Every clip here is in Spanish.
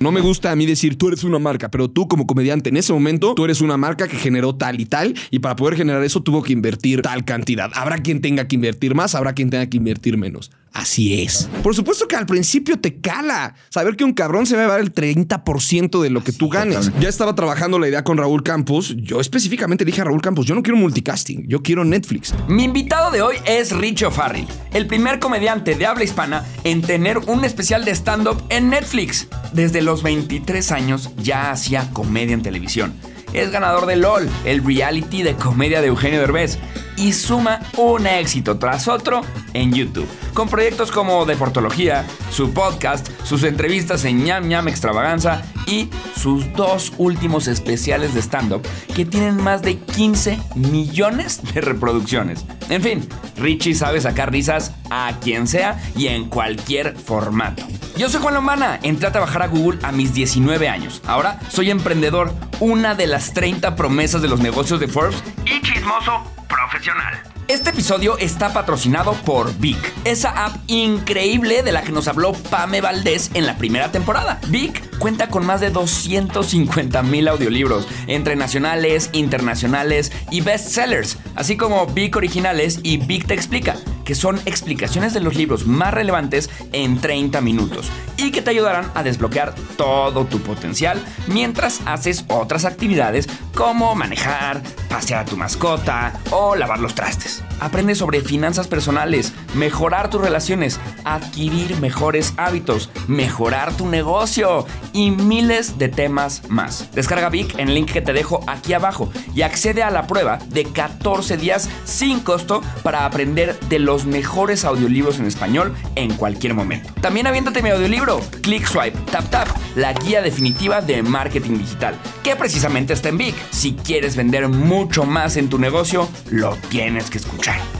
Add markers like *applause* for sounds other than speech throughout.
No me gusta a mí decir tú eres una marca, pero tú como comediante en ese momento, tú eres una marca que generó tal y tal, y para poder generar eso tuvo que invertir tal cantidad. Habrá quien tenga que invertir más, habrá quien tenga que invertir menos. Así es. Por supuesto que al principio te cala saber que un cabrón se va a llevar el 30% de lo que tú ganes. Ya estaba trabajando la idea con Raúl Campos. Yo específicamente dije a Raúl Campos, yo no quiero multicasting, yo quiero Netflix. Mi invitado de hoy es Rich O'Farrill, el primer comediante de habla hispana en tener un especial de stand-up en Netflix. Desde los 23 años ya hacía comedia en televisión. Es ganador de LOL, el reality de comedia de Eugenio Derbez, y suma un éxito tras otro en YouTube, con proyectos como Deportología, su podcast, sus entrevistas en ñam ñam extravaganza y sus dos últimos especiales de stand-up que tienen más de 15 millones de reproducciones. En fin, Richie sabe sacar risas a quien sea y en cualquier formato. Yo soy Juan Lombana, entré a trabajar a Google a mis 19 años. Ahora soy emprendedor, una de las 30 promesas de los negocios de Forbes y chismoso profesional. Este episodio está patrocinado por Vic, esa app increíble de la que nos habló Pame Valdés en la primera temporada. Vic cuenta con más de 250 mil audiolibros, entre nacionales, internacionales y bestsellers, así como Vic Originales y Vic Te Explica, que son explicaciones de los libros más relevantes en 30 minutos y que te ayudarán a desbloquear todo tu potencial mientras haces otras actividades como manejar, pasear a tu mascota o lavar los trastes. Aprende sobre finanzas personales, mejorar tus relaciones, adquirir mejores hábitos, mejorar tu negocio y miles de temas más. Descarga Vic en el link que te dejo aquí abajo y accede a la prueba de 14 días sin costo para aprender de los mejores audiolibros en español en cualquier momento. También aviéntate mi audiolibro, Click Swipe Tap Tap, la guía definitiva de marketing digital, que precisamente está en Vic. Si quieres vender mucho más en tu negocio, lo tienes que.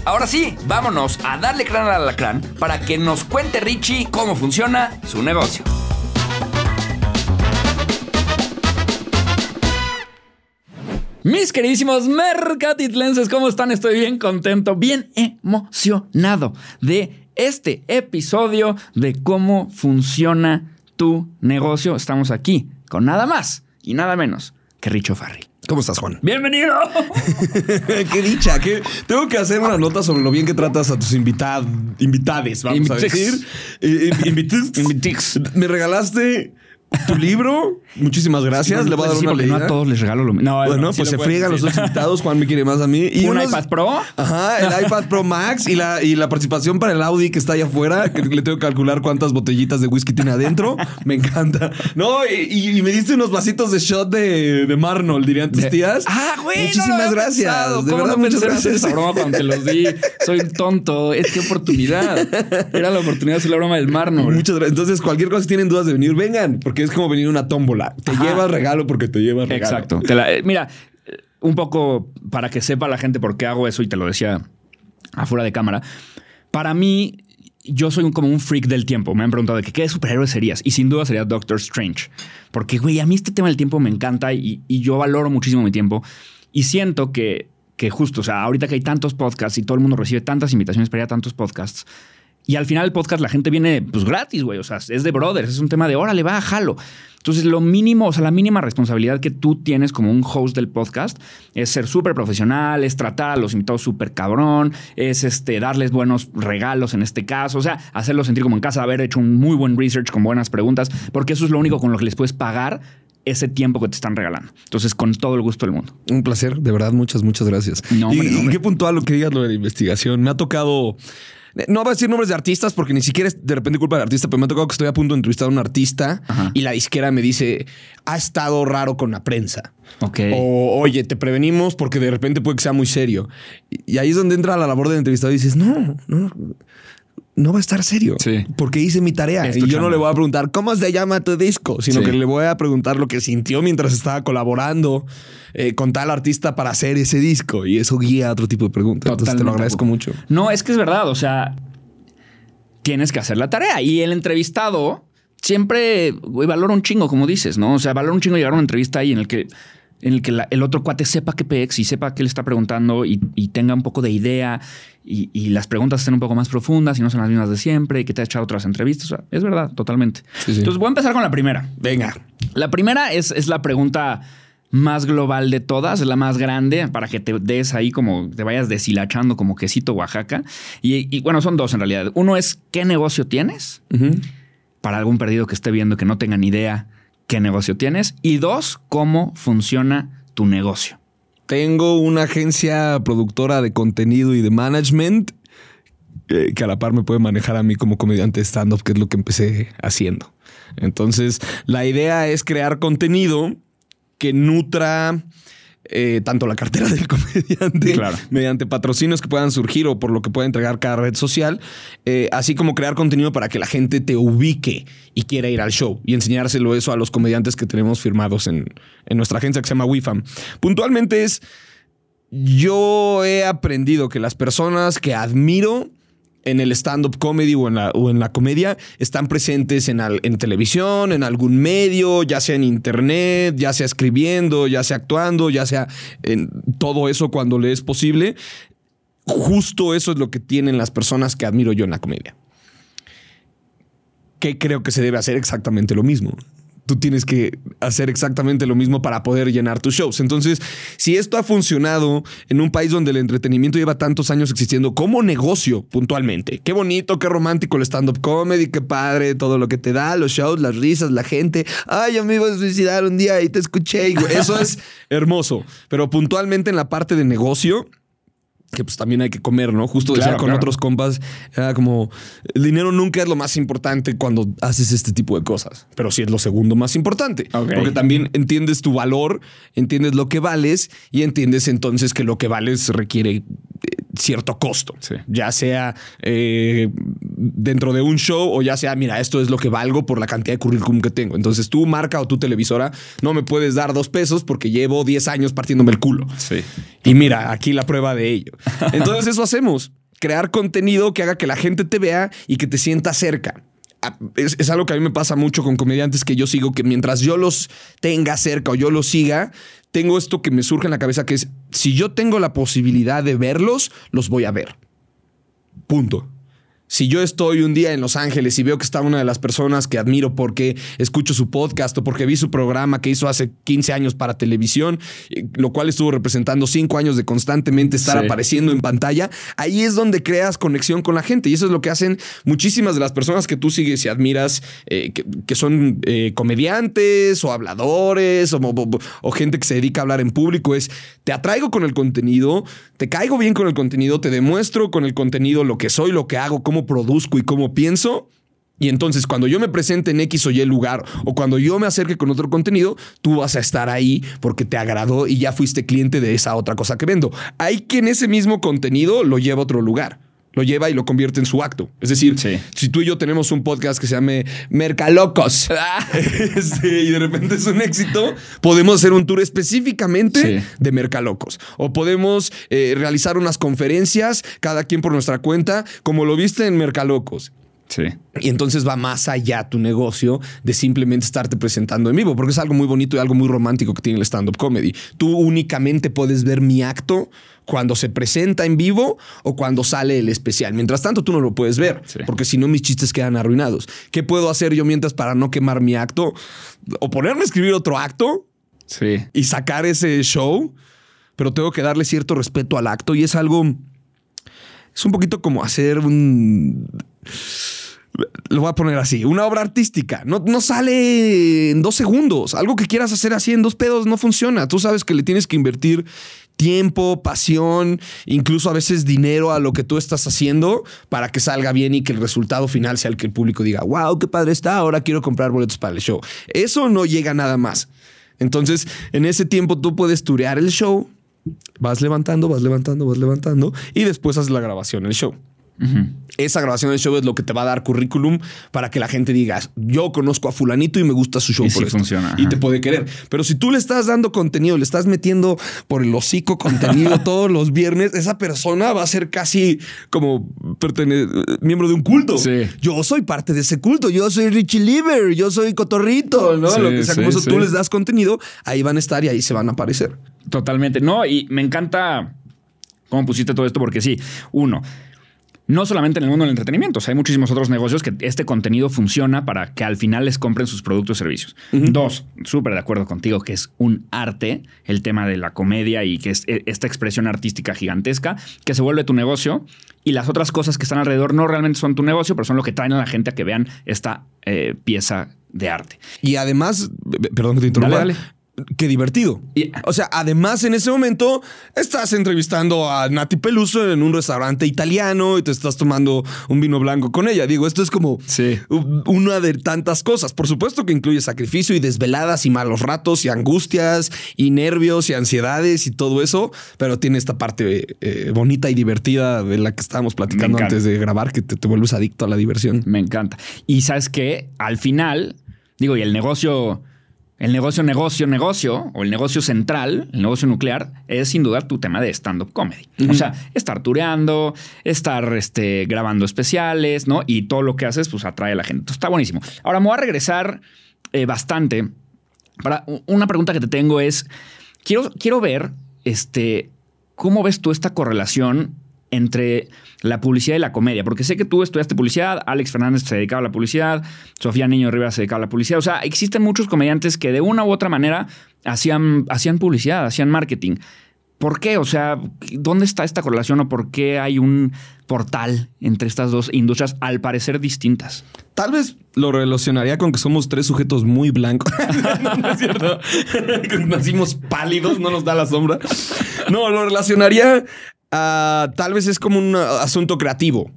Ahora sí, vámonos a darle crán al alacrán para que nos cuente Richie cómo funciona su negocio. Mis queridísimos mercatitlenses, ¿cómo están? Estoy bien contento, bien emocionado de este episodio de cómo funciona tu negocio. Estamos aquí con nada más y nada menos que Richo Farrell. ¿Cómo estás, Juan? ¡Bienvenido! *laughs* qué dicha, que tengo que hacer una nota sobre lo bien que tratas a tus invitados, invitades, vamos a decir. Eh, eh. Invitix. Me regalaste tu libro. Muchísimas gracias. Le voy a dar Sí, una porque no leída. a todos les regalo lo mismo. No, Bueno, sí pues se friegan los dos invitados. Juan me quiere más a mí. Y ¿Un unos- iPad Pro? Ajá, el *laughs* iPad Pro Max y la, y la participación para el Audi que está allá afuera, que le tengo que calcular cuántas botellitas de whisky tiene adentro. *laughs* Me encanta. No, y, y me diste unos vasitos de shot de, de Marnol, dirían tus tías. Ah, güey. no Muchísimas había gracias. pensado. De ¿Cómo verdad, no muchas gracias. esa broma cuando te los di? Soy tonto. Es que oportunidad. Era la oportunidad de hacer la broma del Marno. Muchas gracias. Entonces, cualquier cosa, si tienen dudas de venir, vengan, porque es como venir a una tómbola. Te Ajá. llevas regalo porque te llevas regalo. Exacto. Te la- eh, mira, un poco para que sepa la gente por qué hago eso, y te lo decía afuera de cámara. Para mí, yo soy un- como un freak del tiempo. Me han preguntado de que, qué superhéroe serías. Y sin duda sería Doctor Strange. Porque, güey, a mí este tema del tiempo me encanta y, y yo valoro muchísimo mi tiempo. Y siento que, que justo, o sea, ahorita que hay tantos podcasts y todo el mundo recibe tantas invitaciones para ir a tantos podcasts. Y al final el podcast la gente viene pues gratis, güey. O sea, es de brothers, es un tema de órale, va, jalo. Entonces, lo mínimo, o sea, la mínima responsabilidad que tú tienes como un host del podcast es ser súper profesional, es tratar a los invitados súper cabrón, es este, darles buenos regalos en este caso, o sea, hacerlos sentir como en casa, haber hecho un muy buen research con buenas preguntas, porque eso es lo único con lo que les puedes pagar ese tiempo que te están regalando. Entonces, con todo el gusto del mundo. Un placer, de verdad, muchas, muchas gracias. No, hombre, y, no, hombre. qué puntual lo que digas lo de la investigación. Me ha tocado. No voy a decir nombres de artistas porque ni siquiera es de repente culpa del artista, pero me ha tocado que estoy a punto de entrevistar a un artista Ajá. y la disquera me dice, ha estado raro con la prensa. O, oye, te prevenimos porque de repente puede que sea muy serio. Y, y ahí es donde entra la labor del entrevistado y dices, no, no, no va a estar serio. Sí. Porque hice mi tarea. Y yo no le voy a preguntar cómo se llama tu disco, sino Sí. que le voy a preguntar lo que sintió mientras estaba colaborando eh, con tal artista para hacer ese disco. Y eso guía a otro tipo de preguntas. Entonces te lo agradezco mucho. No, es que es verdad. O sea, tienes que hacer la tarea. Y el entrevistado siempre güey, valora un chingo, como dices, ¿no? O sea, valora un chingo llegar a una entrevista ahí en el que en el que la- el otro cuate sepa qué pex y sepa qué le está preguntando y, y tenga un poco de idea y, y las preguntas estén un poco más profundas y no son las mismas de siempre y que te ha echado otras entrevistas. O sea, es verdad, totalmente. Sí, sí. Entonces voy a empezar con la primera. Venga. La primera es, es la pregunta más global de todas, la más grande para que te des ahí como te vayas deshilachando como quesito Oaxaca. Y, y, bueno, son dos en realidad. Uno es ¿qué negocio tienes? Para algún perdido que esté viendo que no tenga ni idea qué negocio tienes. Y dos, ¿cómo funciona tu negocio? Tengo una agencia productora de contenido y de management eh, que a la par me puede manejar a mí como comediante de stand-up, que es lo que empecé haciendo. Entonces, la idea es crear contenido que nutra eh, tanto la cartera *laughs* del comediante Claro. mediante patrocinios que puedan surgir o por lo que pueda entregar cada red social, eh, así como crear contenido para que la gente te ubique y quiera ir al show y enseñárselo eso a los comediantes que tenemos firmados en, en nuestra agencia que se llama WIFAM. Puntualmente es, yo he aprendido que las personas que admiro en el stand-up comedy o en, la, o en la comedia están presentes en, al- en televisión, en algún medio, ya sea en internet, ya sea escribiendo, ya sea actuando, ya sea en todo eso cuando le es posible. Justo eso es lo que tienen las personas que admiro yo en la comedia. Que creo que se debe hacer exactamente lo mismo. Tú tienes que hacer exactamente lo mismo para poder llenar tus shows. Entonces, si esto ha funcionado en un país donde el entretenimiento lleva tantos años existiendo como negocio puntualmente, qué bonito, qué romántico el stand-up comedy, qué padre, todo lo que te da, los shows, las risas, la gente. Ay, yo me iba a suicidar un día y te escuché. Eso es *laughs* hermoso. Pero puntualmente en la parte de negocio, que pues también hay que comer, ¿no? Justo decía Claro, con claro. otros compas, era como, el dinero nunca es lo más importante cuando haces este tipo de cosas, pero sí es lo segundo más importante, porque también entiendes tu valor, entiendes lo que vales y entiendes entonces que lo que vales requiere eh, cierto costo, Sí. ya sea eh, dentro de un show o ya sea, mira, esto es lo que valgo por la cantidad de currículum que tengo. Entonces tú, marca o tu televisora, no me puedes dar dos pesos porque llevo 10 años partiéndome el culo. Sí. Y mira, aquí la prueba de ello. Entonces eso hacemos, crear contenido que haga que la gente te vea y que te sienta cerca. Es, es algo que a mí me pasa mucho con comediantes que yo sigo, que mientras yo los tenga cerca o yo los siga, tengo esto que me surge en la cabeza, que es, si yo tengo la posibilidad de verlos, los voy a ver. Punto. Si yo estoy un día en Los Ángeles y veo que está una de las personas que admiro porque escucho su podcast o porque vi su programa que hizo hace 15 años para televisión, eh, lo cual estuvo representando 5 años de constantemente estar Sí. apareciendo en pantalla, ahí es donde creas conexión con la gente. Y eso es lo que hacen muchísimas de las personas que tú sigues y admiras, eh, que, que son eh, comediantes o habladores o, o- o gente que se dedica a hablar en público. Es, te atraigo con el contenido, te caigo bien con el contenido, te demuestro con el contenido lo que soy, lo que hago, cómo produzco y cómo pienso. Y entonces cuando yo me presente en X o Y lugar o cuando yo me acerque con otro contenido, tú vas a estar ahí porque te agradó y ya fuiste cliente de esa otra cosa que vendo. Hay quien ese mismo contenido lo lleva a otro lugar. Lo lleva y lo convierte en su acto. Es decir, Sí. si tú y yo tenemos un podcast que se llame Mercalocos *laughs* este, y de repente es un éxito, podemos hacer un tour específicamente Sí. de Mercalocos. O podemos eh, realizar unas conferencias, cada quien por nuestra cuenta, como lo viste en Mercalocos. Sí. Y entonces va más allá tu negocio de simplemente estarte presentando en vivo, porque es algo muy bonito y algo muy romántico que tiene el stand-up comedy. Tú únicamente puedes ver mi acto cuando se presenta en vivo o cuando sale el especial. Mientras tanto, tú no lo puedes ver, Sí. porque si no, mis chistes quedan arruinados. ¿Qué puedo hacer yo mientras para no quemar mi acto? O ponerme a escribir otro acto Sí. y sacar ese show, pero tengo que darle cierto respeto al acto y es algo. Es un poquito como hacer un. Lo voy a poner así: una obra artística. No, no sale en dos segundos. Algo que quieras hacer así en dos pedos no funciona. Tú sabes que le tienes que invertir tiempo, pasión, incluso a veces dinero a lo que tú estás haciendo para que salga bien y que el resultado final sea el que el público diga, wow, qué padre está, ahora quiero comprar boletos para el show. Eso no llega nada más. Entonces, en ese tiempo tú puedes turear el show, vas levantando, vas levantando, vas levantando y después haces la grabación, el show. Esa grabación del show es lo que te va a dar currículum para que la gente diga, yo conozco a fulanito y me gusta su show Y por sí esto". funciona, Y te puede querer. Pero si tú le estás dando contenido, le estás metiendo por el hocico contenido *laughs* todos los viernes, esa persona va a ser casi como miembro de un culto. Sí. Yo soy parte de ese culto. Yo soy Richie Lieber. Yo soy Cotorrito. ¿no? Sí, lo que sea, como eso tú les das contenido, ahí van a estar y ahí se van a aparecer. Totalmente. No, y me encanta cómo pusiste todo esto, porque sí, uno, no solamente en el mundo del entretenimiento, o sea, hay muchísimos otros negocios que este contenido funciona para que al final les compren sus productos y servicios. Dos, súper de acuerdo contigo que es un arte el tema de la comedia y que es e- esta expresión artística gigantesca que se vuelve tu negocio y las otras cosas que están alrededor no realmente son tu negocio, pero son lo que traen a la gente a que vean esta eh, pieza de arte. Y además, perdón que te interrumpa. Dale, Qué divertido. O sea, además en ese momento estás entrevistando a Nati Peluso en un restaurante italiano y te estás tomando un vino blanco con ella. Digo, esto es como Sí. una de tantas cosas. Por supuesto que incluye sacrificio y desveladas y malos ratos y angustias y nervios y ansiedades y todo eso, pero tiene esta parte eh, bonita y divertida de la que estábamos platicando antes de grabar, que te, te vuelves adicto a la diversión. Me encanta. Y sabes que al final, digo, y el negocio, el negocio, negocio, negocio, o el negocio central, el negocio nuclear, es sin duda tu tema de stand-up comedy. O sea, estar tureando, estar este, grabando especiales, ¿no? Y todo lo que haces, pues atrae a la gente. Entonces, está buenísimo. Ahora me voy a regresar eh, bastante. Para, una pregunta que te tengo es: quiero, quiero ver este, cómo ves tú esta correlación entre la publicidad y la comedia, porque sé que tú estudiaste publicidad, Alex Fernández se dedicaba a la publicidad, Sofía Niño Rivera se dedicaba a la publicidad, o sea, existen muchos comediantes que de una u otra manera hacían, hacían publicidad, hacían marketing. ¿Por qué? O sea, ¿dónde está esta correlación o por qué hay un portal entre estas dos industrias al parecer distintas? Tal vez lo relacionaría con que somos tres sujetos muy blancos. *laughs* no, no es cierto. *laughs* Nacimos pálidos, no nos da la sombra. No, lo relacionaría a tal vez es como un asunto creativo.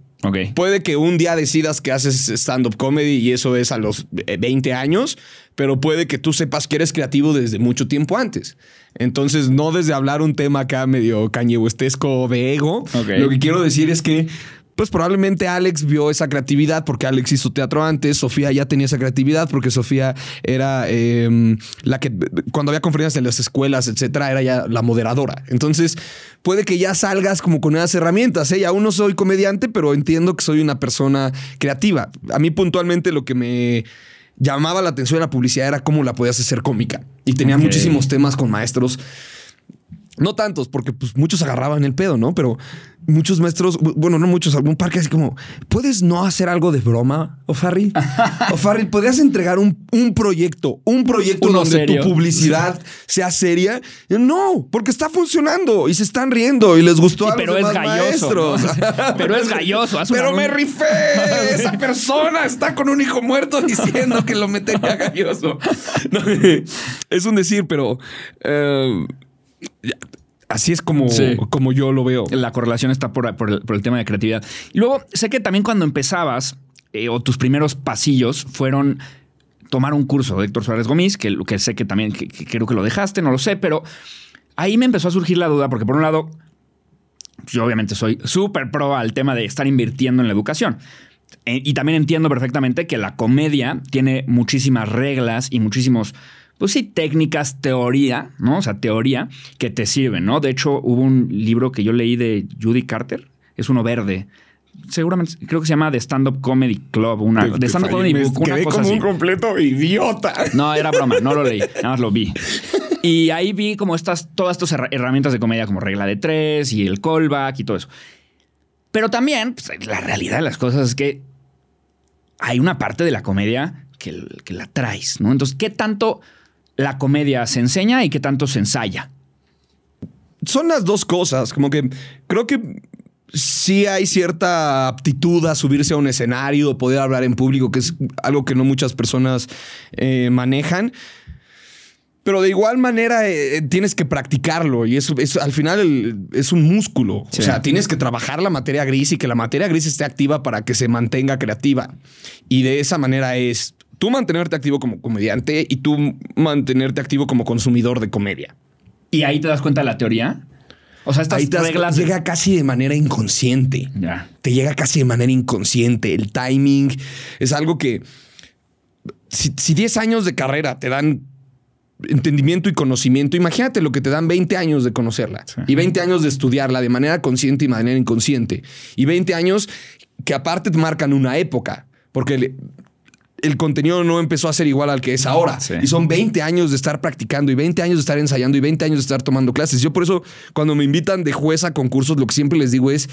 Puede que un día decidas que haces stand-up comedy y eso es a los eh, 20 años, pero puede que tú sepas que eres creativo desde mucho tiempo antes. Entonces, no desde hablar un tema acá medio cañehuestesco de ego. Lo que quiero decir es que, pues probablemente Alex vio esa creatividad porque Alex hizo teatro antes, Sofía ya tenía esa creatividad porque Sofía era eh, la que cuando había conferencias en las escuelas, etcétera, era ya la moderadora. Entonces, puede que ya salgas como con esas herramientas. ¿eh? Aún no soy comediante, pero entiendo que soy una persona creativa. A mí puntualmente lo que me llamaba la atención de la publicidad era cómo la podías hacer cómica. Y tenía muchísimos temas con maestros. No tantos, porque pues muchos agarraban el pedo, ¿no? Pero muchos maestros, bu- bueno, no muchos, algún parque así como, ¿puedes no hacer algo de broma, O'Farrill? *laughs* O'Farrill, ¿podrías entregar un, un proyecto, un proyecto Uno donde serio. tu publicidad sea seria? No, porque está funcionando y se están riendo y les gustó Sí, a los pero es demás galloso, ¿no? maestros. *laughs* Pero es galloso, Pero me rifé. *laughs* Esa persona está con un hijo muerto diciendo que lo metería galloso. No, es un decir, pero eh, así es como, Sí. como yo lo veo. La correlación está por, por el, por el tema de creatividad. Y luego, sé que también cuando empezabas, eh, o tus primeros pasillos fueron tomar un curso de Héctor Suárez Gómez, que, que sé que también que- que creo que lo dejaste, no lo sé, pero ahí me empezó a surgir la duda, porque por un lado, yo obviamente soy súper pro al tema de estar invirtiendo en la educación. Eh, y también entiendo perfectamente que la comedia tiene muchísimas reglas y muchísimos, pues sí, técnicas, teoría, ¿no? O sea, teoría que te sirven, ¿no? De hecho, hubo un libro que yo leí de Judy Carter, es uno verde. Seguramente, creo que se llama The Stand Up Comedy Club, una, The Stand Up Comedy Me Book, una quedé cosa como así. un completo idiota. No, era broma, no lo leí, nada más lo vi. Y ahí vi como estas, todas estas herra- herramientas de comedia como regla de tres y el callback y todo eso. Pero también, pues, la realidad de las cosas es que hay una parte de la comedia que, que la traes, ¿no? Entonces, ¿qué tanto la comedia se enseña y qué tanto se ensaya? Son las dos cosas. Como que creo que sí hay cierta aptitud a subirse a un escenario, poder hablar en público, que es algo que no muchas personas eh, manejan. Pero de igual manera eh, tienes que practicarlo y eso, eso al final el- es un músculo. Sí. O sea, tienes que trabajar la materia gris y que la materia gris esté activa para que se mantenga creativa. Y de esa manera es tú mantenerte activo como comediante y tú mantenerte activo como consumidor de comedia. Y ahí te das cuenta de la teoría. O sea, estas Ahí te das- reglas- llega casi de manera inconsciente. Ya. Te llega casi de manera inconsciente. El timing es algo que si, si 10 años de carrera te dan entendimiento y conocimiento, imagínate lo que te dan 20 años de conocerla Sí. y 20 años de estudiarla de manera consciente y manera inconsciente. Y 20 años que aparte te marcan una época, porque el, contenido no empezó a ser igual al que es ahora. Sí. Y son 20 años de estar practicando y 20 años de estar ensayando y 20 años de estar tomando clases. Yo por eso cuando me invitan de juez a concursos, lo que siempre les digo es...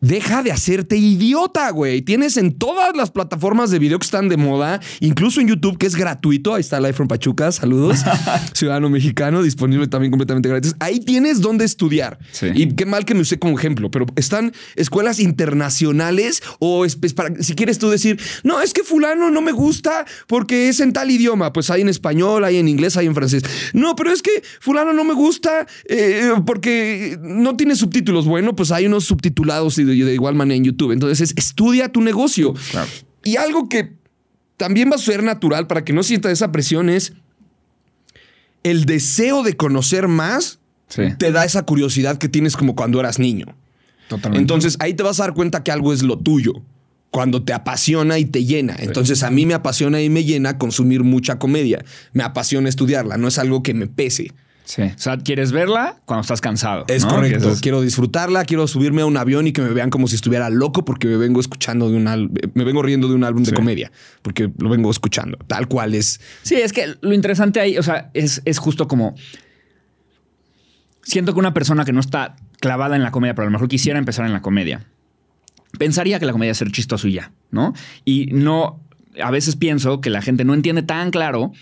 Deja de hacerte idiota, güey. Tienes en todas las plataformas de video que están de moda, incluso en YouTube, que es gratuito. Ahí está Live from Pachuca. Saludos. *laughs* Ciudadano mexicano, disponible también completamente gratis. Ahí tienes donde estudiar. Sí. Y qué mal que me usé como ejemplo, pero están escuelas internacionales o es- es para, si quieres tú decir, no, es que fulano no me gusta porque es en tal idioma. Pues hay en español, hay en inglés, hay en francés. No, pero es que fulano no me gusta eh, porque no tiene subtítulos. Bueno, pues hay unos subtitulados y de, igual manera en YouTube. Entonces, es, estudia tu negocio. Claro. Y algo que también va a ser natural para que no sienta esa presión es el deseo de conocer más Sí. te da esa curiosidad que tienes como cuando eras niño. Totalmente. Entonces ahí te vas a dar cuenta que algo es lo tuyo. Cuando te apasiona y te llena. Entonces a mí me apasiona y me llena consumir mucha comedia. Me apasiona estudiarla. No es algo que me pese. Sí. O sea, quieres verla cuando estás cansado. Es ¿no? correcto. Es- Quiero disfrutarla, quiero subirme a un avión y que me vean como si estuviera loco porque me vengo escuchando de un me vengo riendo de un álbum de comedia porque lo vengo escuchando. Tal cual es. Sí, es que lo interesante ahí, o sea, es, es justo como. Siento que una persona que no está clavada en la comedia, pero a lo mejor quisiera empezar en la comedia, pensaría que la comedia es ser chistoso y ya, ¿no? Y no. A veces pienso que la gente no entiende tan claro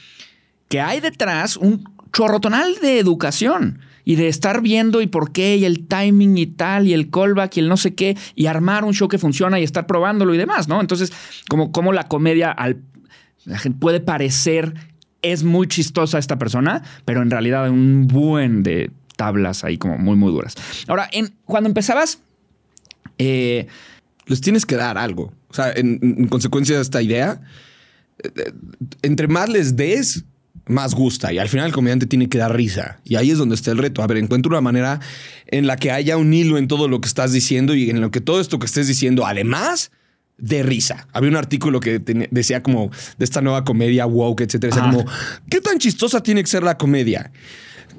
que hay detrás un chorrotonal de educación y de estar viendo y por qué y el timing y tal y el callback y el no sé qué y armar un show que funciona y estar probándolo y demás, ¿no? Entonces, como, como la comedia al, puede parecer es muy chistosa esta persona, pero en realidad hay un buen de tablas ahí como muy, muy duras. Ahora, en, cuando empezabas, eh, Les tienes que dar algo. O sea, en, en consecuencia de esta idea, eh, eh, entre más les des, más gusta. Y al final el comediante tiene que dar risa. Y ahí es donde está el reto. A ver, encuentra una manera en la que haya un hilo en todo lo que estás diciendo y en lo que todo esto que estés diciendo, además de risa. Había un artículo que decía como de esta nueva comedia woke, etcétera. Decía Ajá. como, ¿qué tan chistosa tiene que ser la comedia?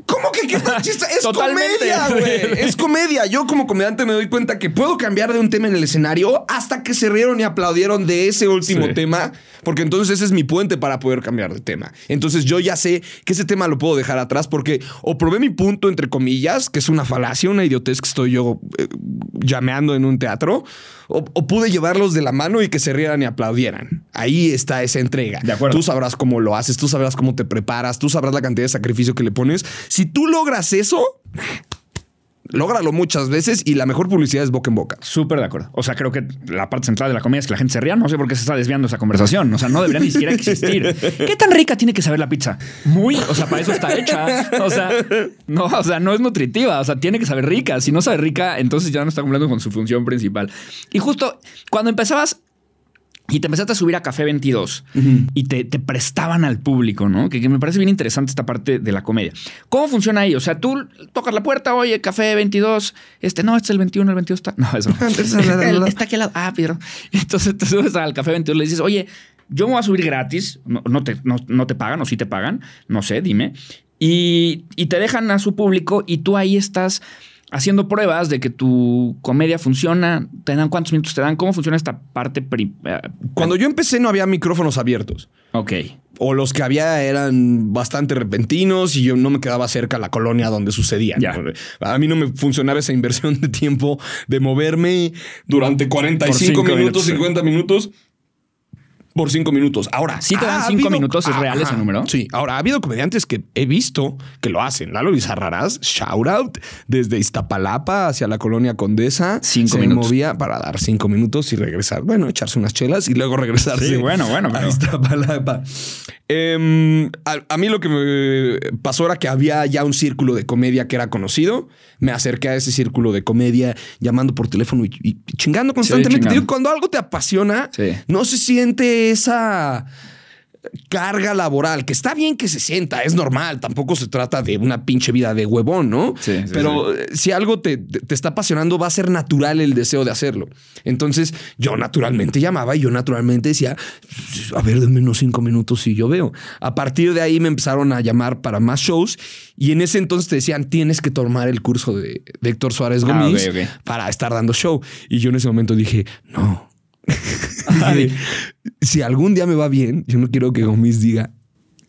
¿Cómo que qué tan chistosa? Es Totalmente. comedia, güey. *laughs* Es comedia. Yo como comediante me doy cuenta que puedo cambiar de un tema en el escenario hasta que se rieron y aplaudieron de ese último Sí. tema, porque entonces ese es mi puente para poder cambiar de tema. Entonces yo ya sé que ese tema lo puedo dejar atrás porque o probé mi punto entre comillas, que es una falacia, una idiotez que estoy yo eh, llameando en un teatro, o, o pude llevarlos de la mano y que se rieran y aplaudieran. Ahí está esa entrega. De acuerdo. Tú sabrás cómo lo haces, tú sabrás cómo te preparas, tú sabrás la cantidad de sacrificio que le pones. Si tú logras eso, lógralo muchas veces y la mejor publicidad es boca en boca. Súper de acuerdo. O sea, creo que la parte central de la comedia es que la gente se ría. No sé por qué se está desviando esa conversación. O sea, no debería ni siquiera existir. *laughs* ¿Qué tan rica tiene que saber la pizza? Muy, o sea, para eso está hecha. O sea, no, o sea, no es nutritiva. O sea, tiene que saber rica. Si no sabe rica, entonces ya no está cumpliendo con su función principal. Y justo cuando empezabas y te empezaste a subir a Café 22 y te, te prestaban al público, ¿no? Que, que me parece bien interesante esta parte de la comedia. ¿Cómo funciona ahí? O sea, tú tocas la puerta, oye, Café 22, este, no, este es el 21, el 22 está... *laughs* No, eso no. *laughs* El- está aquí al lado. Ah, Pedro. *laughs* Entonces te subes al Café 22 y le dices, oye, yo me voy a subir gratis, no, no te, no, no te pagan o sí te pagan, no sé, dime. Y, y te dejan a su público y tú ahí estás haciendo pruebas de que tu comedia funciona, te dan cuántos minutos te dan, cómo funciona esta parte. eh, Cuando yo empecé no había micrófonos abiertos. Ok. O los que había eran bastante repentinos y yo no me quedaba cerca a la colonia donde sucedía. A mí no me funcionaba esa inversión de tiempo de moverme durante 45 cinco minutos, minutos, sí. 50 minutos por 5 minutos. Ahora, Sí te dan cinco minutos, ¿es real ese número? Sí, ahora ha habido comediantes que he visto que lo hacen. Lalo Bizarrarás, shout out, desde Iztapalapa hacia la colonia Condesa. Cinco se minutos. movía para dar cinco minutos y regresar. Bueno, echarse unas chelas y luego regresarse. Sí, bueno, bueno, a pero- Iztapalapa. Em, a, a mí lo que me pasó era que había ya un círculo de comedia que era conocido. Me acerqué a ese círculo de comedia llamando por teléfono y, y chingando constantemente. chingando. Cuando algo te apasiona, Sí. no se siente esa carga laboral, que está bien que se sienta, es normal, tampoco se trata de una pinche vida de huevón, ¿no? Sí, sí, Pero si algo te, te- está apasionando, va a ser natural el deseo de hacerlo. Entonces yo naturalmente llamaba y yo naturalmente decía, a ver, denme unos cinco minutos y yo veo. A partir de ahí me empezaron a llamar para más shows y en ese entonces te decían, tienes que tomar el curso de, de Héctor Suárez Ah, Gómez para estar dando show. Y yo en ese momento dije, no. *laughs* Si algún día me va bien, yo no quiero que Gómez diga,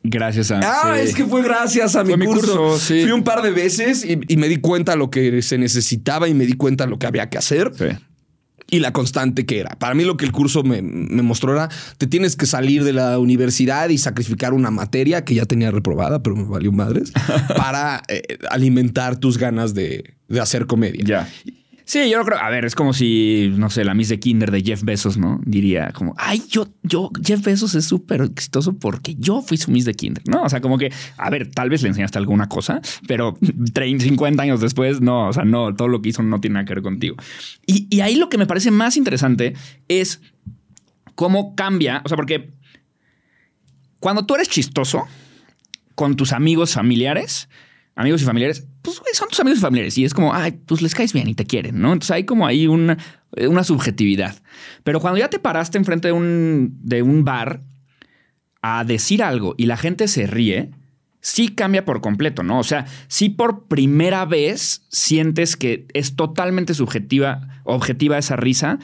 Gracias a. Ah, sí. es que fue gracias a mi, curso. curso, sí. Fui un par de veces y, y me di cuenta lo que se necesitaba y me di cuenta lo que había que hacer Sí. y la constante que era. Para mí lo que el curso me, me mostró era, te tienes que salir de la universidad y sacrificar una materia que ya tenía reprobada, pero me valió madres, *laughs* para eh, alimentar tus ganas de, de hacer comedia. Ya. Sí, yo creo, a ver, es como si, no sé, la Miss de Kinder de Jeff Bezos, ¿no? Diría como, ay, yo, yo, Jeff Bezos es súper exitoso porque yo fui su Miss de Kinder, ¿no? O sea, como que, a ver, tal vez le enseñaste alguna cosa, pero *laughs* 30, 50 años después, no, o sea, no, todo lo que hizo no tiene nada que ver contigo. Y, y ahí lo que me parece más interesante es cómo cambia, o sea, porque cuando tú eres chistoso con tus amigos familiares, amigos y familiares, pues son tus amigos y familiares y es como, ay, pues les caes bien y te quieren, ¿no? Entonces hay como ahí una, una subjetividad. Pero cuando ya te paraste enfrente de un, de un bar a decir algo y la gente se ríe, sí cambia por completo, ¿no? O sea, sí por primera vez sientes que es totalmente subjetiva, objetiva esa risa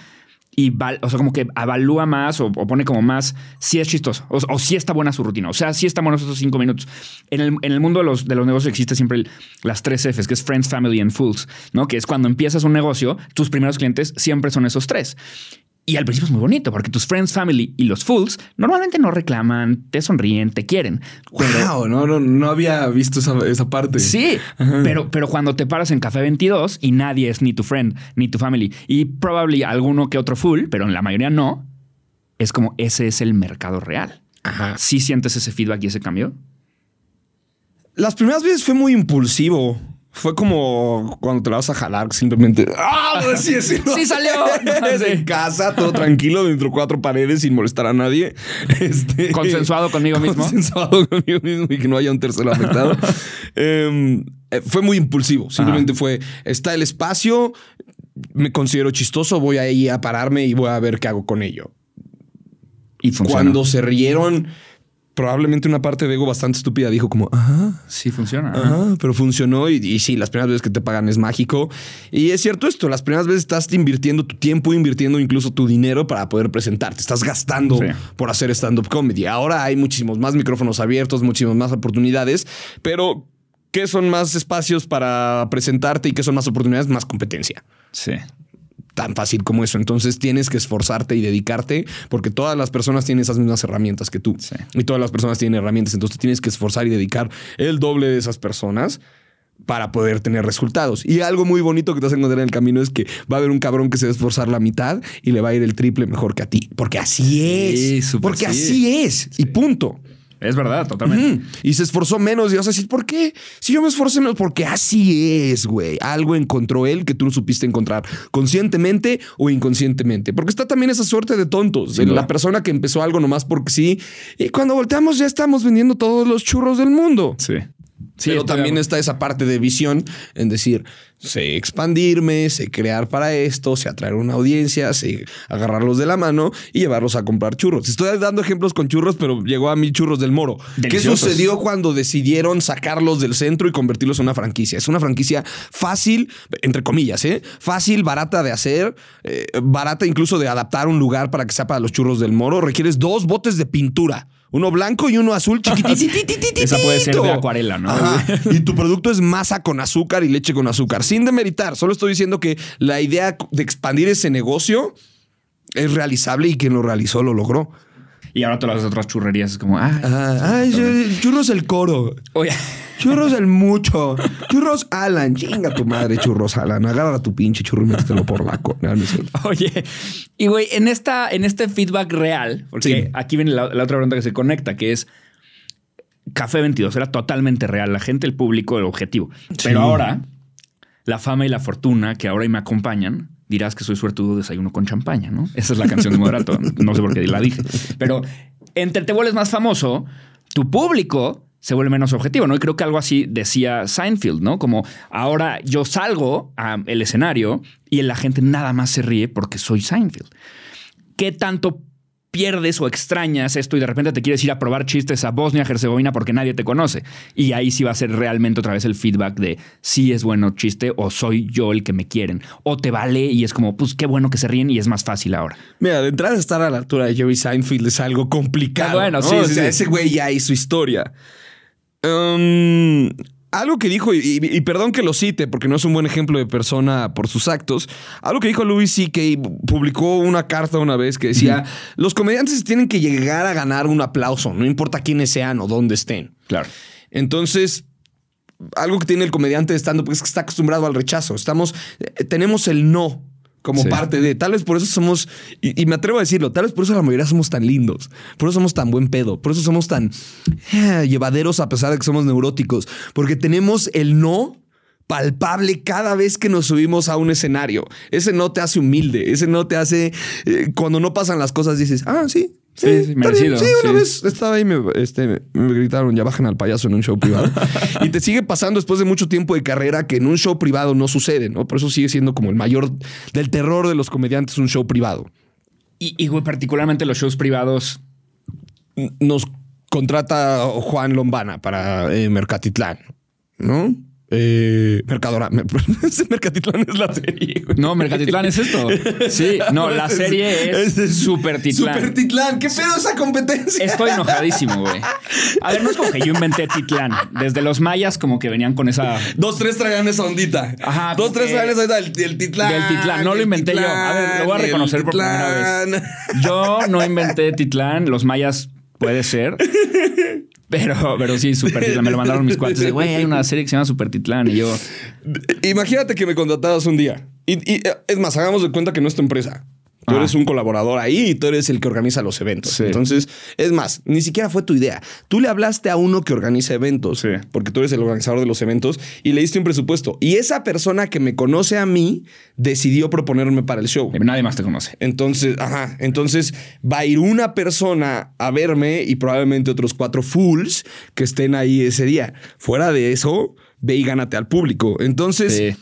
y, o sea, como que avalúa más o, pone como más si es chistoso o, si está buena su rutina. O sea, si está buenos esos cinco minutos. En el, en el mundo de los, de los negocios existe siempre las tres Fs, que es Friends, Family and Fools, ¿no? Que es cuando empiezas un negocio, tus primeros clientes siempre son esos tres. Y al principio es muy bonito porque tus friends, family y los fools normalmente no reclaman, te sonríen, te quieren. Pero, Wow, no, no, no había visto esa, esa parte. Sí, pero, pero cuando te paras en Café 22 y nadie es ni tu friend ni tu family y probablemente alguno que otro full, pero en la mayoría no, es como ese es el mercado real. Ajá. ¿Sí sientes ese feedback y ese cambio? Las primeras veces fue muy impulsivo. Fue como cuando te la vas a jalar, simplemente. ¡Ah! *laughs* Sí, sí, Sí salió. *laughs* En casa, todo tranquilo, dentro de cuatro paredes, sin molestar a nadie. Este, Consensuado conmigo mismo. Consensuado conmigo mismo y que no haya un tercero afectado. *laughs* Em, eh, fue muy impulsivo. Simplemente fue: está el espacio, me considero chistoso, voy ahí a pararme y voy a ver qué hago con ello. Y. Cuando se rieron, probablemente una parte de ego bastante estúpida dijo, como, ajá. Sí funciona. Ajá, pero funcionó y, y sí, las primeras veces que te pagan es mágico. Y es cierto esto, las primeras veces estás invirtiendo tu tiempo, invirtiendo incluso tu dinero para poder presentarte. Estás gastando Sí. por hacer stand-up comedy. Ahora hay muchísimos más micrófonos abiertos, muchísimas más oportunidades, pero ¿qué son más espacios para presentarte y qué son más oportunidades? Más competencia Sí. Tan fácil como eso. Entonces tienes que esforzarte y dedicarte porque todas las personas tienen esas mismas herramientas que tú. Sí. Y todas las personas tienen herramientas. Entonces tienes que esforzar y dedicar el doble de esas personas para poder tener resultados. Y algo muy bonito que te vas a encontrar en el camino es que va a haber un cabrón que se va a esforzar la mitad y le va a ir el triple mejor que a ti. Porque así es. Sí, porque sí. así es. Y punto. Es verdad, totalmente. Y se esforzó menos y vas a decir, ¿por qué? Si yo me esforcé menos, porque así es, güey. Algo encontró él que tú no supiste encontrar, conscientemente o inconscientemente. Porque está también esa suerte de tontos, de la persona que empezó algo nomás porque sí. Y cuando volteamos ya estamos vendiendo todos los churros del mundo. Sí. Sí, Pero también está esa parte de visión en decir, sé expandirme, sé crear para esto, sé atraer una audiencia, sé agarrarlos de la mano y llevarlos a comprar churros. Estoy dando ejemplos con churros, pero llegó a mí churros del moro. ¿Qué sucedió cuando decidieron sacarlos del centro y convertirlos en una franquicia? Es una franquicia fácil, entre comillas, ¿eh? Fácil, barata de hacer, eh, barata incluso de adaptar un lugar para que sea para los churros del moro. Requieres dos botes de pintura. Uno blanco y uno azul chiquitititititito. *laughs* Esa puede ser de acuarela, ¿no? Ajá. *laughs* Y tu producto es masa con azúcar y leche con azúcar. Sin demeritar, solo estoy diciendo que la idea de expandir ese negocio es realizable y quien lo realizó lo logró. Y ahora todas las otras churrerías es como, ah. Ay, yo- churros el coro. oye, Churros el mucho. Churros Alan. Chinga tu madre, churros Alan. Agarra tu pinche churro y métetelo por la co- No, no es cierto. Oye, y güey, en esta, en este feedback real, porque Sí. aquí viene la, la otra pregunta que se conecta, que es Café 22, era totalmente real, la gente, el público, el objetivo. Pero ahora, la fama y la fortuna que ahora me acompañan, dirás que soy suertudo desayuno con champaña, ¿no? Esa es la canción de Moderato, no sé por qué la dije. Pero entre te vuelves más famoso, tu público se vuelve menos objetivo, ¿no? Y creo que algo así decía Seinfeld, ¿no? Como ahora yo salgo al escenario y la gente nada más se ríe porque soy Seinfeld. ¿Qué tanto pierdes o extrañas esto y de repente te quieres ir a probar chistes a Bosnia, Herzegovina porque nadie te conoce. Y ahí sí va a ser realmente otra vez el feedback de si es bueno chiste o soy yo el que me quieren. O te vale y es como, pues qué bueno que se ríen y es más fácil ahora. Mira, de entrada estar a la altura de Jerry Seinfeld es algo complicado. Ah, bueno, ¿no? sí, O sí, sea, sí. ese güey ya hizo historia. Um, algo que dijo, y, y- y perdón que lo cite porque no es un buen ejemplo de persona por sus actos, algo que dijo Louis C.K. publicó una carta una vez que decía, los comediantes tienen que llegar a ganar un aplauso, no importa quiénes sean o dónde estén. Claro. Entonces, algo que tiene el comediante de stand-up es que está acostumbrado al rechazo. Estamos, eh, tenemos el no como Sí. parte de. Tal vez por eso somos, y, y me atrevo a decirlo, tal vez por eso la mayoría somos tan lindos, por eso somos tan buen pedo, por eso somos tan eh, llevaderos a pesar de que somos neuróticos, porque tenemos el no palpable cada vez que nos subimos a un escenario. Ese no te hace humilde, ese no te hace, eh, cuando no pasan las cosas dices, ah, sí. Sí, sí, merecido, Sí, una sí. vez estaba ahí, me, este, me- gritaron, ya bajen al payaso en un show privado. *laughs* y te sigue pasando después de mucho tiempo de carrera que en un show privado no sucede, ¿no? Por eso sigue siendo como el mayor del terror de los comediantes un show privado. Y, y, güey, particularmente los shows privados. Nos contrata Juan Lombana para eh, Mercatitlán, ¿no? Eh, Mercadora. *laughs* Mercatitlán es la serie. güey. No, Mercatitlán es esto. Sí, no, *laughs* la serie es Super Titlán. Super Titlán. ¿Qué pedo esa competencia? Estoy enojadísimo, güey. A ver, no es como que yo inventé Titlán. Desde los mayas como que venían con esa... Dos, tres traían esa ondita. Ajá, Dos, tres eh, traían esa ondita del, del Titlán. del Titlán. No lo inventé yo. A ver, lo voy a reconocer por primera Titlán. Yo no inventé Titlán. Los mayas puede ser. *laughs* Pero, pero sí, Super Titlán. Me lo mandaron mis cuates güey, hay una serie que se llama Super Titlán. Y yo, Imagínate que me contratabas un día. Y, y, eh, es más, hagamos de cuenta que no es tu empresa. Tú Ah. eres un colaborador ahí y tú eres el que organiza los eventos. Sí. Entonces, es más, ni siquiera fue tu idea. Tú le hablaste a uno que organiza eventos, Sí. porque tú eres el organizador de los eventos y le diste un presupuesto. Y esa persona que me conoce a mí decidió proponerme para el show. nadie más te conoce. Entonces, ajá, entonces va a ir una persona a verme y probablemente otros cuatro fools que estén ahí ese día. Fuera de eso, ve y gánate al público. Entonces, Sí.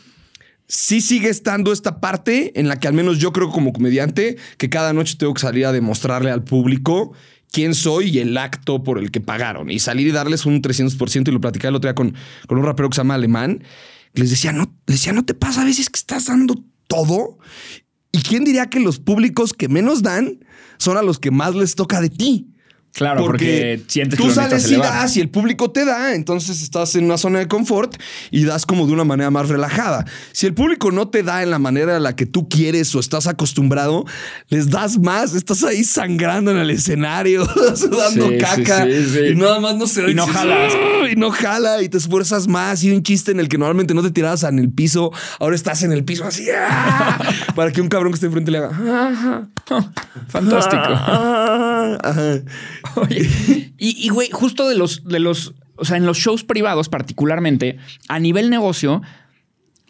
Sí sigue estando esta parte en la que al menos yo creo como comediante que cada noche tengo que salir a demostrarle al público quién soy y el acto por el que pagaron. Y salir y darles un 300% y lo platicaba el otro día con, con un rapero que se llama Alemán. Les decía, no, les decía, ¿no te pasa a veces que estás dando todo? ¿Y quién diría que los públicos que menos dan son a los que más les toca de ti? Claro, porque, sientes que tú sales y elevar. das y el público te da, entonces estás en una zona de confort y das como de una manera más relajada. Si el público no te da en la manera en la que tú quieres o estás acostumbrado, les das más, estás ahí sangrando en el escenario, *laughs* sudando Sí, caca sí, sí. y nada más no se Y no jalas. "Ah", y no jala y te esfuerzas más y un chiste en el que normalmente no te tirabas en el piso, ahora estás en el piso así ¡ah! *laughs* para que un cabrón que esté enfrente le haga "Ah, Fantástico. ajá". *laughs* Oye, y, güey, justo de los, de los, o sea, en los shows privados particularmente, a nivel negocio,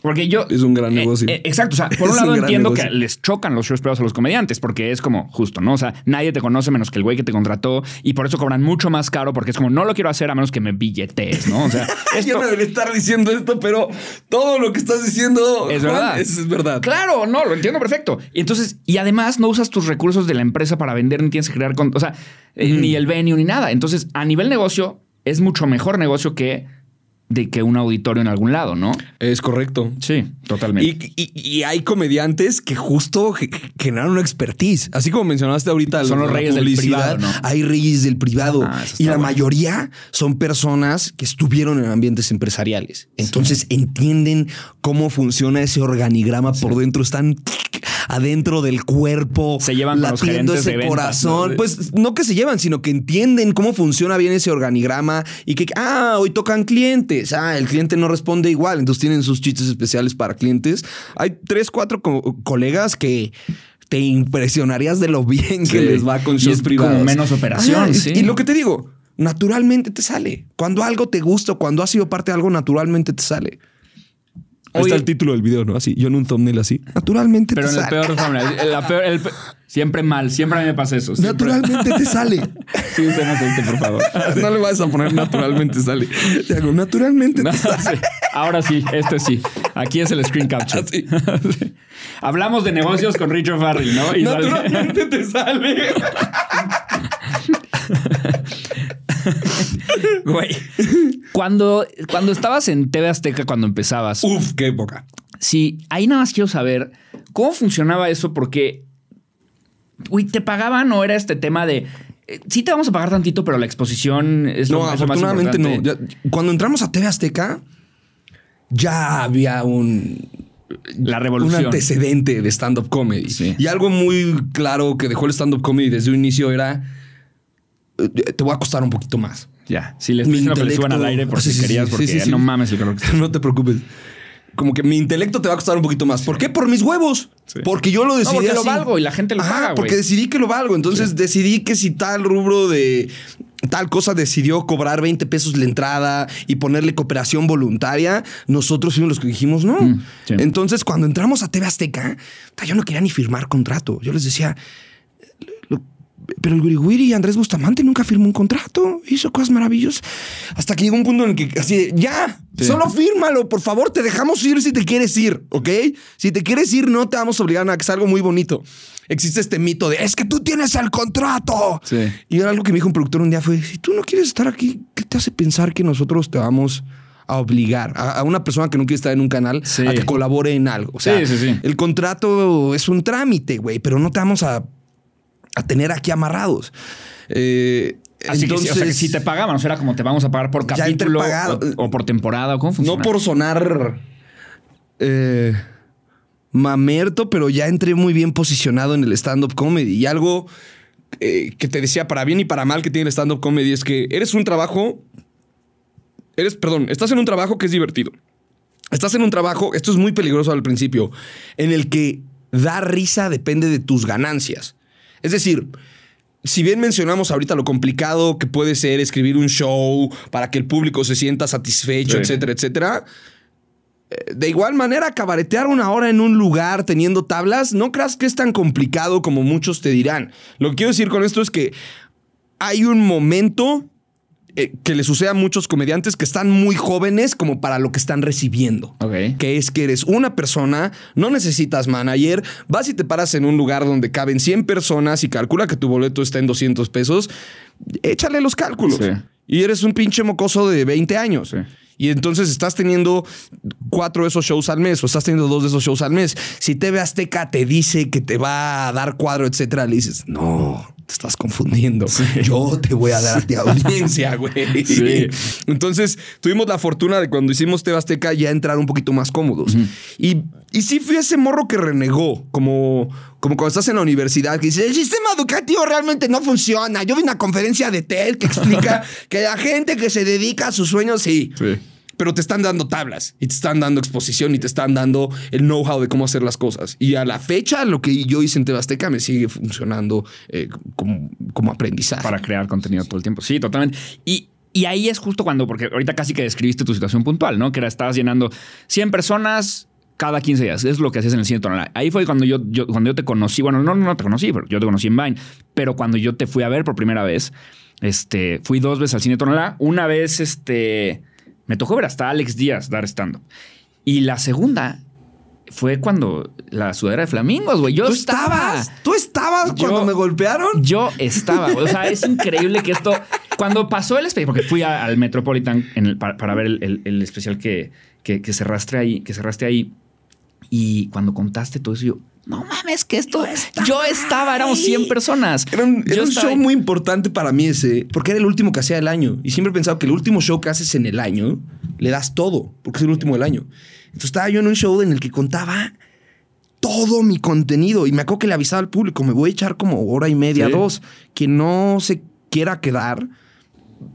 porque yo... Es un gran Eh, negocio. eh, exacto, o sea, *laughs* por un Es lado un entiendo negocio. que les chocan los shows privados a los comediantes, porque es como justo, ¿no? O sea, nadie te conoce menos que el güey que te contrató y por eso cobran mucho más caro, porque es como, no lo quiero hacer a menos que me billetes, ¿no? O sea, *laughs* Yo esto... no debería estar diciendo esto, pero todo lo que estás diciendo Es Juan, verdad. Es, es verdad. Claro, no, lo entiendo perfecto. Y entonces, y además no usas tus recursos de la empresa para vender ni tienes que crear, con, o sea, eh, ni el venue ni nada. Entonces, a nivel negocio, es mucho mejor negocio que de que un auditorio en algún lado, ¿no? Es correcto. Sí, totalmente. Y, y- y hay comediantes que justo ge- generan una expertise. Así como mencionaste ahorita. Son los reyes del privado, ¿no? Hay reyes del privado. Ah, y la bueno. mayoría son personas que estuvieron en ambientes empresariales. Entonces entienden cómo funciona ese organigrama por dentro. Están adentro del cuerpo. Se llevan con los de ese ventas, corazón. ¿no? Pues no que se llevan, sino que entienden cómo funciona bien ese organigrama y que, ah, hoy tocan clientes. Ah, el cliente no responde igual. Entonces tienen sus chistes especiales para clientes. Hay tres, cuatro co- colegas que te impresionarías de lo bien que les va con Y shows es como privados. menos operación, y- sí. Y lo que te digo, naturalmente te sale. Cuando algo te gusta, cuando has sido parte de algo, naturalmente te sale. Oye. está el título del video, ¿no? Así, yo en un thumbnail así. Naturalmente Pero te en el sale. peor fórmula. La peor, el pe- siempre mal. Siempre a mí me pasa eso. Siempre. Naturalmente te sale. *laughs* Sí, usen aceite, por favor. no le vas a poner naturalmente sale. Te hago, naturalmente No, te sale. sí. Ahora sí, este sí. Aquí es el screen capture. Sí. *laughs* Hablamos de negocios con Richard Farrell, ¿no? Y sale- Naturalmente te sale. *laughs* *laughs* Güey. Cuando, cuando estabas en TV Azteca, cuando empezabas, Uf, qué época. sí, ahí nada más quiero saber cómo funcionaba eso, porque, güey, ¿te pagaban o era este tema de... eh, Sí te vamos a pagar tantito, pero la exposición es lo, es lo más afortunadamente no. importante. Ya- cuando entramos a TV Azteca, ya había un, La un revolución. antecedente de stand-up comedy. Sí. Y algo muy claro que dejó el stand-up comedy desde un inicio era: te voy a costar un poquito más. Ya, sí, les que le suban al aire por Sí, si sí, querías, porque sí, no mames el calor que. *laughs* No te preocupes. Como que mi intelecto te va a costar un poquito más. ¿Por qué? Por mis huevos. Porque yo lo decidí. porque lo valgo y la gente lo Ajá, paga. Porque decidí que lo valgo. Entonces decidí que si tal rubro de tal cosa decidió cobrar 20 pesos la entrada y ponerle cooperación voluntaria, nosotros fuimos los que dijimos no. Mm, sí. Entonces, cuando entramos a TV Azteca, yo no quería ni firmar contrato. Yo les decía, pero el Guriguri y Andrés Bustamante nunca firmó un contrato. Hizo cosas maravillosas. Hasta que llegó un punto en el que así, ya, Sí. solo fírmalo, por favor, te dejamos ir si te quieres ir, ¿ok? Si te quieres ir, no te vamos a obligar a nada, que es algo muy bonito. Existe este mito de, es que tú tienes el contrato. Sí. Y era algo que me dijo un productor un día fue, si tú no quieres estar aquí, ¿qué te hace pensar que nosotros te vamos a obligar a, a una persona que no quiere estar en un canal Sí. a que colabore en algo? O sea, Sí, sí, sí. el contrato es un trámite, güey, pero no te vamos a, a tener aquí amarrados. Eh, Así que, sí, o sea, que entonces, si te pagaban, o sea, era como te vamos a pagar por capítulo o, o por temporada, ¿o ¿cómo funciona? No por sonar eh, mamerto, pero ya entré muy bien posicionado en el stand-up comedy. Y algo eh, que te decía para bien y para mal que tiene el stand-up comedy es que eres un trabajo. Eres, perdón, estás en un trabajo que es divertido. Estás en un trabajo, esto es muy peligroso al principio, en el que dar risa depende de tus ganancias. Es decir, si bien mencionamos ahorita lo complicado que puede ser escribir un show para que el público se sienta satisfecho, Sí. etcétera, etcétera. eh, De igual manera, cabaretear una hora en un lugar teniendo tablas, no creas que es tan complicado como muchos te dirán. Lo que quiero decir con esto es que hay un momento eh, que le sucede a muchos comediantes que están muy jóvenes como para lo que están recibiendo. Que es que eres una persona, no necesitas manager, vas y te paras en un lugar donde caben 100 personas y calcula que tu boleto está en 200 pesos, échale los cálculos. Sí. Y eres un pinche mocoso de 20 años. Sí. Y entonces estás teniendo cuatro de esos shows al mes o estás teniendo dos de esos shows al mes. Si TV Azteca te dice que te va a dar cuadro, etcétera, le dices, no, te estás confundiendo. Yo te voy a dar a ti audiencia, *laughs* güey. Sí. Entonces tuvimos la fortuna de cuando hicimos TV Azteca ya entrar un poquito más cómodos. y, y sí fui ese morro que renegó, como, como cuando estás en la universidad, que dice, el sistema educativo realmente no funciona. Yo vi una conferencia de TED que explica *laughs* que la gente que se dedica a sus sueños, sí. Sí. Pero te están dando tablas y te están dando exposición y te están dando el know-how de cómo hacer las cosas. Y a la fecha, lo que yo hice en Tebasteca me sigue funcionando eh, como, como aprendizaje. Para crear contenido todo el tiempo. Sí, totalmente. Y, y ahí es justo cuando, porque ahorita casi que describiste tu situación puntual, ¿no? Que era, estabas llenando 100 personas cada 15 días. Es lo que hacías en el cine tonal. Ahí fue cuando yo, yo- cuando yo te conocí. Bueno, no, no te conocí, pero yo te conocí en Vine. Pero cuando yo te fui a ver por primera vez, este, fui dos veces al cine Tonalá. Una vez, este, me tocó ver hasta Alex Díaz dar stand Y la segunda fue cuando la sudadera de flamingos, güey. Yo ¿Tú estaba. estabas? ¿Tú estabas Yo- cuando me golpearon? Yo estaba, güey. o sea, es increíble que esto, cuando pasó el especial, porque fui a- al Metropolitan en el- para, para ver el, el- el especial que, que, que cerraste ahí, que cerraste ahí, y cuando contaste todo eso, yo, no mames, que esto, yo estaba, éramos 100 personas. Era un, era Yo un estaba show ahí. muy importante para mí ese, porque era el último que hacía del año. Y siempre he pensado que el último show que haces en el año, le das todo, porque es el último del año. Entonces estaba yo en un show en el que contaba todo mi contenido. Y me acuerdo que le avisaba al público, me voy a echar como hora y media, Sí. dos. Quien no se quiera quedar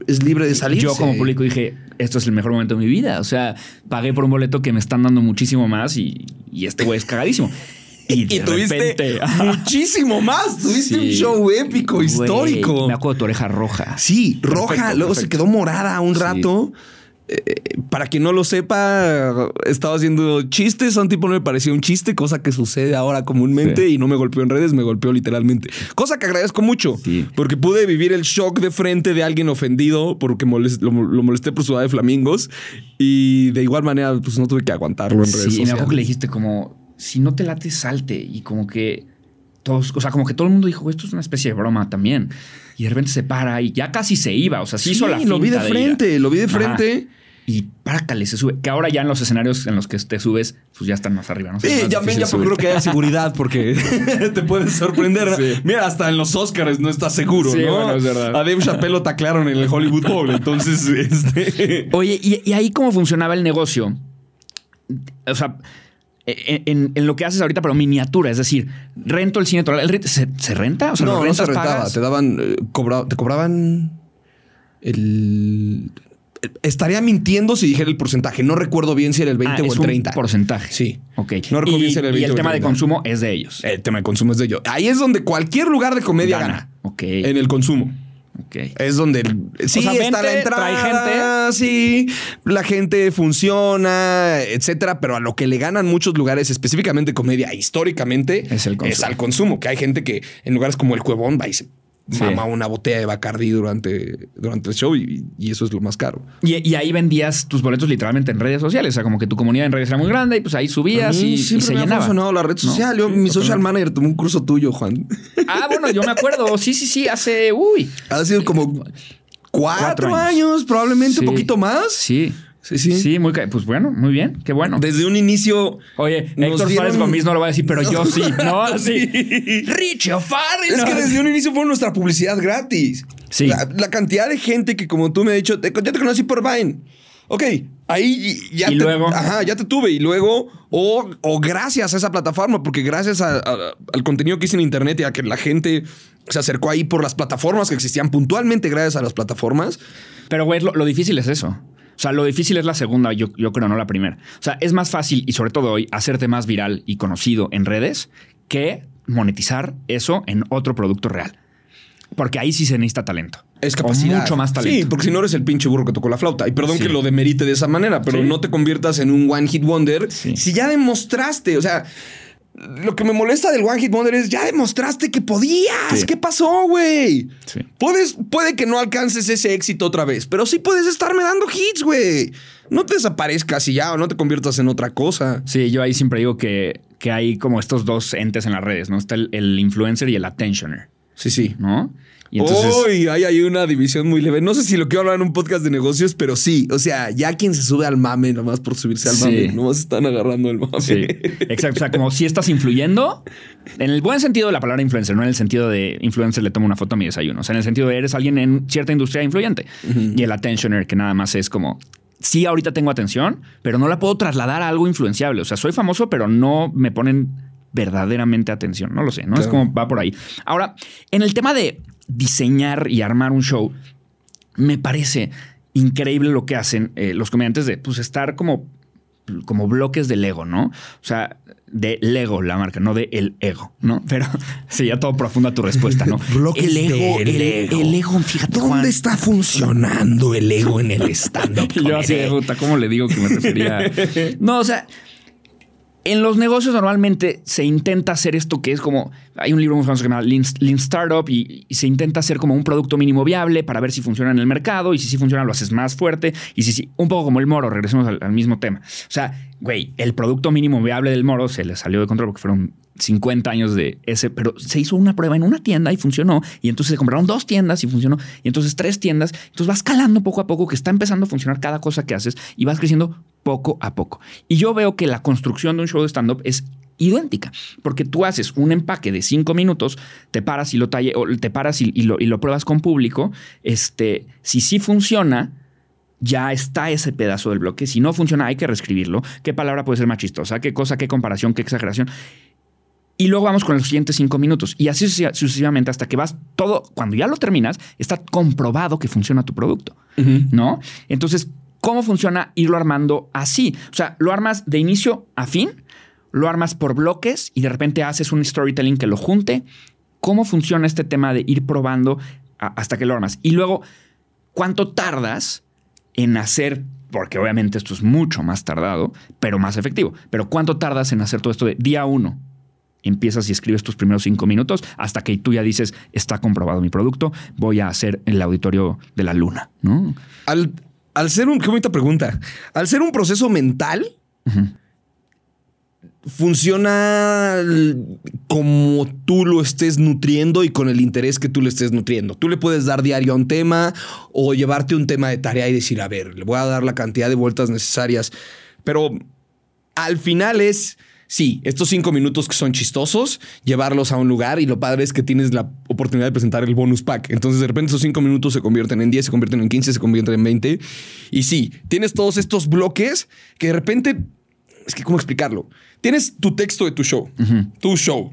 es libre de salir. Yo como público dije, esto es el mejor momento de mi vida. O sea, pagué por un boleto que me están dando muchísimo más y, y este güey es cagadísimo. Y, de Y tuviste repente, muchísimo más. Tuviste un show épico, histórico. me acuerdo de tu oreja roja. Sí, roja, Perfecto, luego se quedó morada un Sí. rato. para quien no lo sepa, estaba haciendo chistes. A un tipo no me pareció un chiste, cosa que sucede ahora comúnmente Sí. y no me golpeó en redes, me golpeó literalmente. Cosa que agradezco mucho Sí. porque pude vivir el shock de frente de alguien ofendido porque molest- lo, lo molesté por su edad de flamingos y de igual manera, pues no tuve que aguantarlo en redes Sí, y me acuerdo que le sociales. dijiste como, si no te late, salte. Y como que todos, o sea, como que todo el mundo dijo, esto es una especie de broma también. Y de repente se para y ya casi se iba. O sea, sí, hizo la lo vi de frente, lo vi de Ajá. frente. Y páracale, se sube. Que ahora ya en los escenarios en los que te subes, pues ya están más arriba, ¿no? Sí, ya ven, ya procuro que haya seguridad porque *laughs* te puedes sorprender. Sí. Mira, hasta en los Oscars no estás seguro, Sí, ¿no? bueno, es verdad. A Dave Chappelle lo taclearon en el Hollywood Bowl, entonces, *laughs* este... Oye, ¿y, y ahí cómo funcionaba el negocio? O sea, en, en- en lo que haces ahorita, pero miniatura, es decir, rento el cine total. ¿El rent- ¿Se, se renta? O sea, no, ¿lo no se rentas, rentaba. pagas? Te daban, eh, cobra- te cobraban el... Estaría mintiendo si dijera el porcentaje. No recuerdo bien si era el 20 Ah, o es el un 30. porcentaje. Sí. Ok. No recuerdo y, bien si era el y 20 el o el tema de 30. consumo es de ellos. El tema de consumo es de ello. Ahí es donde cualquier lugar de comedia gana. Ok. En el consumo. Es donde sí sea, está la entrada, trae sí, la gente funciona, etcétera, pero a lo que le ganan muchos lugares, específicamente comedia, históricamente, Es el consumo. al consumo. Que hay gente que en lugares como el Cuevón va y se Sí. mama una botella de Bacardi durante, durante el show y, y eso es lo más caro. Y, y ahí vendías tus boletos literalmente en redes sociales. O sea, como que tu comunidad en redes era muy grande y pues ahí A subías mí y, se me ha llenaba. funcionado la red ¿No? social. Yo, Sí, mi social totalmente. manager tomó un curso tuyo, Juan. Ah, bueno, yo me acuerdo. Sí, sí, sí. Hace. Uy. Ha sido como cuatro, Cuatro años. años. probablemente Sí. un poquito más. Sí. Sí, sí. Sí, muy. Pues bueno, muy bien. Qué bueno. Desde un inicio. Oye, Héctor dieron- Suárez Gómez no lo va a decir, pero yo sí. *laughs* No, Sí. Richie O'Farrell. Es que desde un inicio fue nuestra publicidad gratis. Sí. La, la cantidad de gente que, como tú me has dicho, te- ya te conocí por Vine. Ok, ahí ya Y te, luego. Ajá, ya te tuve. Y luego, o, o gracias a esa plataforma, porque gracias a- a- al contenido que hice en internet y a que la gente se acercó ahí por las plataformas que existían puntualmente gracias a las plataformas. Pero, güey, lo, lo difícil es eso. O sea, lo difícil es la segunda, yo, yo creo, no la primera. O sea, es más fácil, y sobre todo hoy, hacerte más viral y conocido en redes que monetizar eso en otro producto real. Porque ahí sí se necesita talento. Es O capacidad. mucho más talento. Sí, porque si no eres el pinche burro que tocó la flauta. Y perdón Sí. que lo demerite de esa manera, pero Sí. no te conviertas en un one hit wonder. Sí. Si ya demostraste, o sea, lo que me molesta del one hit wonder es ya demostraste que podías. Sí. ¿Qué pasó, güey? Sí. Puedes, puede que no alcances ese éxito otra vez, pero sí puedes estarme dando hits, güey. No te desaparezcas y ya, o no te conviertas en otra cosa. Sí, yo ahí siempre digo que, que hay como estos dos entes en las redes, ¿no? Está el, el influencer y el attentioner, Sí, sí. ¿no? Y entonces. Uy, ahí hay una división muy leve. No sé si lo quiero hablar en un podcast de negocios, pero sí. O sea, ya quien se sube al mame, nomás por subirse al Sí. mame, nomás están agarrando el mame. Sí, exacto. O sea, como si estás influyendo, en el buen sentido de la palabra influencer, no en el sentido de influencer le tomo una foto a mi desayuno. O sea, en el sentido de eres alguien en cierta industria influyente. Y el attentioner, que nada más es como. Sí, ahorita tengo atención, pero no la puedo trasladar a algo influenciable. O sea, soy famoso, pero no me ponen verdaderamente atención. No lo sé, ¿no? Es como va por ahí. Ahora, en el tema de diseñar y armar un show, me parece increíble lo que hacen eh, los comediantes de pues estar como, como bloques de Lego, ¿no? O sea, de Lego la marca, no de el ego, ¿no? *laughs* Pero sí, ya todo profunda tu respuesta, ¿no? *laughs* Bloques el ego, el, ego, fíjate, ¿Dónde Juan. está funcionando el ego en el *laughs* stand-up? Yo así de puta, ¿cómo le digo que me refería? No, o sea, en los negocios normalmente se intenta hacer esto que es como. Hay un libro muy famoso que se llama Lean, Startup y, se intenta hacer como un producto mínimo viable para ver si funciona en el mercado y si sí funciona lo haces más fuerte y si sí, un poco como el moro, regresemos al, al mismo tema. O sea, güey, el producto mínimo viable del moro se le salió de control porque fueron 50 años de ese, pero se hizo una prueba en una tienda y funcionó. Y entonces se compraron dos tiendas y funcionó. Y entonces tres tiendas. Entonces vas calando poco a poco que está empezando a funcionar cada cosa que haces y vas creciendo poco a poco. Y yo veo que la construcción de un show de stand-up es idéntica, porque tú haces un empaque de cinco minutos, te paras y lo talle, o te paras y, y lo, y lo pruebas con público. Este, si sí funciona, ya está ese pedazo del bloque. Si no funciona, hay que reescribirlo. ¿Qué palabra puede ser más chistosa? ¿Qué cosa? ¿Qué comparación? ¿Qué exageración? Y luego vamos con los siguientes cinco minutos. Y así sucesi- sucesivamente hasta que vas todo, cuando ya lo terminas, está comprobado que funciona tu producto. ¿No? Entonces, ¿cómo funciona irlo armando así? O sea, lo armas de inicio a fin, lo armas por bloques y de repente haces un storytelling que lo junte. ¿Cómo funciona este tema de ir probando hasta que lo armas? Y luego, ¿cuánto tardas en hacer porque obviamente esto es mucho más tardado, pero más efectivo. Pero ¿cuánto tardas en hacer todo esto de día uno? Empiezas y escribes tus primeros cinco minutos hasta que tú ya dices, está comprobado mi producto, voy a hacer el auditorio de la luna, ¿no? Al ser un, qué bonita pregunta. Al ser un proceso mental, funciona como tú lo estés nutriendo y con el interés que tú le estés nutriendo. Tú le puedes dar diario a un tema o llevarte un tema de tarea y decir, a ver, le voy a dar la cantidad de vueltas necesarias. Pero al final es, sí, estos cinco minutos que son chistosos, llevarlos a un lugar y lo padre es que tienes la oportunidad de presentar el bonus pack. Entonces de repente esos cinco minutos se convierten en 10, se convierten en 15, se convierten en 20. Y sí, tienes todos estos bloques que de repente, es que, ¿cómo explicarlo? Tienes tu texto de tu show, tu show,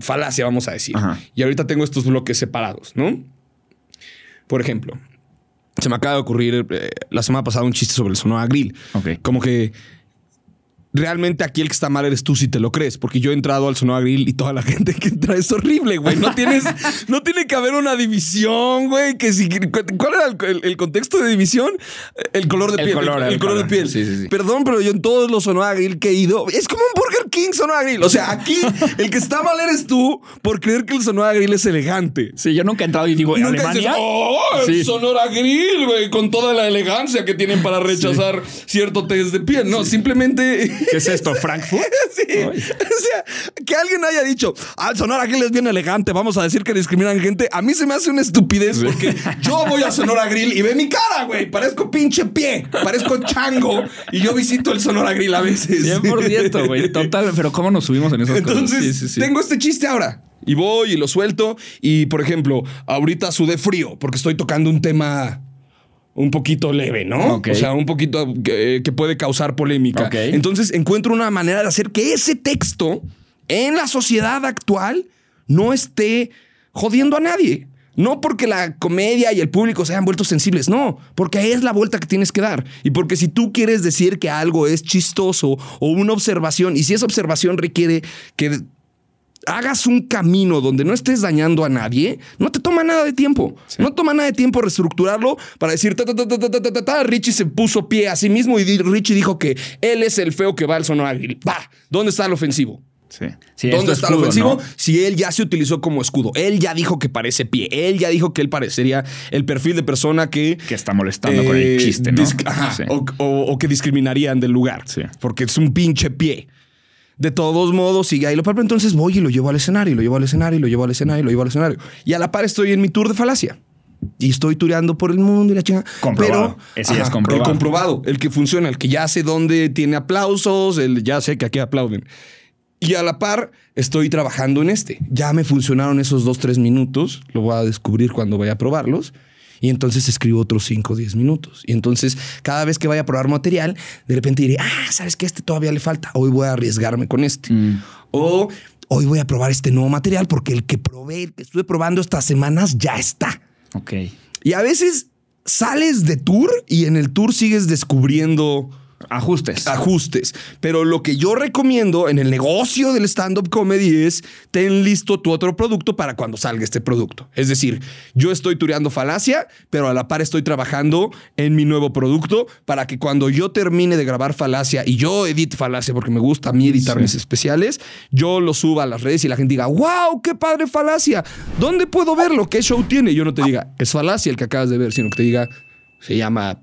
falacia, vamos a decir. Ajá. Y ahorita tengo estos bloques separados, ¿no? Por ejemplo, se me acaba de ocurrir eh, la semana pasada un chiste sobre el Sonora Grill. Ok. Como que realmente aquí el que está mal eres tú si te lo crees, porque yo he entrado al Sonora Grill y toda la *laughs* gente que entra es horrible, güey. No tienes, *laughs* no tiene que haber una división, güey. Que si, ¿Cuál era el, el- el contexto de división? El color de El piel. color, el, color de piel. Sí, sí, sí. Perdón, pero yo en todos los Sonora Grill que he ido, es como un Burger King Sonora Grill. O sea, aquí *laughs* el que está mal eres tú por creer que el Sonora Grill es elegante. Sí, yo nunca he entrado y digo, ¿en nunca Alemania? dices, ¡Oh, el. Sonora Grill, güey! Con toda la elegancia que tienen para rechazar cierto test de piel. No, simplemente... ¿Qué es esto, Frankfurt? *laughs* Sí. O sea, que alguien haya dicho, el Sonora Grill es bien elegante, vamos a decir que discriminan gente. A mí se me hace una estupidez porque yo voy a Sonora Grill y ve mi cara, güey. Parezco pinche pie, parezco chango y yo visito el Sonora Grill a veces. 100%, güey. *laughs* Total. Pero ¿cómo nos subimos en esas Entonces, cosas? Sí, sí, sí. tengo este chiste ahora. Y voy y lo suelto. Y, por ejemplo, ahorita sudé frío porque estoy tocando un tema un poquito leve, ¿no? O sea, un poquito que, que puede causar polémica. Entonces, encuentro una manera de hacer que ese texto en la sociedad actual no esté jodiendo a nadie. No porque la comedia y el público se hayan vuelto sensibles, no, porque es la vuelta que tienes que dar. Y porque si tú quieres decir que algo es chistoso o una observación, y si esa observación requiere que hagas un camino donde no estés dañando a nadie, no te toma nada de tiempo. No toma nada de tiempo reestructurarlo para decir, ta, Richie se puso pie a sí mismo y Richie dijo que él es el feo que va al sonágil. Va, ¿dónde está el ofensivo? Sí. ¿Dónde está el ofensivo? Si él ya se utilizó como escudo, él ya dijo que parece pie, él ya dijo que él parecería el perfil de persona que. Que está molestando eh, con el eh, chiste, ¿no? O, o, que discriminarían del lugar. Porque es un pinche pie. De todos modos, sigue ahí lo palpa. Entonces voy y lo llevo al escenario, y lo llevo al escenario, y lo llevo al escenario, y lo llevo al escenario. Y a la par estoy en mi tour de falacia. Y estoy tureando por el mundo y la chingada. Comprobado. Ese ya es comprobado. El comprobado, el que funciona, el que ya sé dónde tiene aplausos, el ya sé que aquí aplauden. Y a la par estoy trabajando en este. Ya me funcionaron esos dos, tres minutos. Lo voy a descubrir cuando vaya a probarlos. Y entonces escribo otros 5 o 10 minutos. Y entonces cada vez que vaya a probar material, de repente diré, ah, ¿sabes que Este todavía le falta. Hoy voy a arriesgarme con este. O hoy voy a probar este nuevo material porque el que probé, el que estuve probando estas semanas ya está. Ok. Y a veces sales de tour y en el tour sigues descubriendo Ajustes. ajustes. Pero lo que yo recomiendo en el negocio del stand-up comedy es ten listo tu otro producto para cuando salga este producto. Es decir, yo estoy tureando falacia, pero a la par estoy trabajando en mi nuevo producto para que cuando yo termine de grabar falacia y yo edite falacia porque me gusta a mí editar Sí. mis especiales, yo lo suba a las redes y la gente diga, wow, qué padre falacia. ¿Dónde puedo verlo? ¿Qué show tiene? Y yo no te diga, es falacia el que acabas de ver, sino que te diga, se llama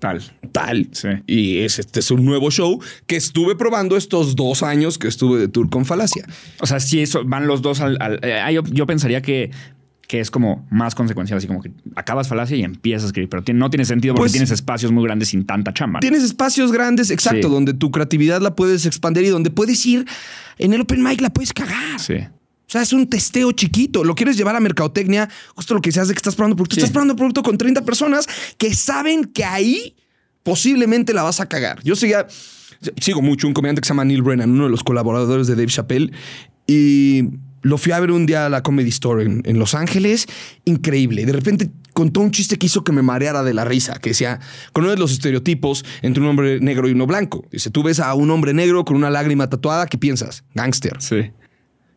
Tal. tal. Sí. Y es, este es un nuevo show que estuve probando estos dos años que estuve de tour con Falacia. O sea, si eso van los dos al. al- eh, yo, yo pensaría que, que es como más consecuencial, así como que acabas falacia y empiezas a escribir, pero no tiene sentido porque Pues- tienes espacios muy grandes sin tanta chamba. ¿no? Tienes espacios grandes, exacto, Sí. donde tu creatividad la puedes expandir y donde puedes ir en el open mic la puedes cagar. Sí. O sea, es un testeo chiquito. Lo quieres llevar a mercadotecnia, justo lo que decías de que estás probando producto. Sí. Estás probando producto con 30 personas que saben que ahí posiblemente la vas a cagar. Yo seguía, sigo mucho un comediante que se llama Neil Brennan, uno de los colaboradores de Dave Chappelle, y lo fui a ver un día a la Comedy Store en, en Los Ángeles. Increíble. De repente contó un chiste que hizo que me mareara de la risa, que decía, con uno de los estereotipos entre un hombre negro y uno blanco. Dice, tú ves a un hombre negro con una lágrima tatuada, ¿qué piensas? Gángster. Sí.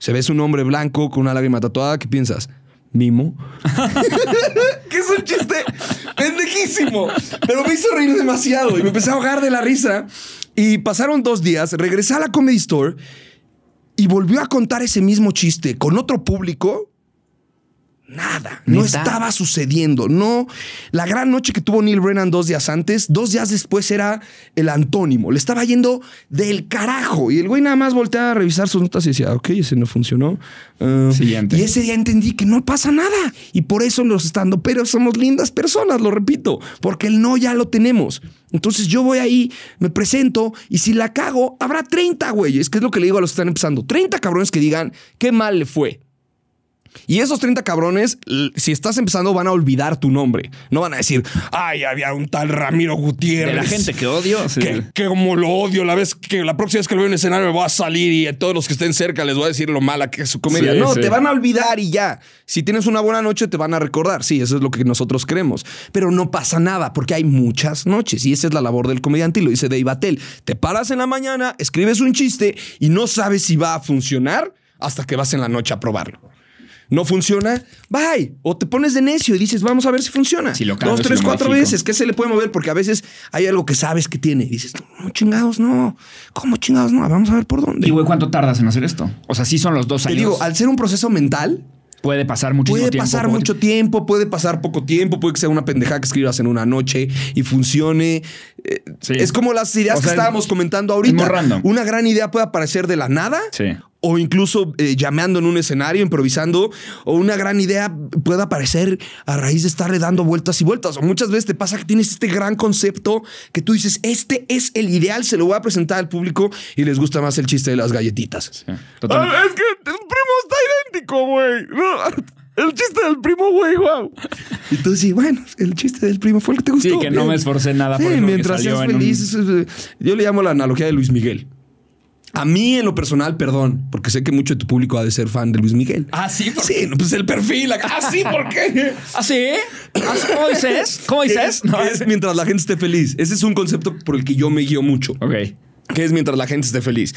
Se ves un hombre blanco con una lágrima tatuada, ¿qué piensas? Mimo. *laughs* que es un chiste pendejísimo. Pero me hizo reír demasiado y me empecé a ahogar de la risa. Y pasaron dos días, regresé a la Comedy Store y volvió a contar ese mismo chiste con otro público. Nada, no estaba sucediendo. No, la gran noche que tuvo Neil Brennan dos días antes, dos días después era el antónimo. Le estaba yendo del carajo. Y el güey nada más volteaba a revisar sus notas y decía, ok, ese no funcionó. Ah, Siguiente. Y ese día entendí que no pasa nada. Y por eso los estando pero somos lindas personas, lo repito, porque el no ya lo tenemos. Entonces yo voy ahí, me presento y si la cago, habrá 30 güeyes, que es lo que le digo a los que están empezando. 30 cabrones que digan qué mal le fue. Y esos 30 cabrones, si estás empezando, van a olvidar tu nombre. No van a decir, ay, había un tal Ramiro Gutiérrez. De la gente que odio. sí. Que, que como lo odio, la vez que la próxima vez que lo veo en escenario me voy a salir y a todos los que estén cerca les voy a decir lo mala que es su comedia. Sí, no, sí. te van a olvidar y ya. Si tienes una buena noche, te van a recordar. Sí, eso es lo que nosotros creemos. Pero no pasa nada porque hay muchas noches y esa es la labor del comediante y lo dice Dave Attell. Te paras en la mañana, escribes un chiste y no sabes si va a funcionar hasta que vas en la noche a probarlo. No funciona, bye. O te pones de necio y dices, vamos a ver si funciona. Si lo cambio, Dos, si tres, lo cuatro modifico. veces. ¿Qué se le puede mover? Porque a veces hay algo que sabes que tiene. Y dices, no, chingados, no. ¿Cómo chingados, no? Vamos a ver por dónde. Y güey, ¿cuánto tardas en hacer esto? O sea, sí son los dos Te años. digo, al ser un proceso mental, puede pasar puede tiempo. pasar poco mucho tiempo, puede pasar poco tiempo, puede que sea una pendejada que escribas en una noche y funcione. Eh, Sí. Es como las ideas O que estábamos comentando es ahorita. muy random. Una gran idea puede aparecer de la nada. Sí. O incluso eh, llameando en un escenario, improvisando, o una gran idea puede aparecer a raíz de estarle dando vueltas y vueltas. O muchas veces te pasa que tienes este gran concepto que tú dices, este es el ideal, se lo voy a presentar al público y les gusta más el chiste de las galletitas. Sí. Ah, es que el primo está idéntico, güey. No, el chiste del primo, güey, wow. Y tú sí, bueno, el chiste del primo fue el que te gustó. Sí, que no me esforcé nada Sí, por que mientras salió seas un- feliz. Yo le llamo la analogía de Luis Miguel. A mí, en lo personal, perdón, porque sé que mucho de tu público ha de ser fan de Luis Miguel. Ah, sí, ¿por Sí, no, pues el perfil. Ah, sí, ¿por qué? *laughs* ¿Ah, sí? ¿Ah, sí? ¿Cómo dices? ¿Cómo dices? es, que es mientras la gente esté feliz. Ese es un concepto por el que yo me guío mucho. Ok. que es mientras la gente esté feliz.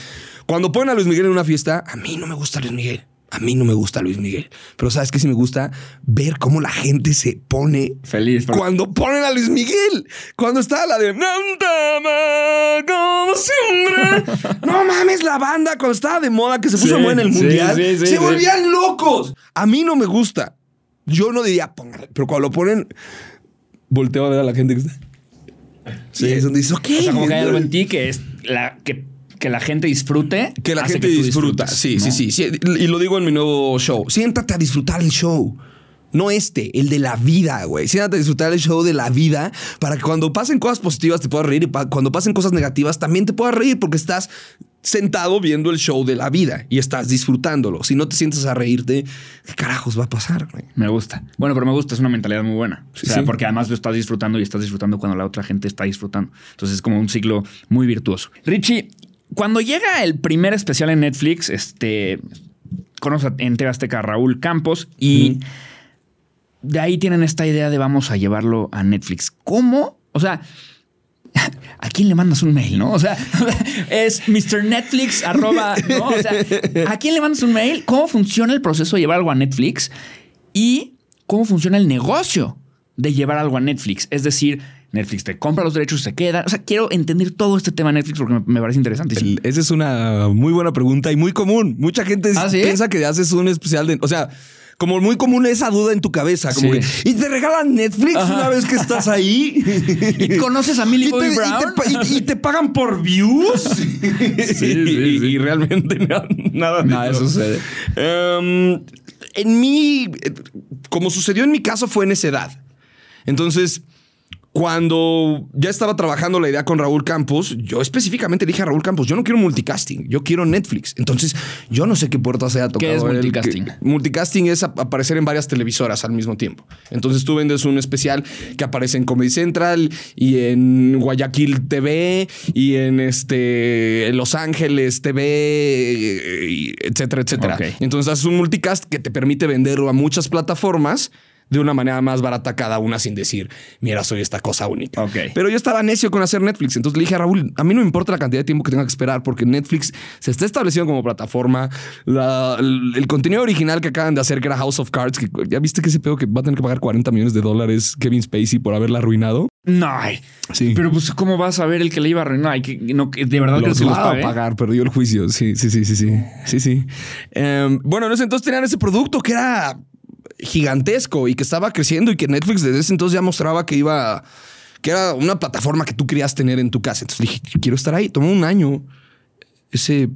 Cuando ponen a Luis Miguel en una fiesta, a mí no me gusta Luis Miguel. A mí no me gusta Luis Miguel. Pero sabes que sí me gusta ver cómo la gente se pone Feliz. porque- cuando ponen a Luis Miguel. Cuando está la de "Nántama como siempre". *laughs* No mames, la banda cuando estaba de moda que se puso Sí, moda en el sí, mundial, sí, se volvían locos. A mí no me gusta. Yo no diría póngale, pero cuando lo ponen, volteo a ver a la gente que está. Sí, es donde dice, ok. O sea, como que hay algo en *laughs* ti que es la que, que la gente disfrute. Que la hace gente disfruta. Sí, ¿no? sí, sí, sí. Y lo digo en mi nuevo show. Siéntate a disfrutar el show. No este, el de la vida, güey. Siéntate a disfrutar el show de la vida para que cuando pasen cosas positivas te puedas reír y cuando pasen cosas negativas también te puedas reír porque estás sentado viendo el show de la vida y estás disfrutándolo. Si no te sientes a reírte, ¿qué carajos va a pasar, güey? Me gusta. Bueno, pero me gusta, es una mentalidad muy buena. Sí, o sea, sí. porque además lo estás disfrutando y estás disfrutando cuando la otra gente está disfrutando. Entonces es como un ciclo muy virtuoso. Richie, cuando llega el primer especial en Netflix, este conoce en TV Azteca a Raúl Campos y de ahí tienen esta idea de vamos a llevarlo a Netflix. ¿Cómo? O sea, *laughs* ¿a quién le mandas un mail, no? O sea, *laughs* es Mr. Netflix arroba, ¿no? O sea, ¿a quién le mandas un mail? ¿Cómo funciona el proceso de llevar algo a Netflix? Y cómo funciona el negocio de llevar algo a Netflix. Es decir, Netflix te compra los derechos, se queda. O sea, quiero entender todo este tema de Netflix porque me, me parece interesante. El- esa es una muy buena pregunta y muy común. Mucha gente ¿Ah, sí? piensa que haces un especial de. O sea, como muy común esa duda en tu cabeza. Como Sí. que, y te regalan Netflix Ajá. una vez que estás ahí. *laughs* ¿Y conoces a Millie Y te, y y- y pagan por views. *laughs* sí, *laughs* sí. Y realmente nada, nada de Nada sucede. Em, en mi. Como sucedió en mi caso, fue en esa edad. Entonces. Cuando ya estaba trabajando la idea con Raúl Campos, yo específicamente dije a Raúl Campos, yo no quiero multicasting, yo quiero Netflix. Entonces, yo no sé qué puerta se ha tocado. ¿Qué es multicasting? que- multicasting es ap- aparecer en varias televisoras al mismo tiempo. Entonces, tú vendes un especial que aparece en Comedy Central y en Guayaquil TV y en este en Los Ángeles TV, etcétera, etcétera. Entonces, haces un multicast que te permite venderlo a muchas plataformas de una manera más barata cada una sin decir, mira, soy esta cosa única. Ok. Pero yo estaba necio con hacer Netflix. Entonces le dije a Raúl, a mí no me importa la cantidad de tiempo que tenga que esperar porque Netflix se está estableciendo como plataforma. La- el, contenido original que acaban de hacer, que era House of Cards, que ya viste que ese pedo que va a tener que pagar 40 millones de dólares Kevin Spacey por haberla arruinado. No. Sí. Pero pues, ¿cómo vas a ver el que le iba a arruinar? Que, no, que de verdad Los que los va a pagar, perdió el juicio. Sí, sí, sí, sí, sí. Sí, sí. Em, bueno, en ese entonces tenían ese producto que era gigantesco y que estaba creciendo y que Netflix desde ese entonces ya mostraba que iba, que era una plataforma que tú querías tener en tu casa. Entonces dije, quiero estar ahí. Tomó un año ese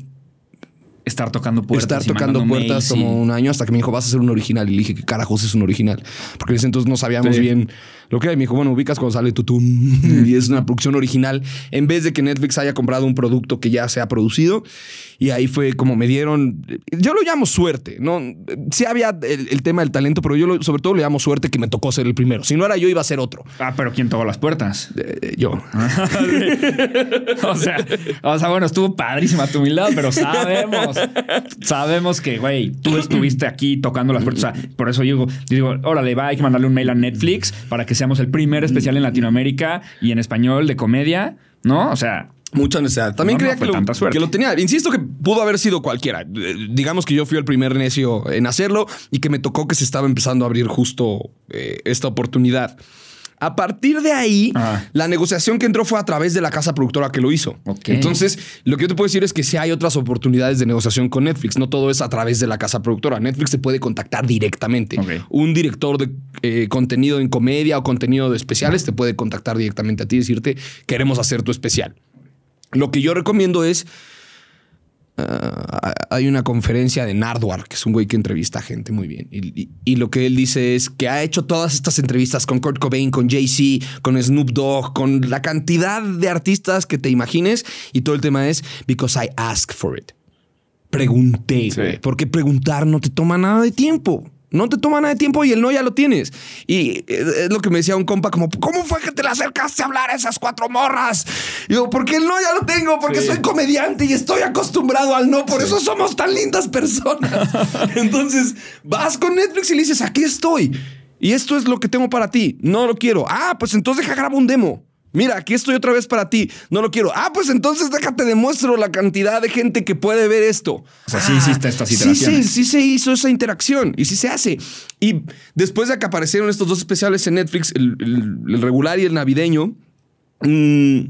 Estar tocando puertas. estar tocando puertas tomó un año hasta que me dijo, vas a hacer un original. Y le dije, ¿qué carajos es un original? Porque en ese entonces no sabíamos Sí. bien lo que era. Y me dijo, bueno, ubicas cuando sale Tutum y es una producción original en vez de que Netflix haya comprado un producto que ya se ha producido. Y ahí fue como me dieron, yo lo llamo suerte, ¿no? Sí había el, el tema del talento, pero yo lo- sobre todo le llamo suerte que me tocó ser el primero. Si no era yo, iba a ser otro. Ah, pero ¿quién tocó las puertas? Eh, yo. *laughs* o sea, o sea, bueno, estuvo padrísima tu humildad, pero sabemos, sabemos que, güey, tú estuviste aquí tocando las puertas. O sea, por eso yo digo, yo digo, órale, va, hay que mandarle un mail a Netflix para que seamos el primer especial en Latinoamérica y en español de comedia, ¿no? O sea, Mucha necesidad. También No, creía fue que, lo, tanta suerte. que lo tenía. Insisto que pudo haber sido cualquiera. Eh, Digamos que yo fui el primer necio en hacerlo y que me tocó que se estaba empezando a abrir justo eh, esta oportunidad. A partir de ahí, Ajá. la negociación que entró fue a través de la casa productora que lo hizo. Entonces, lo que yo te puedo decir es que sí hay otras oportunidades de negociación con Netflix. No todo es a través de la casa productora. Netflix se puede contactar directamente. Un director de eh, contenido en comedia o contenido de especiales te puede contactar directamente a ti y decirte, queremos hacer tu especial. Lo que yo recomiendo es. Ah, hay una conferencia de Nardwar, que es un güey que entrevista a gente muy bien. Y, y- y lo que él dice es que ha hecho todas estas entrevistas con Kurt Cobain, con Jay-Z, con Snoop Dogg, con la cantidad de artistas que te imagines. Y todo el tema es because I asked for it. Pregunté, Sí. Porque preguntar no te toma nada de tiempo. No te toma nada de tiempo y el no ya lo tienes. Y eh, es lo que me decía un compa, como, ¿cómo fue que te le acercaste a hablar a esas cuatro morras? Y yo, porque el no ya lo tengo, porque Sí. soy comediante y estoy acostumbrado al no, por eso somos tan lindas personas. *laughs* Entonces, vas con Netflix y le dices, aquí estoy. Y esto es lo que tengo para ti. No lo quiero. Ah, pues entonces deja grabo un demo. Mira, aquí estoy otra vez para ti. No lo quiero. Ah, pues entonces déjate demuestro la cantidad de gente que puede ver esto. O sea, sí Ah, hiciste estas sí, sí, sí se hizo esa interacción y sí se hace. Y después de que aparecieron estos dos especiales en Netflix, el, el- el regular y el navideño, mm,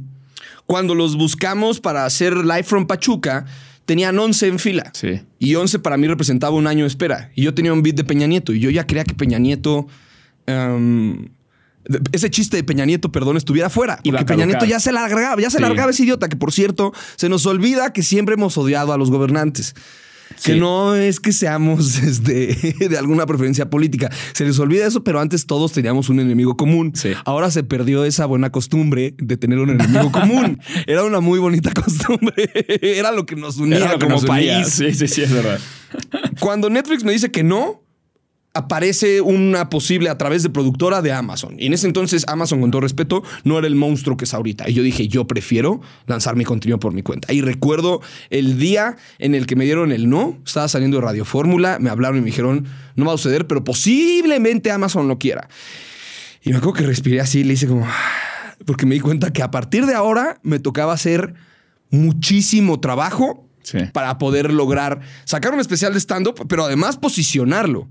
cuando los buscamos para hacer Live from Pachuca, tenían 11 en fila. Sí. Y 11 para mí representaba un año de espera. Y yo tenía un beat de Peña Nieto. Y yo ya quería que Peña Nieto. em, ese chiste de Peña Nieto, perdón, estuviera fuera. A Porque Peña. Nieto ya se largaba, ya se Sí. largaba ese idiota, que por cierto, se nos olvida que siempre hemos odiado a los gobernantes. Que no es que seamos *laughs* este, de alguna preferencia política. Se les olvida eso, pero antes todos teníamos un enemigo común. Sí. Ahora se perdió esa buena costumbre de tener un enemigo común. *laughs* Era una muy bonita costumbre. *laughs* Era lo que nos unía como país. Sí, sí, sí, es verdad. Cuando Netflix me dice que no, aparece una posible a través de productora de Amazon. Y en ese entonces Amazon, con todo respeto, no era el monstruo que es ahorita. Y yo dije, yo prefiero lanzar mi contenido por mi cuenta. Y recuerdo el día en el que me dieron el no, estaba saliendo de Radio Fórmula, me hablaron y me dijeron, no va a suceder, pero posiblemente Amazon lo quiera. Y me acuerdo que respiré así le hice como... *sighs* Porque me di cuenta que a partir de ahora me tocaba hacer muchísimo trabajo Sí. para poder lograr sacar un especial de stand-up, pero además posicionarlo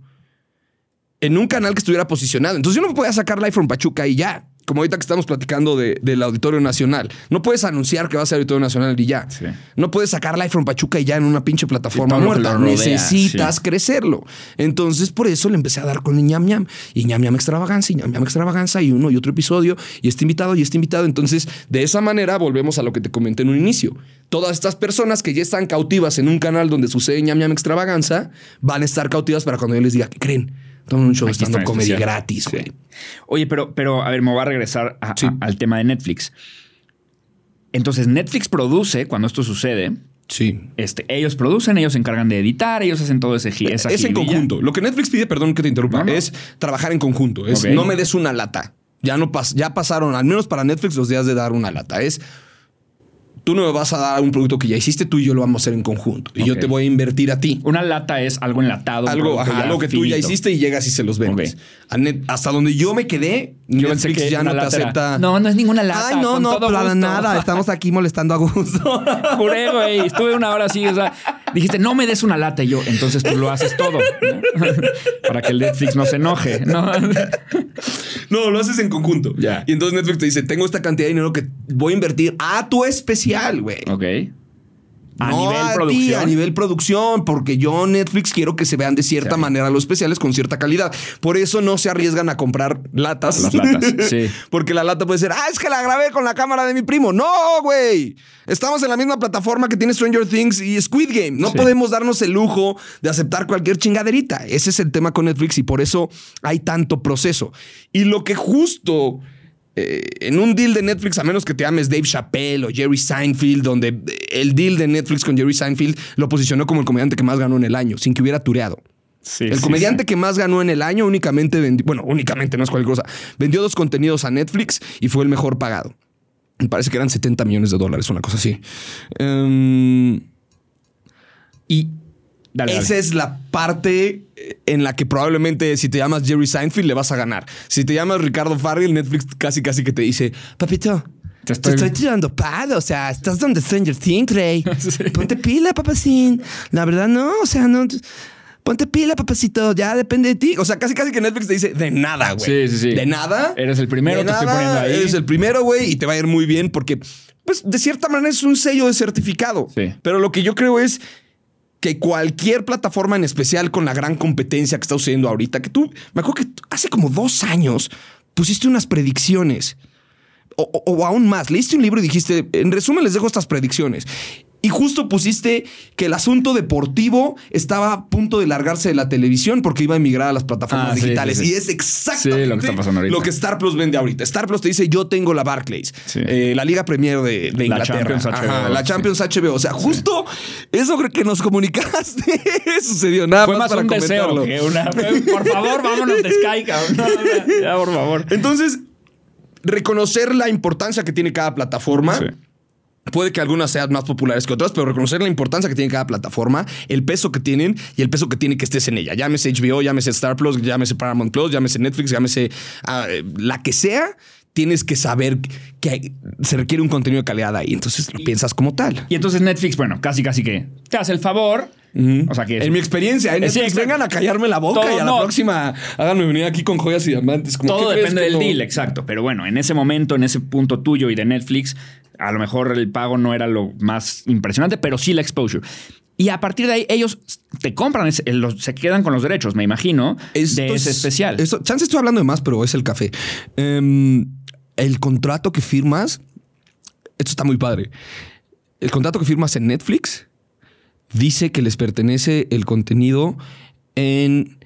en un canal que estuviera posicionado. Entonces yo no podía sacar Live from Pachuca y ya. Como ahorita que estamos platicando de- del Auditorio Nacional. No puedes anunciar que va a ser Auditorio Nacional y ya. Sí. No puedes sacar Live from Pachuca y ya en una pinche plataforma muerta. rodea, Necesitas sí. crecerlo. Entonces por eso le empecé a dar con el ñam ñam. Y ñam ñam extravaganza y ñam ñam extravaganza y uno y otro episodio y este invitado y este invitado. Entonces de esa manera volvemos a lo que te comenté en un inicio. Todas estas personas que ya están cautivas en un canal donde sucede ñam ñam extravaganza van a estar cautivas para cuando yo les diga, ¿qué creen? Tomen un show el comedy especial. gratis, Sí. güey. Oye, pero, pero a ver, me voy a regresar a- Sí. a- al tema de Netflix. Entonces, Netflix produce cuando esto sucede. Sí. Este, ellos producen, ellos se encargan de editar, ellos hacen todo ese gi- esa Es en conjunto. Lo que Netflix pide, perdón que te interrumpa, No, no. es trabajar en conjunto. Es Ok. no me des una lata. Ya no pas- ya pasaron, al menos para Netflix, los días de dar una lata. Es tú no me vas a dar un producto que ya hiciste, tú y yo lo vamos a hacer en conjunto. Y yo te voy a invertir a ti. Una lata es algo enlatado. Algo, ajá, algo que tú ya hiciste y llegas y se los vendes. Hasta donde yo me quedé, Yo Netflix que ya no te acepta. No, no es ninguna lata. Ay, no, con no, todo para gusto". nada. Estamos aquí molestando a gusto. *laughs* Juré, güey. Estuve una hora así. O sea, dijiste, no me des una lata. Y yo, entonces tú lo haces todo. ¿no? *laughs* Para que el Netflix no se enoje. ¿no? No, lo haces en conjunto. Ya. Y entonces Netflix te dice, tengo esta cantidad de dinero que voy a invertir a tu especial, güey. Ok. A No nivel producción. a nivel producción, porque yo Netflix quiero que se vean de cierta Sí. manera los especiales con cierta calidad. Por eso no se arriesgan a comprar latas. Las latas, *laughs* sí. porque la lata puede ser, ah, es que la grabé con la cámara de mi primo. No, güey. Estamos en la misma plataforma que tiene Stranger Things y Squid Game. No Sí. podemos darnos el lujo de aceptar cualquier chingaderita. Ese es el tema con Netflix y por eso hay tanto proceso. Y lo que justo eh, en un deal de Netflix, a menos que te llames Dave Chappelle o Jerry Seinfeld, donde el deal de Netflix con Jerry Seinfeld lo posicionó como el comediante que más ganó en el año, sin que hubiera tureado. Sí, el sí, comediante que más ganó en el año únicamente vendió, bueno, únicamente no es cualquier cosa, vendió dos contenidos a Netflix y fue el mejor pagado. Me parece que eran 70 millones de dólares, una cosa así. Em, Y. Dale, dale. esa es la parte eh, en la que probablemente si te llamas Jerry Seinfeld le vas a ganar. Si te llamas Ricardo Farrell, Netflix casi casi que te dice, Papito, Te te estoy- tirando palo. O sea, estás donde Stranger Things, Rey. *laughs* Ponte pila, papacín. La verdad, no. O sea, no. Ponte pila, papacito. Ya depende de ti. O sea, casi casi que Netflix te dice de nada, güey. Sí, sí, sí. De nada. Eres el primero, De te estoy poniendo ahí. Eres el primero, güey, y te va a ir muy bien porque, pues, de cierta manera es un sello de certificado. Sí. Pero lo que yo creo es que cualquier plataforma en especial con la gran competencia que está sucediendo ahorita, que tú, me acuerdo que hace como dos años pusiste unas predicciones. O- o aún más, leíste un libro y dijiste, en resumen les dejo estas predicciones. Y justo pusiste que el asunto deportivo estaba a punto de largarse de la televisión porque iba a emigrar a las plataformas Ah, digitales. sí, sí. Y es exactamente lo que está pasando ahorita. lo que Star Plus vende ahorita. Star Plus te dice, yo tengo la Barclays, eh, la Liga Premier de, de La Inglaterra. Champions HBO, Ajá, la. Champions HBO. O sea, justo eso que nos comunicaste *laughs* sucedió. Nada Fue más para un deseo comentarlo. que una. *laughs* Por favor, vámonos de Sky, cabrón. Ya, por favor. Entonces, reconocer la importancia que tiene cada plataforma. Puede que algunas sean más populares que otras, pero reconocer la importancia que tiene cada plataforma, el peso que tienen y el peso que tiene que estés en ella. Llámese HBO, llámese Star Plus, llámese Paramount Plus, llámese Netflix, llámese ah, eh, la que sea, tienes que saber que hay- se requiere un contenido de calidad ahí. Entonces lo piensas como tal. Y entonces Netflix, bueno, casi, casi que te hace el favor. O sea que. En mi experiencia, en Eh, sí, Netflix, vengan a callarme la boca Todo, y a no. la próxima háganme venir aquí con joyas y diamantes. Como, Todo ¿qué crees depende del no? deal, exacto. Pero bueno, en ese momento, en ese punto tuyo y de Netflix, a lo mejor el pago no era lo más impresionante, pero sí la exposure. Y a partir de ahí, ellos te compran, los- se quedan con los derechos, me imagino, Esto de ese es- especial. esto- chance estoy hablando de más, pero es el café. Em, el contrato que firmas, esto está muy padre. El contrato que firmas en Netflix dice que les pertenece el contenido en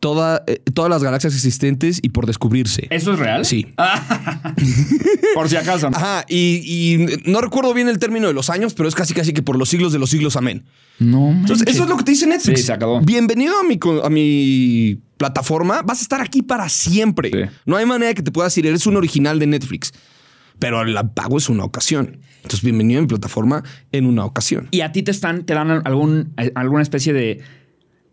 toda, eh, todas las galaxias existentes y por descubrirse. ¿Eso es real? Sí. *laughs* Por si acaso. Ajá, y, y no recuerdo bien el término de los años, pero es casi casi que por los siglos de los siglos, amén. No, Entonces, eso es lo que te dice Netflix. Sí, se acabó. Bienvenido a mi, a mi plataforma. Vas a estar aquí para siempre. Sí. No hay manera de que te puedas ir. Eres un original de Netflix. Pero el pago es una ocasión. Entonces, bienvenido a mi plataforma en una ocasión. Y a ti te están, te dan algún, alguna especie de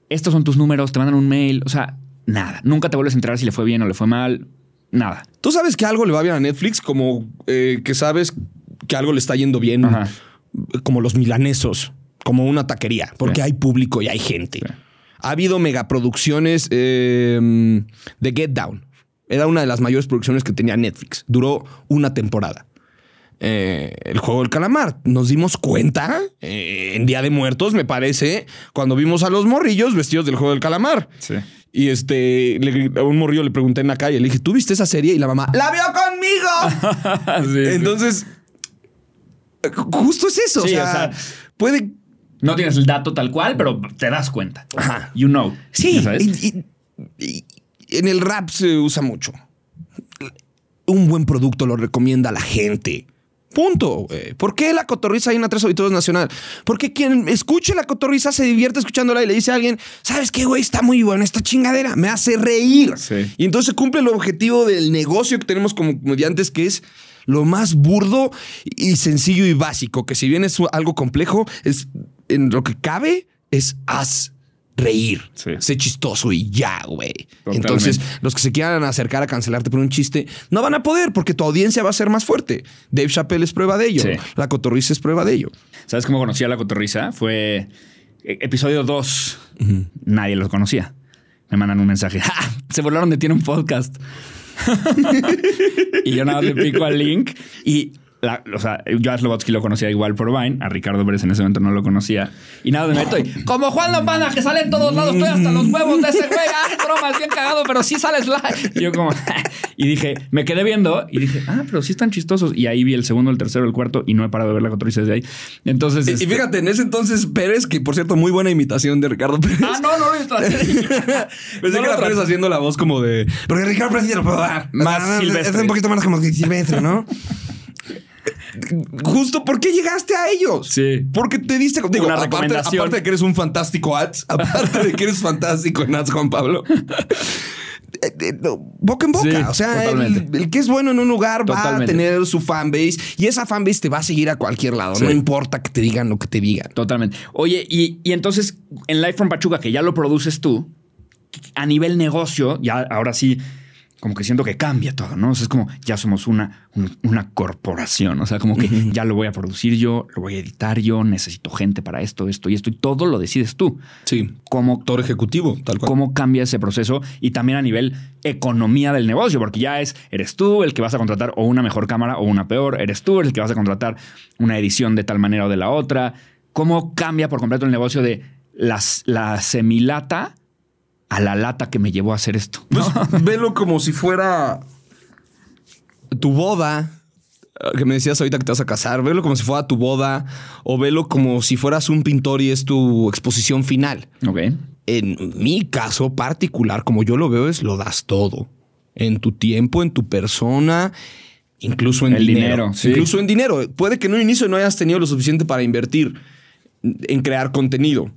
estos son tus números, te mandan un mail. O sea, nada. Nunca te vuelves a enterar si le fue bien o le fue mal. Nada. Tú sabes que algo le va bien a Netflix, como eh, que sabes que algo le está yendo bien, Ajá. como los milanesos, como una taquería, porque Sí. hay público y hay gente. Sí. Ha habido megaproducciones eh, de Get Down. Era una de las mayores producciones que tenía Netflix. Duró una temporada. Eh, el juego del calamar. Nos dimos cuenta eh, en Día de Muertos, me parece, cuando vimos a los morrillos vestidos del juego del calamar. Sí. Y este, le- a un morrillo le pregunté en la calle, le dije, ¿tú viste esa serie? Y la mamá, ¡la vio conmigo! *laughs* Entonces, justo es eso. O, sea, o sea, puede. No tienes el dato tal cual, pero te das cuenta. Ajá. You know. Sí, y en el rap se usa mucho. Un buen producto lo recomienda la gente. Punto. ¿Por qué la cotorriza hay en tres auditores nacional? Porque quien escuche la cotorriza se divierte escuchándola y le dice a alguien, ¿sabes qué, güey? Está muy buena esta chingadera. Me hace reír. Sí. Y entonces cumple el objetivo del negocio que tenemos como comediantes, que es lo más burdo y sencillo y básico, que si bien es algo complejo, es en lo que cabe, es haz reír, Sí. sé chistoso y ya, güey. Entonces, los que se quieran acercar a cancelarte por un chiste, no van a poder porque tu audiencia va a ser más fuerte. Dave Chappelle es prueba de ello. Sí. La cotorriza es prueba de ello. ¿Sabes cómo conocí a la cotorriza? Fue eh, episodio 2. Nadie los conocía. Me mandan un mensaje. *laughs* ¡Ja! Se burlaron de tiene un podcast. *laughs* y yo nada más le pico al link y. la- o sea, yo a Slobotsky lo conocía igual por Vine, a Ricardo Pérez en ese momento no lo conocía. Y nada, me meto y *laughs* como Juan Lombana, que sale en todos lados, estoy hasta los huevos de ese güey. Ah, es broma, es bien cagado, pero sí sales live. Y yo como, *laughs* y dije, me quedé viendo y dije, ah, pero sí están chistosos. Y ahí vi el segundo, el tercero, el cuarto y no he parado de ver la cotorriza desde ahí. Entonces, Y, y este- fíjate, en ese entonces Pérez, que por cierto, muy buena imitación de Ricardo Pérez. Ah, no, no lo he visto. *laughs* Pensé que era Pérez haciendo la voz como de. Porque Ricardo Pérez sí lo puedo dar. Más silvestre. Es un poquito más como que silvestre, ¿no? Justo, ¿por qué llegaste a ellos? Sí. Porque te diste. Digo, Una aparte, recomendación. aparte de que eres un fantástico ads, *laughs* aparte de que eres fantástico en ads, Juan Pablo. *laughs* eh, eh, boca en boca. Sí, o sea, el, que es bueno en un lugar va a tener su fanbase y esa fanbase te va a seguir a cualquier lado. Sí. No importa que te digan lo que te digan. Totalmente. Oye, y, y entonces en Live from Pachuca, que ya lo produces tú, a nivel negocio, ya ahora sí, como que siento que cambia todo, ¿no? O sea, es como ya somos una, un- una corporación. O sea, como que ya lo voy a producir yo, lo voy a editar yo, necesito gente para esto, esto y esto, y todo lo decides tú. Sí. ¿Cómo, Actor ejecutivo, tal cual. cómo cambia ese proceso y también a nivel economía del negocio, porque ya es, eres tú el que vas a contratar o una mejor cámara o una peor, eres tú el que vas a contratar una edición de tal manera o de la otra. ¿Cómo cambia por completo el negocio de las, la semilata a la lata que me llevó a hacer esto? Pues *laughs* velo como si fuera tu boda. eh, Que me decías ahorita que te vas a casar, velo como si fuera tu boda o velo como si fueras un pintor y es tu exposición final. Ok. En mi caso particular, como yo lo veo, es lo das todo. En tu tiempo, en tu persona, incluso en El dinero. dinero, sí. Incluso en dinero. Puede que en un inicio no hayas tenido lo suficiente para invertir en crear contenido.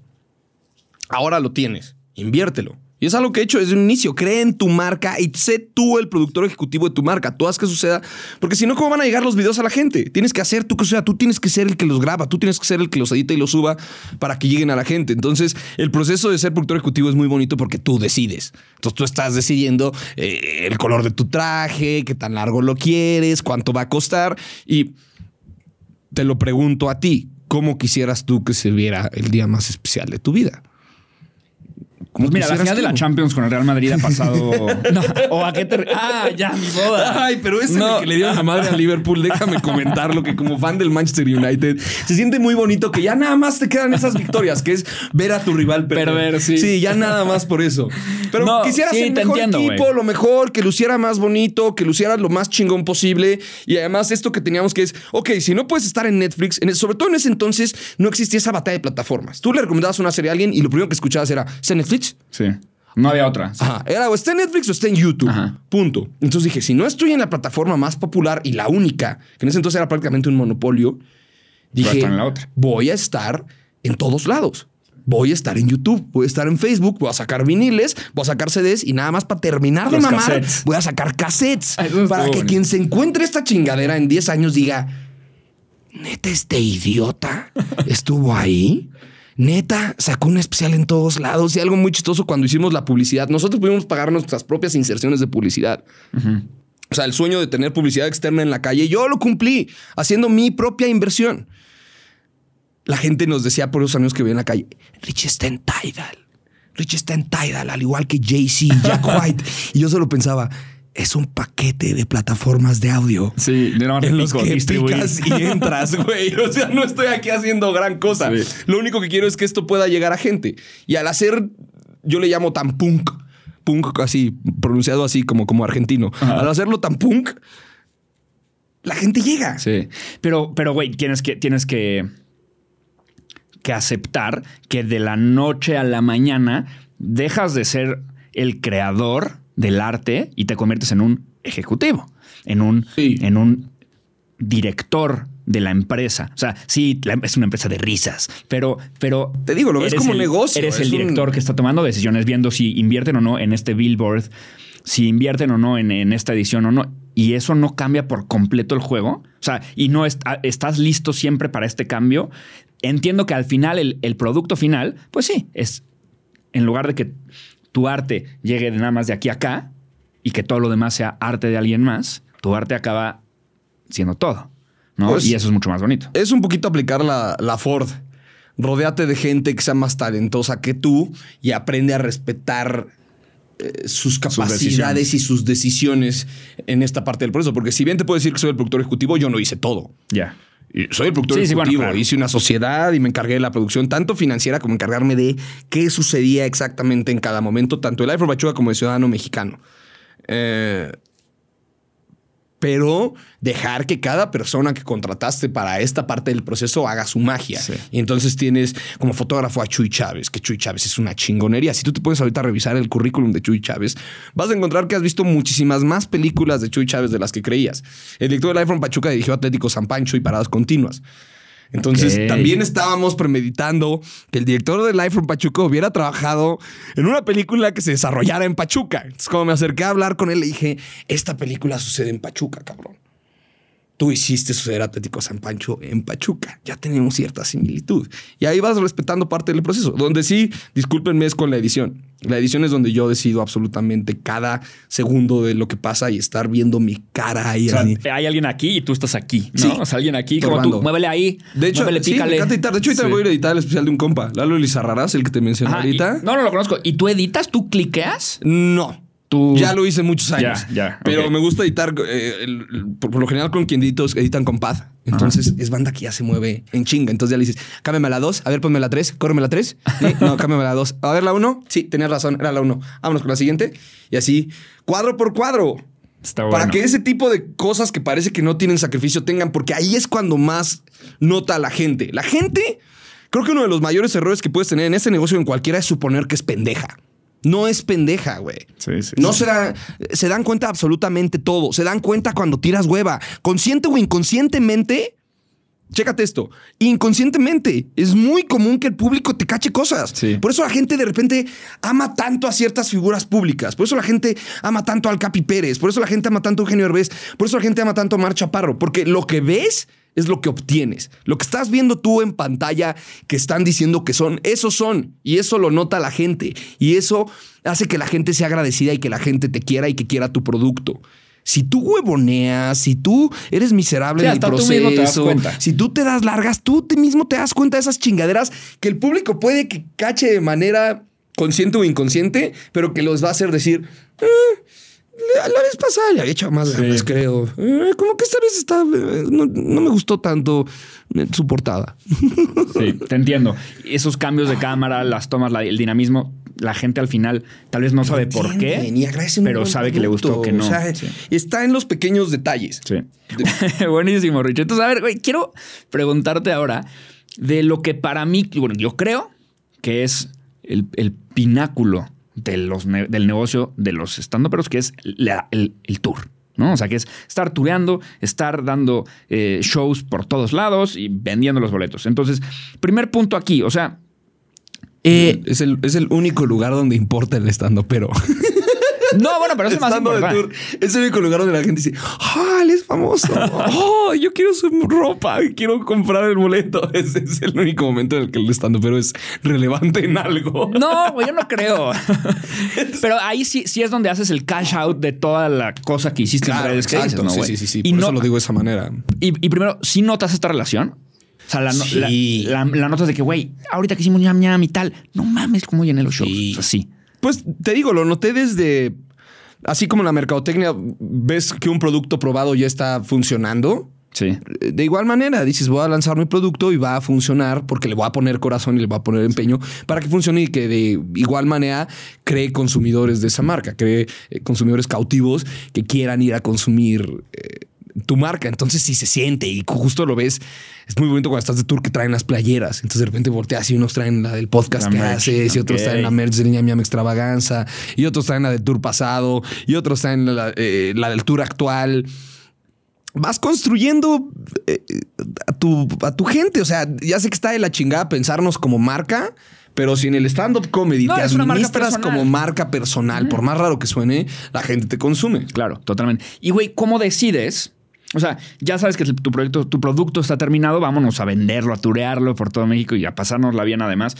Ahora lo tienes. Inviértelo. Y es algo que he hecho desde un inicio. Cree en tu marca y sé tú el productor ejecutivo de tu marca. Tú haz que suceda. Porque si no, ¿cómo van a llegar los videos a la gente? Tienes que hacer tú que suceda. Tú tienes que ser el que los graba. Tú tienes que ser el que los edita y los suba para que lleguen a la gente. Entonces, el proceso de ser productor ejecutivo es muy bonito porque tú decides. Entonces, tú estás decidiendo eh, el color de tu traje, qué tan largo lo quieres, cuánto va a costar. Y te lo pregunto a ti. ¿Cómo quisieras tú que se viera el día más especial de tu vida? ¿Cómo Pues mira, la final de la Champions con el Real Madrid ha pasado. *laughs* No, ¿O a qué te.? Ah, ya, mi boda. Ay, pero ese No. que le dieron la madre a Liverpool, déjame comentarlo que como fan del Manchester United se siente muy bonito que ya nada más te quedan esas victorias, que es ver a tu rival perder. Perder, sí. Sí, ya nada más por eso. Pero No, quisieras sí, el mejor entiendo, equipo, lo mejor, que luciera más bonito, que luciera lo más chingón posible. Y además esto que teníamos que es, ok, si no puedes estar en Netflix, en- sobre todo en ese entonces no existía esa batalla de plataformas. Tú le recomendabas una serie a alguien y lo primero que escuchabas era, ¿está en Netflix? Sí. No había otra. Ajá. Era o está en Netflix o está en YouTube. Ajá. Punto. Entonces dije, si no estoy en la plataforma más popular y la única, que en ese entonces era prácticamente un monopolio, dije, estar en la otra. voy a estar en todos lados. Voy a estar en YouTube, voy a estar en Facebook, voy a sacar viniles, voy a sacar CDs y nada más para terminar de mamar, cassettes. voy a sacar cassettes. Para que quien se encuentre esta chingadera en 10 años diga, neta, este idiota estuvo ahí. Neta, sacó un especial en todos lados y algo muy chistoso cuando hicimos la publicidad. Nosotros pudimos pagar nuestras propias inserciones de publicidad. O sea, el sueño de tener publicidad externa en la calle, yo lo cumplí haciendo mi propia inversión. La gente nos decía por esos años que veía en la calle, Rich está en Tidal. Rich está en Tidal, al igual que Jay-Z, Jack *laughs* White. y yo solo pensaba, es un paquete de plataformas de audio Sí, de nada más en los pico, que distribuir. picas y entras, güey. O sea, no estoy aquí haciendo gran cosa. Sí. Lo único que quiero es que esto pueda llegar a gente. Y al hacer, yo le llamo tan punk, punk así, pronunciado así como, como argentino. Al hacerlo tan punk, la gente llega. Sí. Pero, pero, güey, tienes que, tienes que, que aceptar que de la noche a la mañana dejas de ser el creador del arte y te conviertes en un ejecutivo, en un, Sí. en un director de la empresa. O sea, sí, es una empresa de risas, pero, pero Te digo, lo ves como el- negocio, Eres es el un- director que está tomando decisiones, viendo si invierten o no en este billboard, si invierten o no en, en esta edición o no. y eso no cambia por completo el juego, o sea, y no est- estás listo siempre para este cambio, entiendo que al final el, el producto final, pues sí, es en lugar de que tu arte llegue de nada más de aquí a acá y que todo lo demás sea arte de alguien más, tu arte acaba siendo todo, ¿no? Pues- y eso es mucho más bonito. Es un poquito aplicar la, la Ford. Rodéate de gente que sea más talentosa que tú y aprende a respetar eh, sus capacidades y sus decisiones en esta parte del proceso. Porque si bien te puedo decir que soy el productor ejecutivo, yo no hice todo. Ya. Soy el productor Sí, sí, bueno, ejecutivo. claro. Hice una sociedad y me encargué de la producción, tanto financiera como encargarme de qué sucedía exactamente en cada momento, tanto de Life of Pachuca como de Ciudadano Mexicano. Eh, pero dejar que cada persona que contrataste para esta parte del proceso haga su magia. Sí. Y entonces tienes como fotógrafo a Chuy Chávez, que Chuy Chávez es una chingonería. Si tú te puedes ahorita revisar el currículum de Chuy Chávez, vas a encontrar que has visto muchísimas más películas de Chuy Chávez de las que creías. El director de Life from Pachuca dirigió Atlético San Pancho y Paradas Continuas. Entonces también estábamos premeditando que el director de Life from Pachuca hubiera trabajado en una película que se desarrollara en Pachuca. Entonces, como me acerqué a hablar con él, le dije: Esta película sucede en Pachuca, cabrón. Tú hiciste suceder Atlético San Pancho en Pachuca. Ya tenemos cierta similitud. Y ahí vas respetando parte del proceso. Donde sí, discúlpenme, es con la edición. La edición es donde yo decido absolutamente cada segundo de lo que pasa y estar viendo mi cara ahí. O sea, así. hay alguien aquí y tú estás aquí, ¿no? Sí. O sea, alguien aquí, como tú, muévele ahí, De hecho, muévele, sí, me encanta editar. De hecho, ahorita Sí. voy a ir a editar el especial de un compa, Lalo Lizarrarás, el que te mencioné Ajá, y- ahorita. no, no lo conozco. ¿Y tú editas? ¿Tú cliqueas? No. Tú- Ya lo hice muchos años. Ya, ya, Pero me gusta editar. eh, el- el- por, por lo general, con quien edito, editan con pad. Entonces es banda que ya se mueve en chinga. Entonces ya le dices, cámbiame la 2, a ver, ponme la 3, córreme la 3. *laughs* No, cámbiame la 2. A ver, la 1. Sí, tenías razón, era la 1. Vámonos con la siguiente. Y así, cuadro por cuadro. Está bueno. Para que ese tipo de cosas que parece que no tienen sacrificio tengan, porque ahí es cuando más nota la gente. La gente, creo que uno de los mayores errores que puedes tener en este negocio en cualquiera es suponer que es pendeja. No es pendeja, güey. Sí, sí, no sí. se dan, se dan cuenta absolutamente todo. Se dan cuenta cuando tiras hueva. Consciente o inconscientemente. Chécate esto. Inconscientemente es muy común que el público te cache cosas. Sí. Por eso la gente de repente ama tanto a ciertas figuras públicas. Por eso la gente ama tanto al Capi Pérez. Por eso la gente ama tanto a Eugenio Herbés. Por eso la gente ama tanto a Mar Chaparro. Porque lo que ves es lo que obtienes. Lo que estás viendo tú en pantalla que están diciendo que son, esos son. Y eso lo nota la gente. Y eso hace que la gente sea agradecida y que la gente te quiera y que quiera tu producto. Si tú huevoneas, si tú eres miserable Sí, en el tú proceso, mismo te das cuenta. si tú te das largas, tú te mismo te das cuenta de esas chingaderas que el público puede que cache de manera consciente o inconsciente, pero que los va a hacer decir, "Eh, la, vez pasada le había echado más ganas, creo. Eh, como que esta vez está, eh, no, no me gustó tanto su portada. Sí, te entiendo. Esos cambios de cámara, las tomas, la- el dinamismo, la gente al final tal vez no sabe por qué, pero sabe que le gustó que no. O sea, Sí. está en los pequeños detalles. Sí. *laughs* Buenísimo, Rich. Entonces, a ver, güey, quiero preguntarte ahora de lo que para mí, bueno, yo creo que es el, el pináculo de los del negocio de los stand-uperos, que es la- el, el tour. ¿No? O sea, que es estar tureando, estar dando eh, shows por todos lados y vendiendo los boletos. Entonces, primer punto aquí, o sea, eh, es, el, es el único lugar donde importa el estando, pero *laughs* no, bueno, pero eso es más importante. tour es el único lugar donde la gente dice, ¡ah, él es famoso! *laughs* ¡Oh, yo quiero su ropa! ¡Quiero comprar el boleto! *laughs* Ese es el único momento en el que el estando, pero es relevante en algo. No, yo no creo. *laughs* Pero ahí sí, sí es donde haces el cash out de toda la cosa que hiciste en redes que dices, exacto. ¿no, sí, sí, sí, sí. Y, Por no, eso lo digo de esa manera. y, y primero, ¿sí notas esta relación? O sea, la, Sí. la, la- la notas de que, güey, ahorita que hicimos ñam ñam y tal, no mames cómo llené los shows. Sí. O sea, sí. Pues te digo, lo noté desde. Así como en la mercadotecnia ves que un producto probado ya está funcionando. Sí. De igual manera, dices, voy a lanzar mi producto y va a funcionar porque le voy a poner corazón y le voy a poner empeño para que funcione y que de igual manera cree consumidores de esa marca, cree eh, consumidores cautivos que quieran ir a consumir eh, tu marca. Entonces, si se siente y justo lo ves, es muy bonito cuando estás de tour que traen las playeras. Entonces, de repente volteas y unos traen la del podcast La que merch, haces y otros traen la merch del Ñam Ñam Extravaganza y otros traen la del tour pasado y otros traen la, eh, la del tour actual vas construyendo eh, a, tu, a tu gente. O sea, ya sé que está de la chingada pensarnos como marca, Pero si en el stand-up comedy No, te es una marca administras personal. como marca personal, por más raro que suene, la gente te consume. Claro, totalmente. Y güey, ¿cómo decides? O sea, ya sabes que tu proyecto, tu producto está terminado, vámonos a venderlo, a turearlo por todo México y a pasárnosla bien además.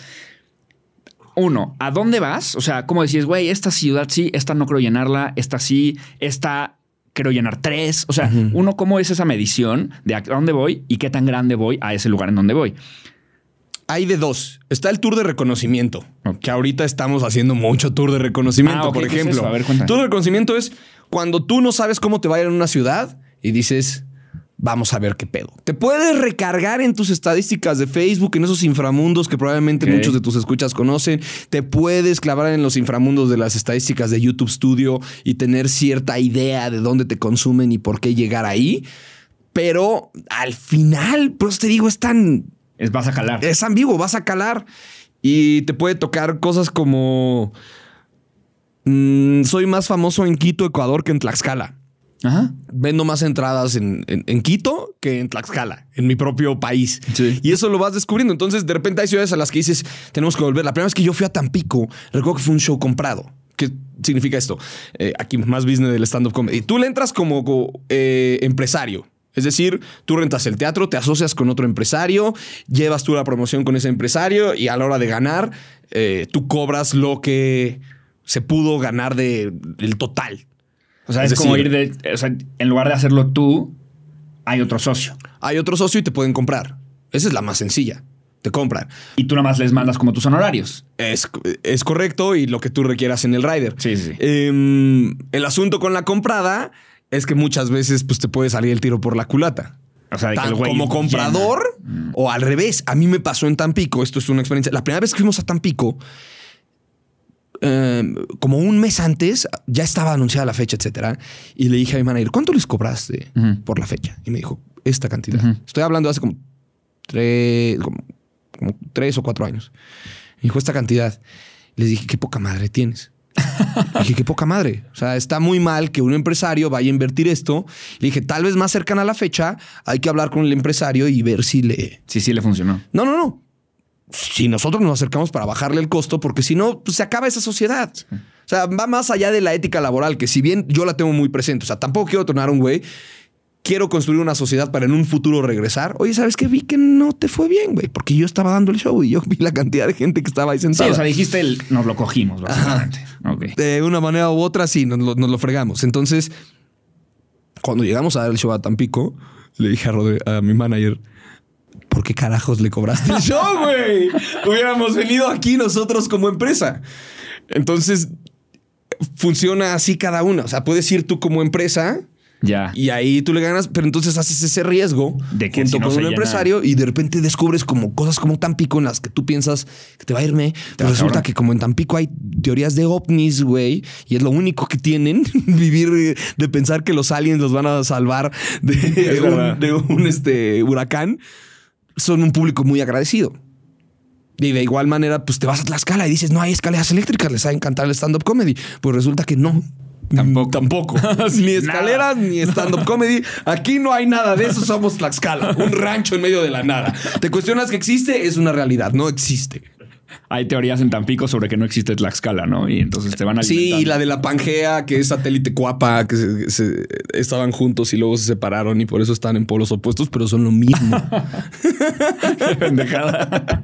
Uno, ¿a dónde vas? O sea, ¿cómo decís, güey, esta ciudad sí, esta no creo llenarla, esta sí, esta quiero llenar tres? O sea, uno, ¿cómo es esa medición de a dónde voy y qué tan grande voy a ese lugar en donde voy? Hay de dos. Está el tour de reconocimiento, que ahorita estamos haciendo mucho tour de reconocimiento, Ah, por ¿qué es ejemplo. eso? A ver, cuéntame. tour de reconocimiento es cuando tú no sabes cómo te va a ir en una ciudad y dices, vamos a ver qué pedo. Te puedes recargar en tus estadísticas de Facebook, en esos inframundos que probablemente muchos de tus escuchas conocen. Te puedes clavar en los inframundos de las estadísticas de YouTube Studio y tener cierta idea de dónde te consumen y por qué llegar ahí. Pero al final, pues te digo, es tan Es vas a calar. es ambiguo, vas a calar y te puede tocar cosas como mm, soy más famoso en Quito, Ecuador que en Tlaxcala. Ajá. Vendo más entradas en, en- en Quito que en Tlaxcala, en mi propio país. Sí. Y eso lo vas descubriendo. Entonces, de repente hay ciudades a las que dices, tenemos que volver. La primera vez que yo fui a Tampico, recuerdo que fue un show comprado. ¿Qué significa esto? Eh, aquí más business del stand-up comedy. Tú le entras como co- eh, empresario. Es decir, tú rentas el teatro, te asocias con otro empresario, llevas tú la promoción con ese empresario y a la hora de ganar, eh, tú cobras lo que se pudo ganar de- del total. O sea, Es es, como ir de. O sea, en lugar de hacerlo tú, hay otro socio. Hay otro socio y te pueden comprar. Esa es la más sencilla. Te compran. Y tú nada más les mandas como tus honorarios. Es, es correcto y lo que tú requieras en el rider. Sí, sí, sí. Em, el asunto con la comprada es que muchas veces pues, te puede salir el tiro por la culata. O sea, de que el como llena. comprador o al revés. A mí me pasó en Tampico. Esto es una experiencia. La primera vez que fuimos a Tampico, em, como un mes antes, ya estaba anunciada la fecha, etcétera. Y le dije a mi manager, ¿cuánto les cobraste por la fecha? Y me dijo, esta cantidad. Estoy hablando de hace como tres, como, como tres o cuatro años. Me dijo, esta cantidad. Les dije, qué poca madre tienes. Le dije, qué poca madre. O sea, está muy mal que un empresario vaya a invertir esto. Le dije, tal vez más cercana a la fecha, hay que hablar con el empresario y ver si le. Sí, sí le funcionó. No, no, no. Si nosotros nos acercamos para bajarle el costo, porque si no, pues se acaba esa sociedad. O sea, va más allá de la ética laboral, que si bien yo la tengo muy presente, o sea, tampoco quiero tornar un güey. Quiero construir una sociedad para en un futuro regresar. Oye, ¿sabes qué? Vi que no te fue bien, güey, porque yo estaba dando el show y yo *laughs* vi la cantidad de gente que estaba ahí Sí, sentada. o sea, dijiste el nos lo cogimos, básicamente. De una manera u otra, sí, nos lo, nos lo fregamos. Entonces, cuando llegamos a dar el show a Tampico, le dije a, Rodri- a mi manager, ¿por qué carajos le cobraste *laughs* el show, güey? Hubiéramos venido aquí nosotros como empresa. Entonces, funciona así cada una. O sea, puedes ir tú como empresa Ya. y ahí tú le ganas, pero entonces haces ese riesgo De que junto si no con se un llena- empresario y de repente descubres como cosas como Tampico en las que tú piensas que te va a irme, pero resulta cabrón. que como en Tampico hay teorías de ovnis, güey, y es lo único que tienen, *laughs* vivir de pensar que los aliens los van a salvar de, un, de un, este, huracán, son un público muy agradecido. Y de igual manera, pues te vas a Tlaxcala y dices, no hay escaleras eléctricas, les va a encantar el stand-up comedy. Pues resulta que no. Tampoco. *laughs* Tampoco. *laughs* ni escaleras, ni *laughs* stand-up comedy. Aquí no hay nada de eso, somos Tlaxcala, un rancho en medio de la nada. Te cuestionas que existe, es una realidad, no existe. Hay teorías en Tampico sobre que no existe Tlaxcala, ¿no? Y entonces te van a Sí, y la de la Pangea, que es satélite Cuapa, que se- se- estaban juntos y luego se separaron y por eso están en polos opuestos, pero son lo mismo. *laughs* pendejada.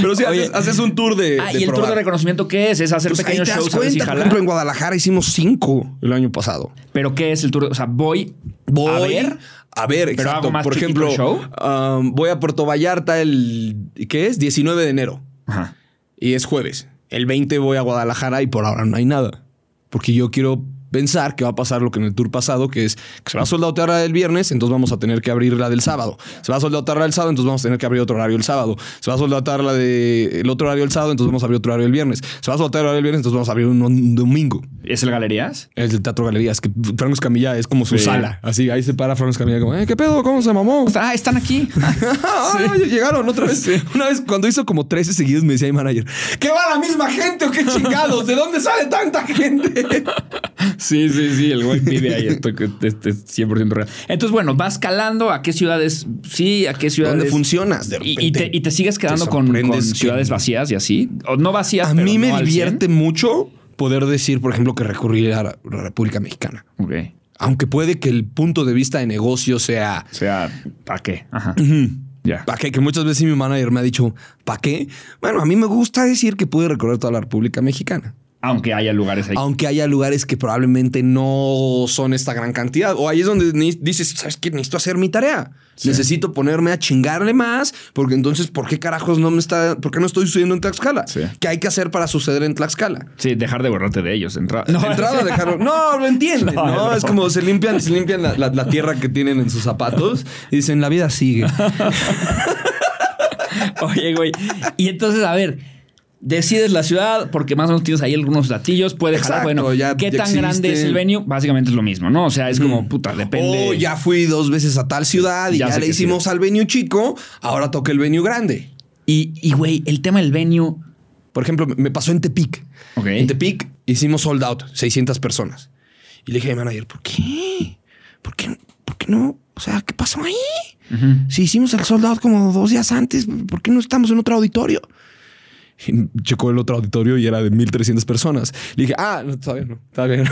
pero sí, Oye. haces, haces un tour de. Ah, de ¿y el tour de reconocimiento qué es? Es hacer Pues ahí pequeños te das shows cuenta. Por ejemplo, en Guadalajara hicimos cinco el año pasado. ¿Pero qué es el tour? O sea, voy, Voy a ver. A ver, Pero exacto. hago más Por ejemplo, show. um, voy a Puerto Vallarta el. ¿Qué es? 19 de enero. Ajá. Y es jueves. El 20 voy a Guadalajara y por ahora no hay nada. Porque yo quiero pensar que va a pasar lo que en el tour pasado, que es que se va a soldatear del viernes, entonces vamos a tener que abrir la del sábado. Se va a soldatear la del sábado, entonces vamos a tener que abrir otro horario el sábado. Se va a soldatear la del otro horario el sábado, entonces vamos a abrir otro horario el viernes. Se va a soldatear del viernes, entonces vamos a abrir un, un domingo. ¿Es el Galerías? Es del Teatro Galerías, que Franco Escamilla es como su Sí. sala. Así, ahí se para Franco Escamilla como, "Eh, ¿qué pedo? ¿Cómo se mamó? Ah, están aquí. *laughs* Ah, llegaron otra vez. Una vez cuando hizo como 13 seguidos me decía mi manager, ¿qué va la misma gente o qué chingados? ¿De dónde sale tanta gente? *laughs* Sí, sí, sí, el güey vive ahí, estoy este, 100% real. Entonces, bueno, vas calando a qué ciudades, sí, a qué ciudades. ¿Dónde funcionas? De Y, repente y te, y te sigues quedando te con, con sorprendes que- ciudades vacías y así. O no vacías, A pero mí me no divierte mucho poder decir, por ejemplo, que recurrir a la República Mexicana. 100. Ok. Aunque puede que el punto de vista de negocio sea sea, ¿para qué? Ajá. Ya. ¿Para qué? Que muchas veces mi manager me ha dicho, ¿para qué? Bueno, a mí me gusta decir que pude recorrer toda la República Mexicana. Aunque haya lugares ahí. Aunque haya lugares que probablemente no son esta gran cantidad. O ahí es donde dices, ¿sabes qué? Necesito hacer mi tarea. Necesito ponerme a chingarle más, porque entonces, ¿por qué carajos no me está, por qué no estoy sucediendo en Tlaxcala? Sí. ¿Qué hay que hacer para suceder en Tlaxcala? Sí, dejar de borrarte de ellos. entrada. De entrada, *laughs* dejarlo. No, lo entienden, No, ¿no? no. Es como se limpian, se limpian la, la- la tierra que tienen en sus zapatos y dicen, la vida sigue. *laughs* Oye, güey. Y entonces, a ver, decides la ciudad porque más o menos tienes ahí algunos latillos, puede jalar. Exacto, Bueno, ya- ¿qué ya tan grande es el venue? Básicamente es lo mismo, ¿no? O sea, es como, puta, depende. O ya fui dos veces a tal ciudad y Ya le hicimos al venue chico, ahora toca el venue grande. Y, y, güey, el tema del venue. Por ejemplo, me pasó en Tepic. En Tepic hicimos sold out, 600 personas. Y le dije a mi manager, ¿por qué? ¿Por qué, ¿Por qué no? O sea, ¿qué pasó ahí? Si hicimos el sold out como dos días antes, ¿por qué no estamos en otro auditorio? Y checó el otro auditorio y era de 1300 personas. Le dije, ah, todavía no, todavía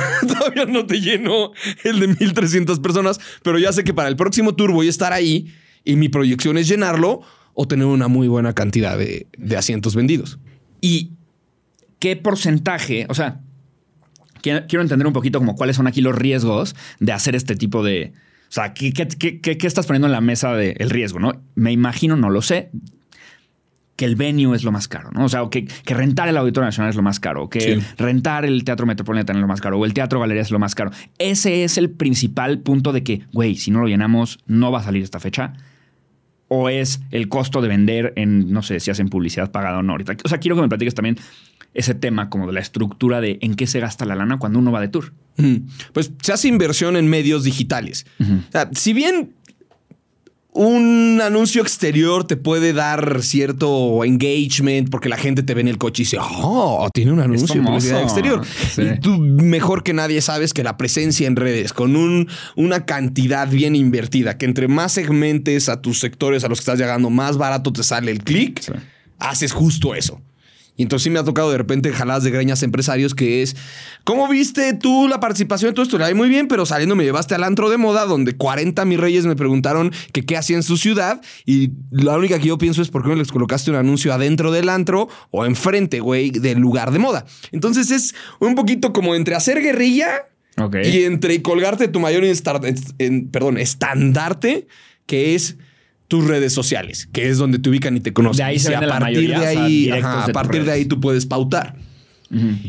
no, *laughs* te lleno el de 1300 personas, pero ya sé que para el próximo tour voy a estar ahí y mi proyección es llenarlo o tener una muy buena cantidad de, de asientos vendidos. ¿Y qué porcentaje? O sea, quiero, entender un poquito como cuáles son aquí los riesgos de hacer este tipo de. O sea, ¿qué, qué, qué- qué- estás poniendo en la mesa del riesgo? ¿no? Me imagino, no lo sé, que el venue es lo más caro, ¿no? O sea, o que, que rentar el Auditorio Nacional es lo más caro, que Sí. rentar el Teatro Metropolitano es lo más caro, o el Teatro Galería es lo más caro. Ese es el principal punto de que, güey, si no lo llenamos, no va a salir esta fecha. O es el costo de vender en, no sé, si hacen publicidad pagada o no. Ahorita. O sea, quiero que me platiques también ese tema como de la estructura de en qué se gasta la lana cuando uno va de tour. Ujú. Pues se hace inversión en medios digitales. O sea, si bien un anuncio exterior te puede dar cierto engagement porque la gente te ve en el coche y dice, oh, tiene un anuncio de famoso". publicidad exterior. Sí. Y tú mejor que nadie sabes que la presencia en redes con un, una cantidad bien invertida, que entre más segmentes a tus sectores a los que estás llegando, más barato te sale el clic, Sí. haces justo eso. Y entonces sí me ha tocado de repente jaladas de greñas empresarios que es, ¿cómo viste tú la participación de tu historia? Muy bien, pero saliendo me llevaste al antro de moda donde 40 mis reyes me preguntaron que qué hacía en su ciudad y la única que yo pienso es por qué no les colocaste un anuncio adentro del antro o enfrente, güey, del lugar de moda. Entonces es un poquito como entre hacer guerrilla y entre colgarte tu mayor en- perdón, estandarte, que es tus redes sociales, que es donde te ubican y te conocen. De ahí Y se vende a partir mayoría, de o sea, ahí, ajá, a partir de ahí tú puedes pautar.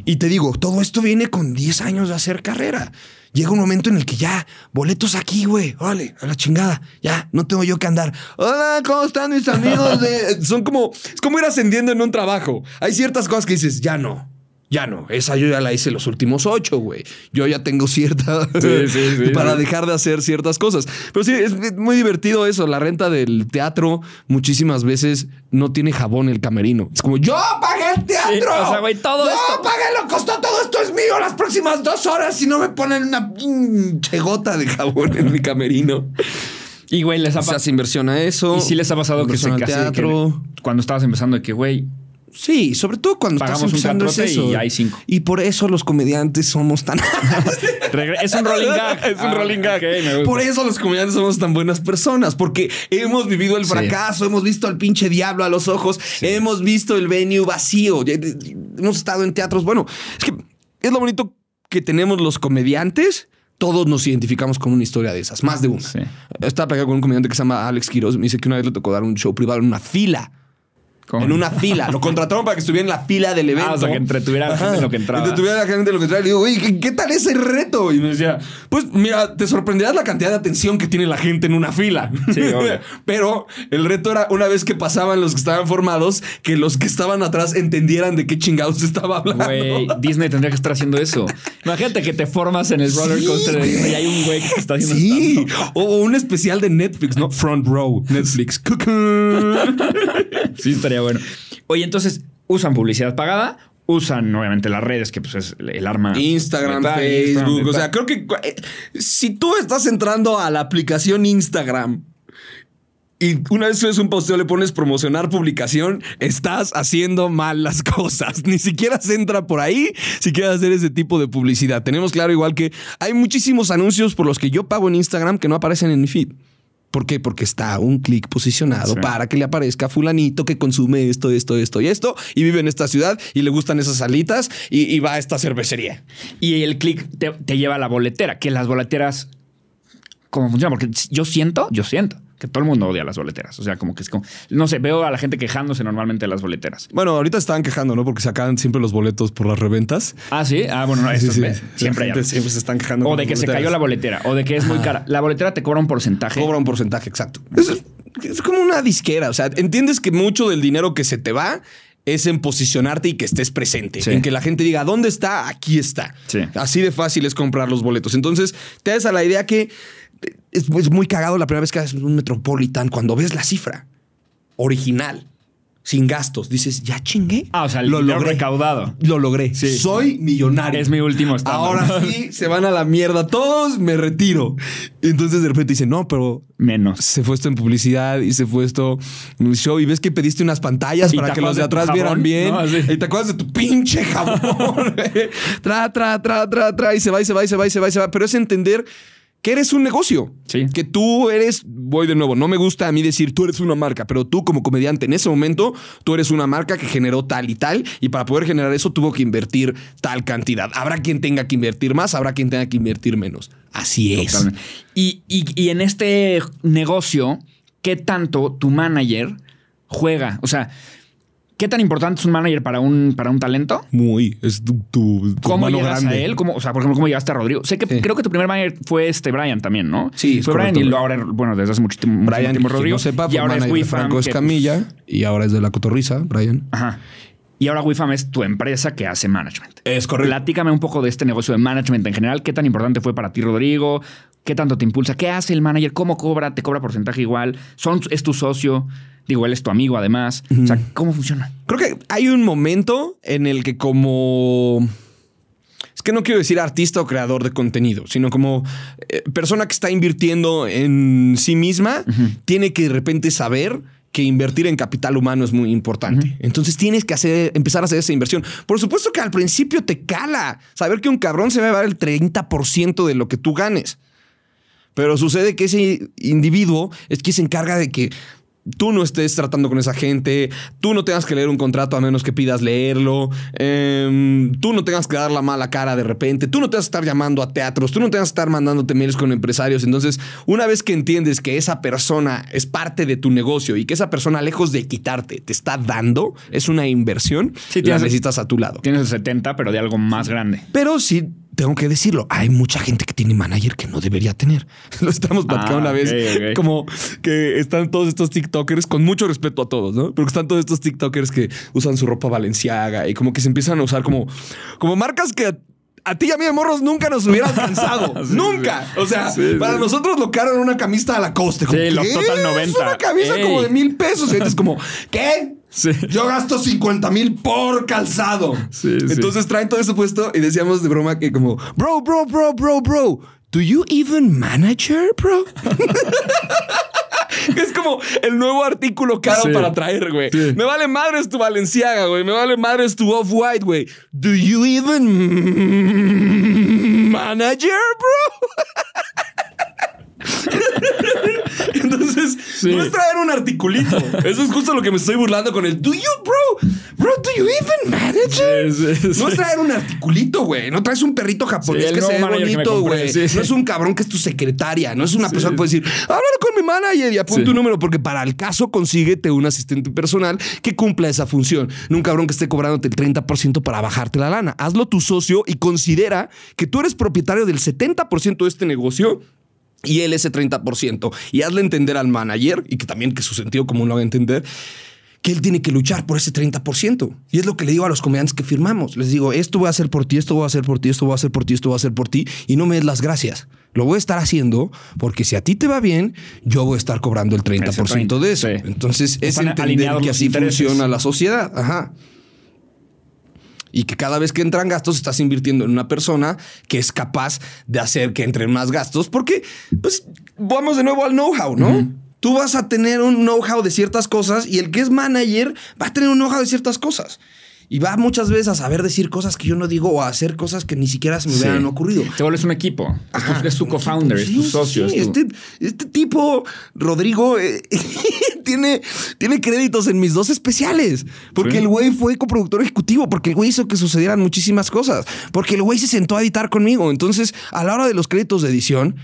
Y te digo, todo esto viene con 10 años de hacer carrera. Llega un momento en el que ya, boletos aquí, güey. Órale, a la chingada. Ya, no tengo yo que andar. Hola, ¿cómo están mis amigos? de-?" *laughs* Son como, es como ir ascendiendo en un trabajo. Hay ciertas cosas que dices, ya no. Ya no, esa yo ya la hice los últimos ocho, güey. Yo ya tengo cierta Sí, sí, sí, *laughs* para dejar de hacer ciertas cosas. Pero sí, es muy divertido eso. La renta del teatro muchísimas veces no tiene jabón el camerino. Es como, yo pagué el teatro. Sí, o sea, güey, todo no, esto- pagué lo costó, todo esto es mío las próximas dos horas si no me ponen una pinche gota de jabón en mi camerino. Y, güey, les ha Se pasado. inversión a eso. Y sí les ha pasado que se que teatro. cuando estabas empezando de que, güey, Sí, sobre todo cuando Pagamos estás un es eso. y hay cinco. Y por eso los comediantes somos tan... *laughs* es un rolling gag. *laughs* Es un Ah, rolling gag. Por eso los comediantes somos tan buenas personas, porque hemos vivido el Sí. fracaso, hemos visto al pinche diablo a los ojos, hemos visto el venue vacío, hemos estado en teatros. Bueno, es que es lo bonito que tenemos los comediantes. Todos nos identificamos con una historia de esas, más de una. Sí. Estaba platicando con un comediante que se llama Alex Quiroz. Me dice que una vez le tocó dar un show privado en una fila. ¿Cómo? En una fila. Lo contrataron para que estuviera en la fila del evento. Ah, o sea, que entretuviera a la gente en lo que entraba. Entretuviera a la gente en lo que entraba. Y le digo, oye, ¿qué, qué tal ese reto? Y me decía, pues mira, te sorprenderás la cantidad de atención que tiene la gente en una fila. Sí. *laughs* Pero el reto era una vez que pasaban los que estaban formados, que los que estaban atrás entendieran de qué chingados estaba hablando. Güey, Disney tendría que estar haciendo eso. Imagínate que te formas en el roller Sí, coaster de. Disney y hay un güey que está haciendo Sí, o un especial de Netflix, ¿no? Front Row, Netflix. *laughs* Sí, estaría bueno. Oye, entonces, ¿usan publicidad pagada? usan obviamente las redes, que pues es el arma. Instagram, Facebook. Instagram, o sea, creo que eh, si tú estás entrando a la aplicación Instagram y una vez subes un posteo le pones promocionar publicación, estás haciendo mal las *laughs* cosas. Ni siquiera se entra por ahí si quieres hacer ese tipo de publicidad. Tenemos claro igual que hay muchísimos anuncios por los que yo pago en Instagram que no aparecen en mi feed. ¿Por qué? Porque está un clic posicionado Sí. para que le aparezca a fulanito que consume esto, esto, esto y esto y vive en esta ciudad y le gustan esas alitas y, y va a esta cervecería. Y el clic te, te lleva a la boletera, que las boleteras. ¿Cómo funciona? Porque yo siento, yo siento que todo el mundo odia las boleteras. O sea, como que es como. No sé, veo a la gente quejándose normalmente de las boleteras. Bueno, ahorita estaban quejando, ¿no? Porque sacaban siempre los boletos por las reventas. Ah, sí. Ah, bueno, no, Sí, sí. Siempre hay siempre se están quejando. O de que se cayó la boletera, o de que es muy cara. La boletera te cobra un porcentaje. Cobra un porcentaje exacto. Es, es como una disquera. O sea, entiendes que mucho del dinero que se te va es en posicionarte y que estés presente. Sí. En que la gente diga, ¿dónde está? Aquí está. Sí. Así de fácil es comprar los boletos. Entonces, te das a la idea que es, es muy cagado la primera vez que haces un Metropolitan cuando ves la cifra original, sin gastos. Dices, ya chingué. Ah, o sea, el dinero recaudado. Lo logré. Sí. Soy millonario. Es mi último estándar. Ahora sí, *laughs* se van a la mierda todos, me retiro. Y entonces de repente dicen, no, pero Menos. se fue esto en publicidad y se fue esto en un show y ves que pediste unas pantallas ¿Y para que los de atrás vieran bien. No. Y te acuerdas de tu pinche jabón. *laughs* tra, tra, tra, tra, tra. Y se va y se va y se va y se va y se va. Pero es entender que eres un negocio. Sí. Que tú eres, voy de nuevo, no me gusta a mí decir tú eres una marca, pero tú como comediante en ese momento, tú eres una marca que generó tal y tal, y para poder generar eso tuvo que invertir tal cantidad. Habrá quien tenga que invertir más, habrá quien tenga que invertir menos. Así es. Y, y- y en este negocio, ¿qué tanto tu manager juega? O sea, ¿qué tan importante es un manager para un, para un talento? Muy, es tu, tu, tu ¿Cómo llegas grande. a él? ¿Cómo, o sea, por ejemplo, ¿cómo llegaste a Rodrigo? Sé que Sí. creo que tu primer manager fue este Brian también, ¿no? Sí, fue Brian correcto. y lo ahora, bueno, desde hace muchísimo, muchísimo Brian, tiempo quien Rodrigo. no sepa, y ahora es WeFam. Franco que, pues, Escamilla y ahora es de La Cotorrisa, Brian. Ajá. Y ahora WeFam es tu empresa que hace management. Es correcto. Platícame un poco de este negocio de management en general. ¿Qué tan importante fue para ti, Rodrigo? ¿Qué tanto te impulsa? ¿Qué hace el manager? ¿Cómo cobra? ¿Te cobra porcentaje igual? ¿Son, ¿Es tu socio? Digo, él es tu amigo además. O sea, ¿cómo funciona? Creo que hay un momento en el que como... Es que no quiero decir artista o creador de contenido, sino como eh, persona que está invirtiendo en sí misma, tiene que de repente saber que invertir en capital humano es muy importante. Entonces tienes que hacer, empezar a hacer esa inversión. Por supuesto que al principio te cala saber que un cabrón se va a llevar el 30% de lo que tú ganes. Pero sucede que ese individuo es quien se encarga de que tú no estés tratando con esa gente, tú no tengas que leer un contrato a menos que pidas leerlo, em, tú no tengas que dar la mala cara de repente, tú no tengas que estar llamando a teatros, tú no tengas que estar mandándote mails con empresarios. Entonces, una vez que entiendes que esa persona es parte de tu negocio y que esa persona, lejos de quitarte, te está dando, es una inversión, Sí, la necesitas a tu lado. Tienes el 70, pero de algo más grande. Pero sí, tengo que decirlo, hay mucha gente que tiene manager que no debería tener. *laughs* Lo estamos platicando Ah, una vez, como que están todos estos TikTokers, con mucho respeto a todos, ¿no? Pero que están todos estos TikTokers que usan su ropa valenciaga y como que se empiezan a usar como, como marcas que... A ti y a mí de morros nunca nos hubiera alcanzado. *laughs* Sí, nunca. O sea, Sí, para sí. nosotros lo caro era una camisa a la coste. Como, Sí, los ¿qué? Total Es 90. una camisa Ey. como de mil pesos. Y es como, *laughs* ¿qué? Sí. Yo gasto 50 mil por calzado. Sí, sí. Entonces traen todo eso puesto y decíamos de broma que como, bro, bro, bro, bro, bro, ¿do you even manager, bro? *laughs* es como el nuevo artículo caro Sí. para traer, güey. Sí. Me vale madres tu Valenciaga, güey. Me vale madres tu Off-White, güey. ¿Do you even manager, bro? *laughs* *laughs* Entonces, Sí. no es traer un articulito. Eso es justo lo que me estoy burlando con el Do you, bro? Bro, do you even manage? Sí, sí, No es traer un articulito, güey. No traes un perrito japonés que se ve bonito, güey. No es un cabrón que es tu secretaria. No es una persona que puede decir, hablar con mi manager y apunte Sí. un número, porque para el caso consíguete un asistente personal que cumpla esa función. No un cabrón que esté cobrándote el 30% para bajarte la lana. Hazlo tu socio y considera que tú eres propietario del 70% de este negocio y él ese 30%. Y hazle entender al manager, y que también que su sentido común lo haga entender, que él tiene que luchar por ese 30%. Y es lo que le digo a los comediantes que firmamos. Les digo, esto voy a hacer por ti, esto voy a hacer por ti, esto voy a hacer por ti, esto voy a hacer por ti, y no me des las gracias. Lo voy a estar haciendo porque si a ti te va bien, yo voy a estar cobrando el 30% de eso. Sí. Entonces es Están entender que así intereses. funciona la sociedad. Ajá. Y que cada vez que entran gastos estás invirtiendo en una persona que es capaz de hacer que entren más gastos porque, pues, vamos de nuevo al know-how, ¿no? Tú vas a tener un know-how de ciertas cosas y el que es manager va a tener un know-how de ciertas cosas. Y va muchas veces a saber decir cosas que yo no digo o a hacer cosas que ni siquiera se me Sí. hubieran ocurrido. Te vuelves un equipo. Es tu- Ajá, es tu un co-founder, es tu socio. sí, es tu- Este, este tipo, Rodrigo, eh, *laughs* tiene, tiene créditos en mis dos especiales. Porque el güey fue coproductor ejecutivo, porque el güey hizo que sucedieran muchísimas cosas, porque el güey se sentó a editar conmigo. Entonces, a la hora de los créditos de edición,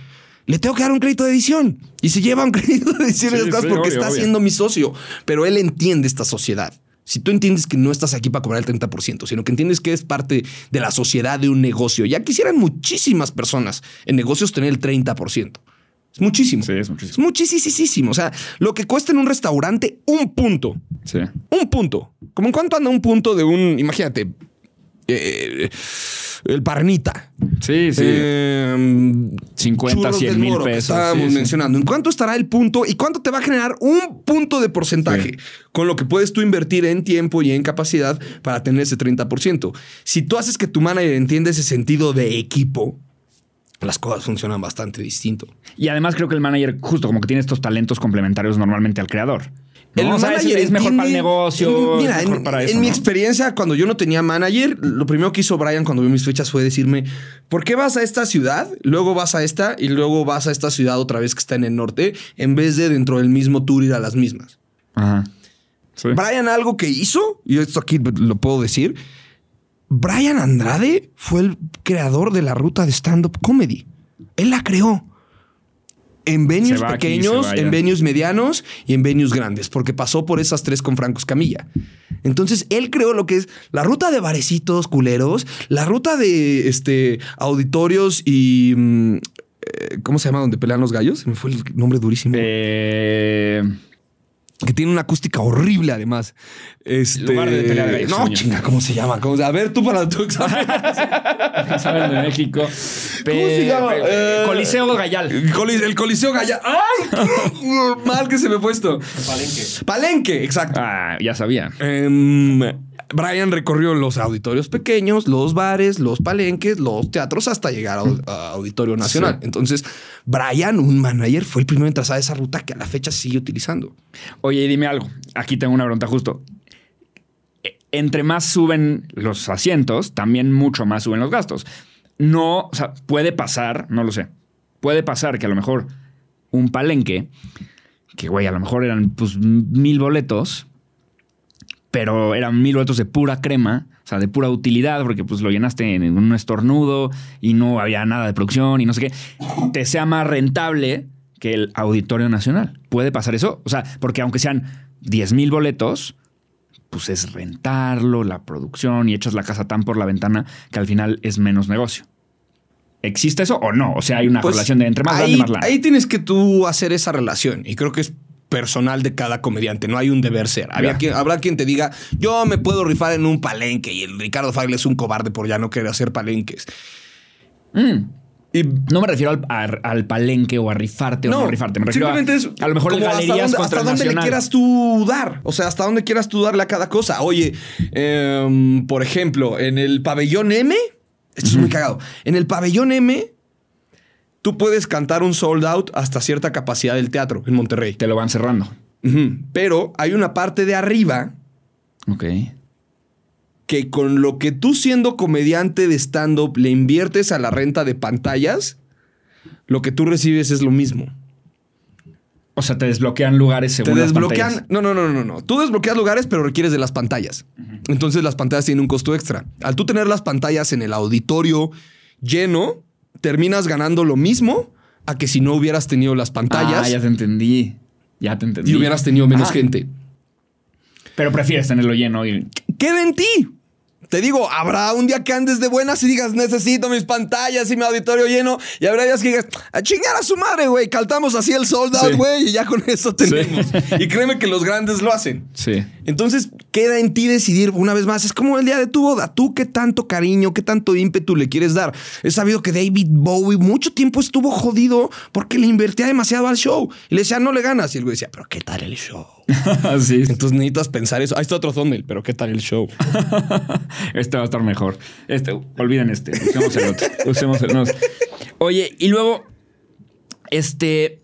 le tengo que dar un crédito de edición. Y se lleva un *laughs* crédito de edición Sí, porque obvio, está obvio. siendo mi socio. Pero él entiende esta sociedad. Si tú entiendes que no estás aquí para cobrar el 30%, sino que entiendes que es parte de la sociedad de un negocio, ya quisieran muchísimas personas en negocios tener el 30%. Es muchísimo. Sí, es Es muchísimo. muchísimo. O sea, lo que cuesta en un restaurante, un punto. Sí. Un punto. ¿Cómo en cuánto anda un punto de un, imagínate, eh, el parnita? Sí, sí. Eh, 50, churros 100 del mil pesos. Estábamos sí, sí. mencionando. ¿En cuánto estará el punto y cuánto te va a generar un punto de porcentaje Sí. con lo que puedes tú invertir en tiempo y en capacidad para tener ese 30%? Si tú haces que tu manager entienda ese sentido de equipo, las cosas funcionan bastante distinto. Y además creo que el manager justo como que tiene estos talentos complementarios normalmente al creador. El O sea, es, manager es mejor para el negocio, Mira, es mejor en, para en eso. mi ¿no? experiencia, cuando yo no tenía manager, lo primero que hizo Brian cuando vio mis fechas fue decirme: ¿Por qué vas a esta ciudad? Luego vas a esta y luego vas a esta ciudad otra vez que está en el norte, en vez de dentro del mismo tour ir a las mismas. Ajá. Sí. Brian, algo que hizo, y esto aquí lo puedo decir: Brian Andrade fue el creador de la ruta de stand-up comedy. Él la creó. En venues aquí, pequeños, en venues medianos y en venues grandes, porque pasó por esas tres con Franco Escamilla. Entonces, él creó lo que es la ruta de barecitos culeros, la ruta de este, auditorios y. mm, eh, ¿Cómo se llama donde pelean los gallos? Se me fue el nombre durísimo. Eh, Que tiene una acústica horrible, además. Este... Lugar de pelea de gallos, No, según yo. chinga, ¿cómo se llama? ¿Cómo se- A ver, tú para tu examen. *laughs* saben de México. ¿Cómo se llama? Eh, Eh, Coliseo Gallal. El Coli- el Coliseo Galla. ¡Ay! qué *laughs* mal que se me ha puesto. Palenque. Palenque, exacto. Ah, ya sabía. Em, Brian recorrió los auditorios pequeños, los bares, los palenques, los teatros hasta llegar a, Auditorio Nacional. Sí. Entonces, Brian, un manager, fue el primero en trazar esa ruta que a la fecha sigue utilizando. Oye, y dime algo. Aquí tengo una pregunta justo. E- Entre más suben los asientos, también mucho más suben los gastos. No, o sea, puede pasar, no lo sé. Puede pasar que a lo mejor un palenque, que güey, a lo mejor eran pues mil boletos, pero eran mil boletos de pura crema, o sea, de pura utilidad, porque pues lo llenaste en un estornudo y no había nada de producción y no sé qué, te sea más rentable que el Auditorio Nacional. ¿Puede pasar eso? O sea, porque aunque sean 10 mil boletos, pues es rentarlo, la producción y echas la casa tan por la ventana que al final es menos negocio. ¿Existe eso o no? O sea, hay una Pues, relación de entre más ahí, grande, más lana. ahí tienes que tú hacer esa relación y creo que es personal de cada comediante, no hay un deber ser. Había quien- habrá quien te diga, yo me puedo rifar en un palenque y el Ricardo Fagler es un cobarde por ya no querer hacer palenques. Mm. Y No me refiero al, palenque o a rifarte o no, rifarte. Me refiero a, simplemente es a lo mejor como hasta dónde, hasta dónde le quieras tú dar. O sea, hasta dónde quieras tú darle a cada cosa. Oye, em, por ejemplo, en el pabellón M, esto es muy cagado. En el pabellón M, tú puedes cantar un sold out hasta cierta capacidad del teatro en Monterrey. Te lo van cerrando. Pero hay una parte de arriba Ok. que con lo que tú siendo comediante de stand-up le inviertes a la renta de pantallas, lo que tú recibes es lo mismo. O sea, te desbloquean lugares según Te las desbloquean. pantallas. No, no, no, no, no. Tú desbloqueas lugares, pero requieres de las pantallas. Entonces las pantallas tienen un costo extra. Al tú tener las pantallas en el auditorio lleno, terminas ganando lo mismo a que si no hubieras tenido las pantallas Ah, ya te entendí. Ya te entendí. y hubieras tenido menos Ajá. gente. Pero prefieres tenerlo lleno y... queda en ti. Te digo, habrá un día que andes de buenas y digas, necesito mis pantallas y mi auditorio lleno. Y habrá días que digas, a chingar a su madre, güey. Caltamos así el sold out, Sí. güey, y ya con eso tenemos. y créeme que los grandes lo hacen. Sí. Entonces, queda en ti decidir una vez más. Es como el día de tu boda. Tú qué tanto cariño, qué tanto ímpetu le quieres dar. He sabido que David Bowie mucho tiempo estuvo jodido porque le invertía demasiado al show. Y le decía, no le ganas. Y el güey decía, pero ¿qué tal el show? *laughs* Así es. Entonces necesitas pensar eso. Ahí está otro thumbnail, pero ¿qué tal el show? *laughs* Este va a estar mejor. Este, olviden este. Usemos el otro. Usemos el no. *laughs* Oye, y luego, este.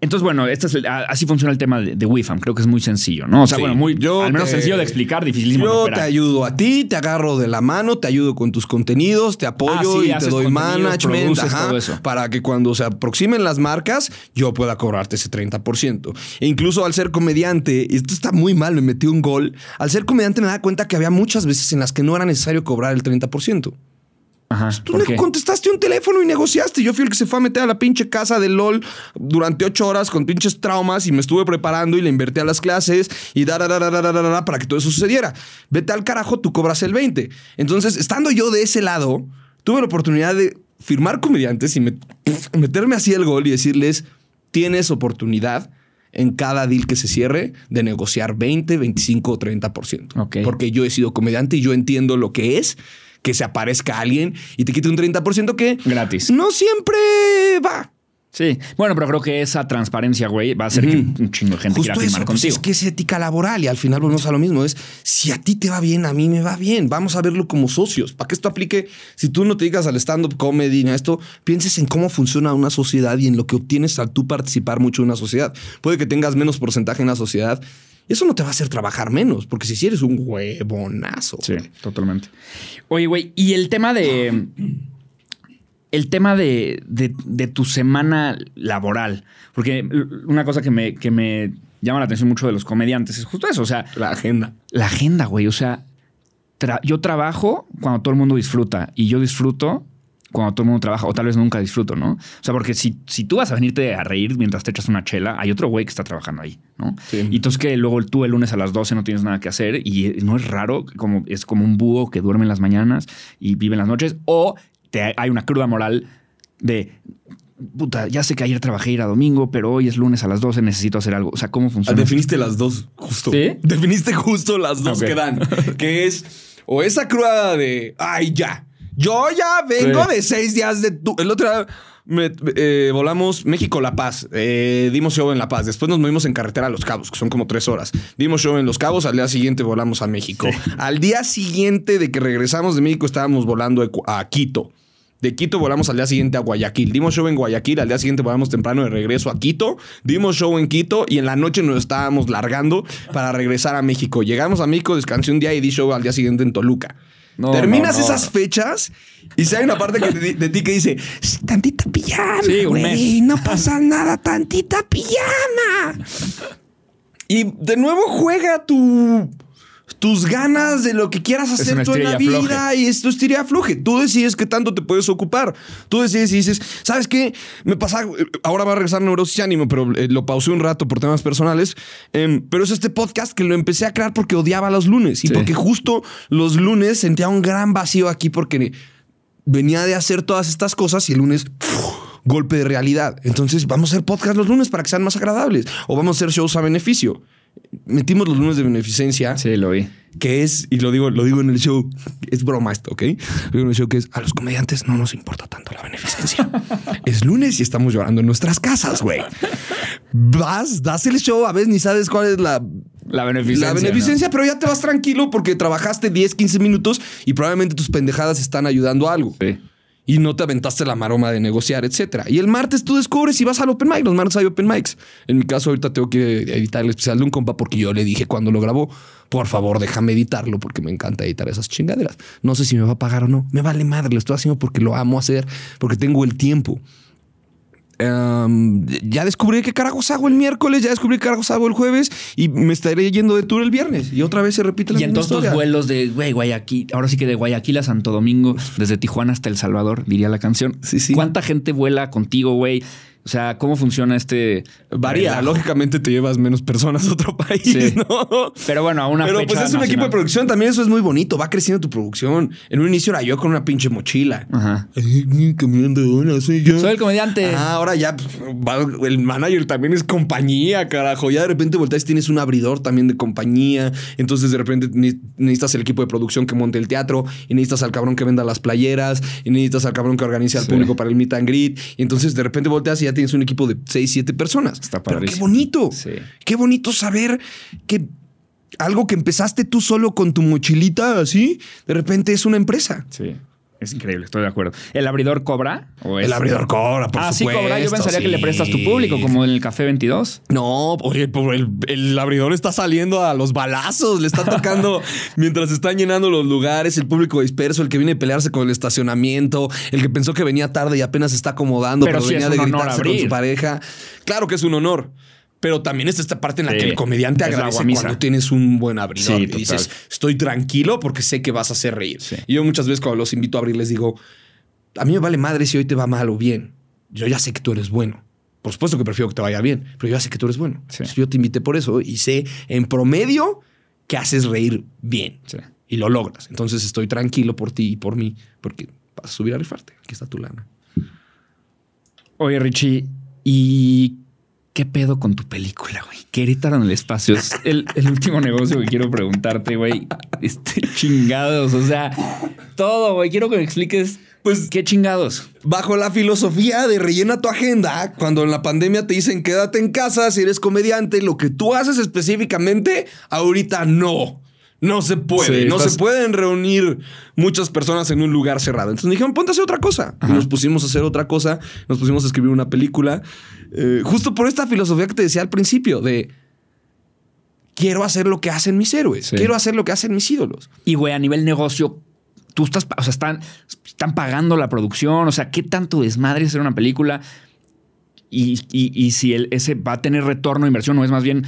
Entonces, bueno, este es el- así funciona el tema de, de WIFAM. Creo que es muy sencillo, ¿no? O sea, Sí. bueno, muy, Yo al menos te- sencillo de explicar, dificilísimo de Yo te ayudo a ti, te agarro de la mano, te ayudo con tus contenidos, te apoyo Ah, sí, y te doy management ajá, todo eso. para que cuando se aproximen las marcas yo pueda cobrarte ese 30%. E incluso al ser comediante, y esto está muy mal, me metí un gol, al ser comediante me da cuenta que había muchas veces en las que no era necesario cobrar el 30%. Ajá, pues, tú le contestaste un teléfono y negociaste. Yo fui el que se fue a meter a la pinche casa de LOL durante ocho horas con pinches traumas y me estuve preparando y le invertí a las clases y da, da, da, para que todo eso sucediera. Vete al carajo, tú cobras el 20. Entonces, estando yo de ese lado, tuve la oportunidad de firmar comediantes y me, meterme así el gol y decirles, tienes oportunidad en cada deal que se cierre de negociar 20, 25 o 30%. Okay. Porque yo he sido comediante y yo entiendo lo que es que se aparezca alguien y te quite un 30% que Gratis. no siempre va. Sí. Bueno, pero creo que esa transparencia, güey, va a hacer que un chingo de gente quiera Justo firmar eso, pues contigo. es que es ética laboral y al final volvemos a lo mismo. Es si a ti te va bien, a mí me va bien. Vamos a verlo como socios. Para que esto aplique, si tú no te dedicas al stand-up comedy ni a esto, pienses en cómo funciona una sociedad y en lo que obtienes al tú participar mucho en una sociedad. Puede que tengas menos porcentaje en la sociedad. Eso no te va a hacer trabajar menos, porque si sí eres un huevonazo. Sí, totalmente. Oye, güey, y el tema de. El tema de, de- de tu semana laboral. Porque una cosa que me, que me llama la atención mucho de los comediantes es justo eso. O sea, La agenda. la agenda, güey. O sea, tra- yo trabajo cuando todo el mundo disfruta y yo disfruto cuando todo el mundo trabaja, o tal vez nunca disfruto, ¿no? O sea, porque si, si tú vas a venirte a reír mientras te echas una chela, hay otro güey que está trabajando ahí, ¿no? Sí. Y entonces que luego tú el lunes a las 12 no tienes nada que hacer y no es raro, como, es como un búho que duerme en las mañanas y vive en las noches, o te, hay una cruda moral de. Puta, ya sé que ayer trabajé ir a domingo, pero hoy es lunes a las 12, necesito hacer algo. O sea, ¿cómo funciona? Definiste las dos, justo. ¿Sí? Definiste justo las dos que dan. Que es o esa cruda de, ay, ya. Yo ya vengo Sí. de seis días de tu. El otro día me- eh, volamos México-La Paz. Eh, dimos show en La Paz. Después nos movimos en carretera a Los Cabos, que son como tres horas. Dimos show en Los Cabos. Al día siguiente volamos a México. Al día siguiente de que regresamos de México, estábamos volando a Quito. De Quito volamos al día siguiente a Guayaquil. Dimos show en Guayaquil, al día siguiente volamos temprano de regreso a Quito. Dimos show en Quito y en la noche nos estábamos largando para regresar a México. Llegamos a México, descansé un día y di show al día siguiente en Toluca. No, Terminas no, no, esas fechas y si hay una parte que de, de ti que dice tantita pijama, Sí, güey, no pasa nada, tantita pijama. Y de nuevo juega tu tus ganas de lo que quieras hacer tú en la vida floje. y esto es tiria floje. Tú decides qué tanto te puedes ocupar. Tú decides y dices, ¿sabes qué? Me pasa, ahora va a regresar Neurosis y Ánimo, pero eh, lo pausé un rato por temas personales. Em, pero es este podcast que lo empecé a crear porque odiaba los lunes y Sí. porque justo los lunes sentía un gran vacío aquí porque venía de hacer todas estas cosas y el lunes ¡puf! golpe de realidad. Entonces vamos a hacer podcast los lunes para que sean más agradables o vamos a hacer shows a beneficio. Metimos los lunes de beneficencia Sí, lo vi. que es, y lo digo, lo digo en el show, es broma esto, ¿ok? Lo digo en el show que es, a los comediantes no nos importa tanto la beneficencia. *laughs* es lunes y estamos llorando en nuestras casas, güey. Vas, das el show, a veces ni sabes cuál es la... La beneficencia. La beneficencia, pero ya te vas tranquilo porque trabajaste 10, 15 minutos y probablemente tus pendejadas están ayudando a algo. Sí. Y no te aventaste la maroma de negociar, etcétera. Y el martes tú descubres y vas al open mic. Los martes hay open mics. En mi caso, ahorita tengo que editar el especial de un compa porque yo le dije cuando lo grabó, por favor, déjame editarlo porque me encanta editar esas chingaderas. No sé si me va a pagar o no. Me vale madre, lo estoy haciendo porque lo amo hacer, porque tengo el tiempo. Em, ya descubrí qué carajos hago el miércoles, ya descubrí qué carajos hago el jueves y me estaré yendo de tour el viernes. Y otra vez se repite la Y en misma todos tus historia. vuelos de, güey, Guayaquil, ahora sí que de Guayaquil a Santo Domingo, desde Tijuana hasta El Salvador, diría la canción. Sí, sí. ¿Cuánta gente vuela contigo, güey? O sea, ¿cómo funciona este Varía. relajo? Lógicamente te llevas menos personas a otro país, Sí. ¿no? Pero bueno, a una Pero fecha pues es un equipo de nacional. producción, también eso es muy bonito, va creciendo tu producción. En un inicio era yo con una pinche mochila. Ajá. Ay, caminando, hola, soy yo. Soy el comediante. Ah, ahora ya pues, va- el manager también es compañía, carajo. Ya de repente volteas y tienes un abridor también de compañía. Entonces de repente ne- necesitas el equipo de producción que monte el teatro y necesitas al cabrón que venda las playeras y necesitas al cabrón que organice al Sí. público para el meet and greet. Y entonces de repente volteas y ya tienes un equipo de 6, 7 personas. Está Pero qué bonito. Sí. Qué bonito saber que algo que empezaste tú solo con tu mochilita así, de repente es una empresa. Sí. Es increíble, estoy de acuerdo. ¿El abridor cobra? ¿O es- El abridor cobra, por ah, supuesto. sí cobra. Yo pensaría que le prestas tu público, como en el Café 22. No, oye, el, el abridor está saliendo a los balazos, le está tocando *laughs* mientras están llenando los lugares, el público disperso, el que viene a pelearse con el estacionamiento, el que pensó que venía tarde y apenas se está acomodando, Pero pero, sí venía es de gritarse con abrir. su pareja. Claro que es un honor. Pero también está esta parte en la Sí, que el comediante agradece cuando tienes un buen abridor. Sí, y total. dices, estoy tranquilo porque sé que vas a hacer reír. Sí. Y yo muchas veces cuando los invito a abrir les digo, a mí me vale madre si hoy te va mal o bien. Yo ya sé que tú eres bueno. Por supuesto que prefiero que te vaya bien, pero yo ya sé que tú eres bueno. Sí. Entonces, Yo te invité por eso y sé en promedio que haces reír bien Sí. y lo logras. Entonces estoy tranquilo por ti y por mí porque vas a subir a rifarte. Aquí está tu lana. Oye, Richie, ¿y qué pedo con tu película, güey? Querétaro en el espacio. Es el, el último negocio que quiero preguntarte, güey. Este, chingados. O sea, todo, güey. Quiero que me expliques, pues, qué chingados. Bajo la filosofía de rellena tu agenda, cuando en la pandemia te dicen quédate en casa si eres comediante, lo que tú haces específicamente, ahorita no. No se puede. Sí, no estás- se pueden reunir muchas personas en un lugar cerrado. Entonces me dijeron, ponte a hacer otra cosa. Y nos pusimos a hacer otra cosa. Nos pusimos a escribir una película. eh, justo por esta filosofía que te decía al principio de quiero hacer lo que hacen mis héroes. Sí. Quiero hacer lo que hacen mis ídolos. Y, güey, a nivel negocio, tú estás, o sea, están, están pagando la producción. O sea, ¿qué tanto desmadre es hacer una película? Y, y- y si el- ese va a tener retorno de inversión o es más bien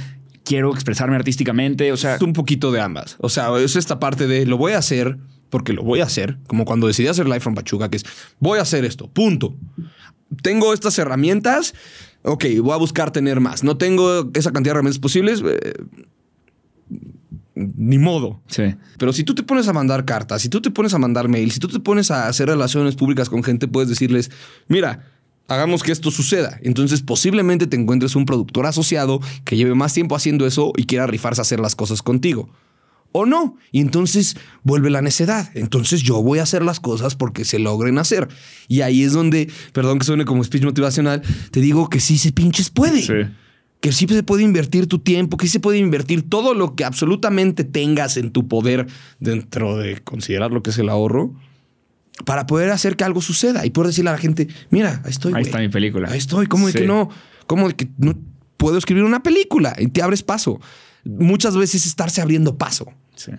quiero expresarme artísticamente. O sea, Es un poquito de ambas. O sea, es esta parte de lo voy a hacer porque lo voy a hacer, como cuando decidí hacer Live from Pachuca, que es voy a hacer esto, punto. Tengo estas herramientas, ok, voy a buscar tener más. No tengo esa cantidad de herramientas posibles, eh, ni modo. sí. Pero si tú te pones a mandar cartas, si tú te pones a mandar mails, si tú te pones a hacer relaciones públicas con gente, puedes decirles, mira, hagamos que esto suceda. Entonces posiblemente te encuentres un productor asociado que lleve más tiempo haciendo eso y quiera rifarse a hacer las cosas contigo. O no. Y entonces vuelve la necedad. Entonces yo voy a hacer las cosas porque se logren hacer. Y ahí es donde, perdón que suene como speech motivacional, te digo que sí se pinches puede Sí. que sí se puede invertir tu tiempo, que sí se puede invertir todo lo que absolutamente tengas en tu poder dentro de considerar lo que es el ahorro para poder hacer que algo suceda y poder decirle a la gente, mira, ahí estoy. Ahí está mi película. Ahí estoy. ¿Cómo de que no? ¿Cómo de que no puedo escribir una película? Y te abres paso. Muchas veces estarse abriendo paso Sí.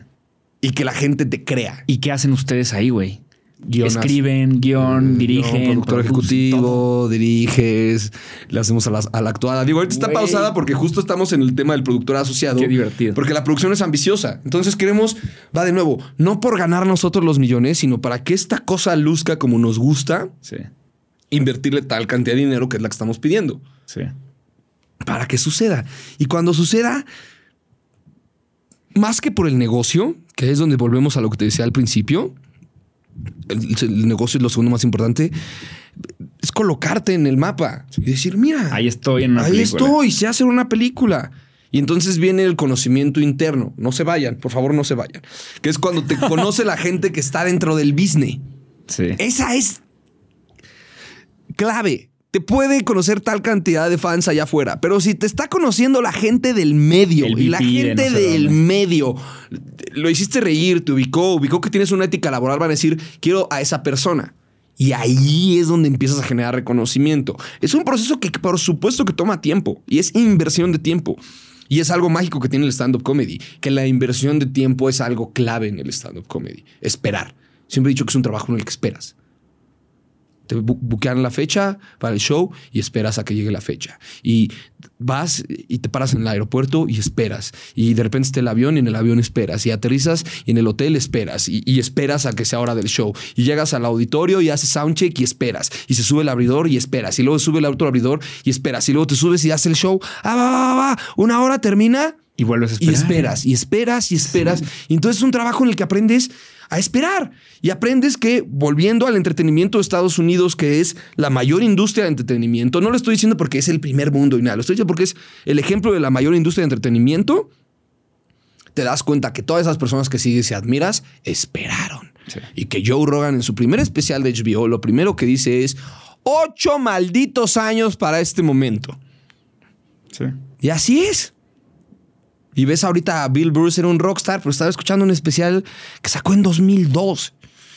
y que la gente te crea. ¿Y qué hacen ustedes ahí, güey? Guionas. Escriben, guion, dirigen. No, productor todo. ejecutivo, diriges, le hacemos a la, a la actuada. Digo, ahorita está pausada porque justo estamos en el tema del productor asociado. Qué divertido. Porque la producción es ambiciosa. Entonces queremos, va de nuevo, no por ganar nosotros los millones, sino para que esta cosa luzca como nos gusta, Sí, invertirle tal cantidad de dinero que es la que estamos pidiendo. sí. Para que suceda. Y cuando suceda, más que por el negocio, que es donde volvemos a lo que te decía al principio, el, el negocio es lo segundo más importante, es colocarte en el mapa y decir, mira, Ahí estoy en una ahí película. estoy, sé hacer una película. Y entonces viene el conocimiento interno. No se vayan, por favor, no se vayan. Que es cuando te *laughs* conoce la gente que está dentro del business. Sí. Esa es clave. Te puede conocer tal cantidad de fans allá afuera, pero si te está conociendo la gente del medio y la de gente no del dónde. medio lo hiciste reír, te ubicó, ubicó que tienes una ética laboral, van a decir, quiero a esa persona. Y ahí es donde empiezas a generar reconocimiento. Es un proceso que por supuesto que toma tiempo y es inversión de tiempo. Y es algo mágico que tiene el stand-up comedy, que la inversión de tiempo es algo clave en el stand-up comedy. Esperar. Siempre he dicho que es un trabajo en el que esperas. Te bu- buquean la fecha para el show y esperas a que llegue la fecha. Y vas y te paras en el aeropuerto y esperas. Y de repente está el avión y en el avión esperas. Y aterrizas y en el hotel esperas. Y, y esperas a que sea hora del show. Y llegas al auditorio y haces soundcheck y esperas. Y se sube el abridor y esperas. Y luego sube el otro abridor y esperas. Y luego te subes y haces el show. Ah, va, va, va. Una hora termina Y vuelves a y esperar. esperas, y esperas, y esperas. Y entonces es un trabajo en el que aprendes a esperar. Y aprendes que, volviendo al entretenimiento de Estados Unidos, que es la mayor industria de entretenimiento, no lo estoy diciendo porque es el primer mundo y nada, lo estoy diciendo porque es el ejemplo de la mayor industria de entretenimiento, te das cuenta que todas esas personas que sigues y admiras esperaron. Sí. Y que Joe Rogan en su primer especial de HBO, lo primero que dice es, ocho malditos años para este momento. Sí. Y así es. Y ves ahorita a Bill Bruce era un rockstar, pero estaba escuchando un especial que sacó en 2002.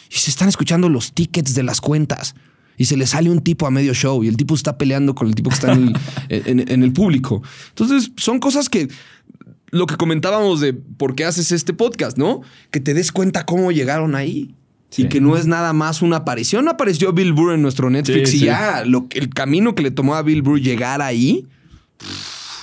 Y se están escuchando los tickets de las cuentas. Y se le sale un tipo a medio show y el tipo está peleando con el tipo que está en el, *laughs* en- en el público. Entonces, son cosas que lo que comentábamos de por qué haces este podcast, ¿no? Que te des cuenta cómo llegaron ahí. Sí. Y que no es nada más una aparición. Apareció Bill Burr en nuestro Netflix Sí, y sí. ya lo, el camino que le tomó a Bill Burr llegar ahí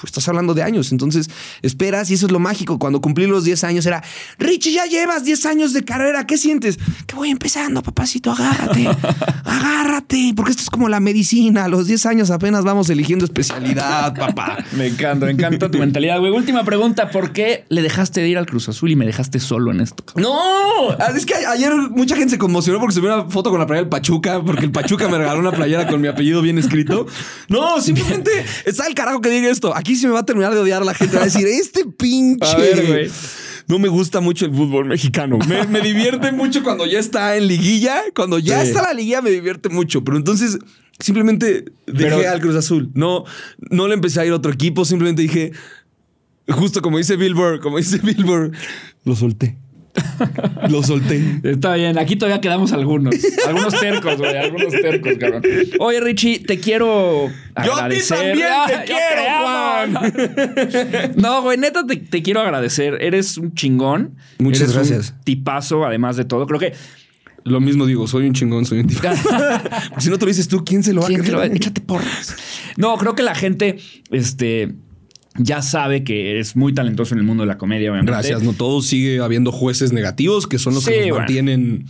estás hablando de años. Entonces esperas y eso es lo mágico. Cuando cumplí los 10 años era, Richie, ya llevas 10 años de carrera. ¿Qué sientes? Que voy empezando, papacito, agárrate. *laughs* agárrate. Porque esto es como la medicina. A los 10 años apenas vamos eligiendo especialidad, papá. Me encanta, me encanta tu mentalidad, güey. Última pregunta, ¿por qué le dejaste de ir al Cruz Azul y me dejaste solo en esto? No, *laughs* Ah, es que ayer mucha gente se conmocionó porque se vio una foto con la playera del Pachuca, porque el Pachuca me regaló una playera con mi apellido bien escrito. No, simplemente *laughs* está el carajo que diga esto. Aquí se me va a terminar de odiar la gente. Va a decir, este pinche. *laughs* A ver, güey. No me gusta mucho el fútbol mexicano. Me, me divierte *laughs* mucho cuando ya está en liguilla. Cuando ya Sí. está la liguilla me divierte mucho. Pero entonces simplemente dejé Pero- al Cruz Azul. No, no le empecé a ir a otro equipo. Simplemente dije, justo como dice Billboard, como dice Billboard, lo solté. Lo solté. Está bien, aquí todavía quedamos algunos. Algunos tercos, güey. Algunos tercos, cabrón. Oye, Richie, te quiero Yo a ti agradecer. también te Ah, yo quiero, amo. *laughs* No, güey, neta, te, te quiero agradecer. Eres un chingón. Muchas Eres un gracias. tipazo, además de todo. Creo que Lo mismo digo, soy un chingón, soy un tipo. *laughs* si no te lo dices tú, ¿quién se lo va a ¿Quién te lo va a- creer? Échate porras. No, creo que la gente, este, ya sabe que eres muy talentoso en el mundo de la comedia, obviamente. Gracias, no todo sigue habiendo jueces negativos que son los Sí, que nos bueno. mantienen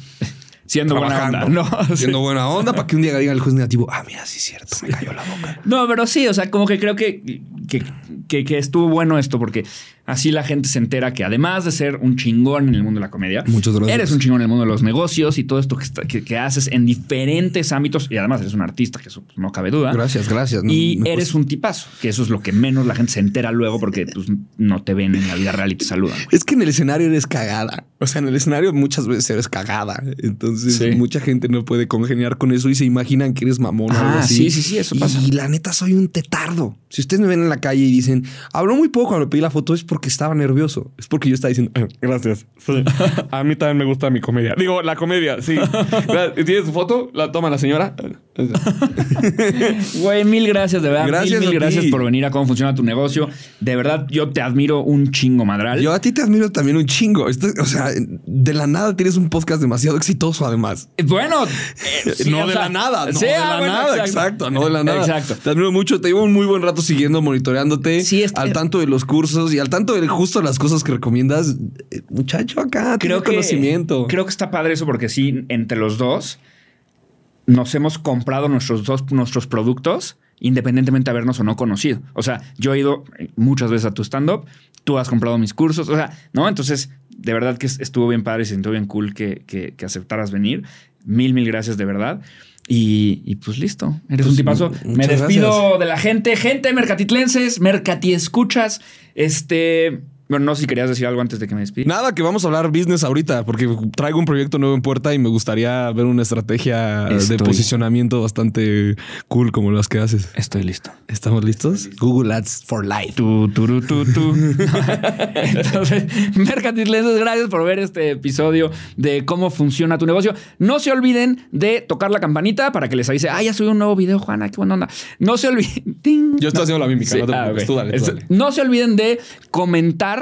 Siendo buena trabajando, onda. No, *laughs* siendo buena onda para que un día diga el juez negativo, ah, mira, sí es cierto, me cayó la boca. No, pero sí, o sea, como que creo que, que, que- que estuvo bueno esto porque así la gente se entera que además de ser un chingón en el mundo de la comedia, Muchas gracias. eres un chingón en el mundo de los negocios y todo esto que, está- que, que haces en diferentes ámbitos y además eres un artista, que eso pues, no cabe duda. Gracias, gracias. No, Y me eres cuesta. un tipazo, que eso es lo que menos la gente se entera luego porque pues, no te ven en la vida real y te saludan. güey. Es que en el escenario eres cagada. O sea, en el escenario muchas veces eres cagada. Entonces, Sí. mucha gente no puede congeniar con eso y se imaginan que eres mamón o algo Ah, así. sí, sí, sí, eso pasa. Y la neta, soy un tetardo. Si ustedes me ven en la calle y dicen, habló muy poco cuando pedí la foto, es porque estaba nervioso. Es porque yo estaba diciendo, "Eh, gracias. Sí. *laughs* A mí también me gusta mi comedia. Digo, la comedia, sí. *laughs* ¿Tienes tu foto? ¿La toma la señora? *laughs* Güey, mil gracias, de verdad. Gracias mil, gracias por venir a cómo funciona tu negocio. De verdad, yo te admiro un chingo, Madral. Yo a ti te admiro también un chingo. Esto- o sea, de la nada tienes un podcast demasiado exitoso, además. Bueno, eh, sí, no de sea, la nada, no de ah, la bueno, nada, exacto. no de la nada. Exacto. Te admiro mucho, te llevo un muy buen rato siguiendo, monitoreándote, Sí, es- al tanto de los cursos y al tanto de justo las cosas que recomiendas. Eh, Muchacho, acá Creo que, conocimiento. creo que está padre eso porque sí, entre los dos nos hemos comprado nuestros dos nuestros productos independientemente de habernos o no conocido. O sea, yo he ido muchas veces a tu stand-up, tú has comprado mis cursos, o sea, ¿no? Entonces, de verdad que estuvo bien padre y se sintió bien cool que, que- que aceptaras venir. Mil, mil gracias de verdad. Y, y pues listo, eres Pues, un tipazo. mu- Me despido gracias. de la gente, gente mercatitlenses, mercati escuchas. Este, bueno, no sé si querías decir algo antes de que me despida. Nada, que vamos a hablar business ahorita, porque traigo un proyecto nuevo en puerta y me gustaría ver una estrategia Estoy. de posicionamiento bastante cool como las que haces. Estoy listo. ¿Estamos listos? Google Ads for Life. Tu, turu, tu, tu. *laughs* Entonces, Mercantilenses, gracias por ver este episodio de cómo funciona tu negocio. No se olviden de tocar la campanita para que les avise, ah, ya subí un nuevo video, Juana, qué buena onda. No se olviden. *laughs* Yo estoy haciendo la mímica, no te ah, preocupes, ok. tú dale, tú Es- dale. No se olviden de comentar.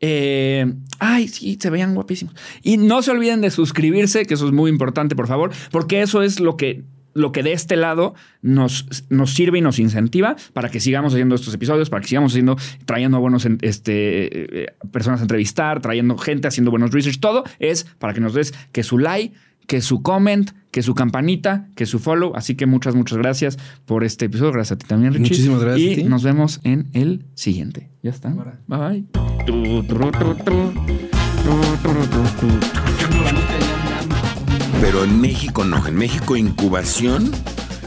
Eh, ay, sí, se veían guapísimos. Y no se olviden de suscribirse, que eso es muy importante, por favor, porque eso es lo que lo que de este lado nos, nos sirve y nos incentiva para que sigamos haciendo estos episodios, para que sigamos haciendo, trayendo a buenos en- este, eh, personas a entrevistar, trayendo gente, haciendo buenos research. Todo es para que nos des que su like, que su comment, que su campanita, que su follow. Así que muchas, muchas gracias por este episodio. Gracias a ti también, Richie. Muchísimas gracias Y a ti. nos vemos en el siguiente. Ya está. Bye bye. Tu, tu, tu, tu, tu. Tu, tu, tu, tu. Pero en México no. En México incubación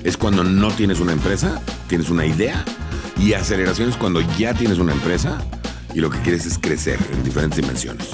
es cuando no tienes una empresa, tienes una idea. Y aceleración es cuando ya tienes una empresa y lo que quieres es crecer en diferentes dimensiones.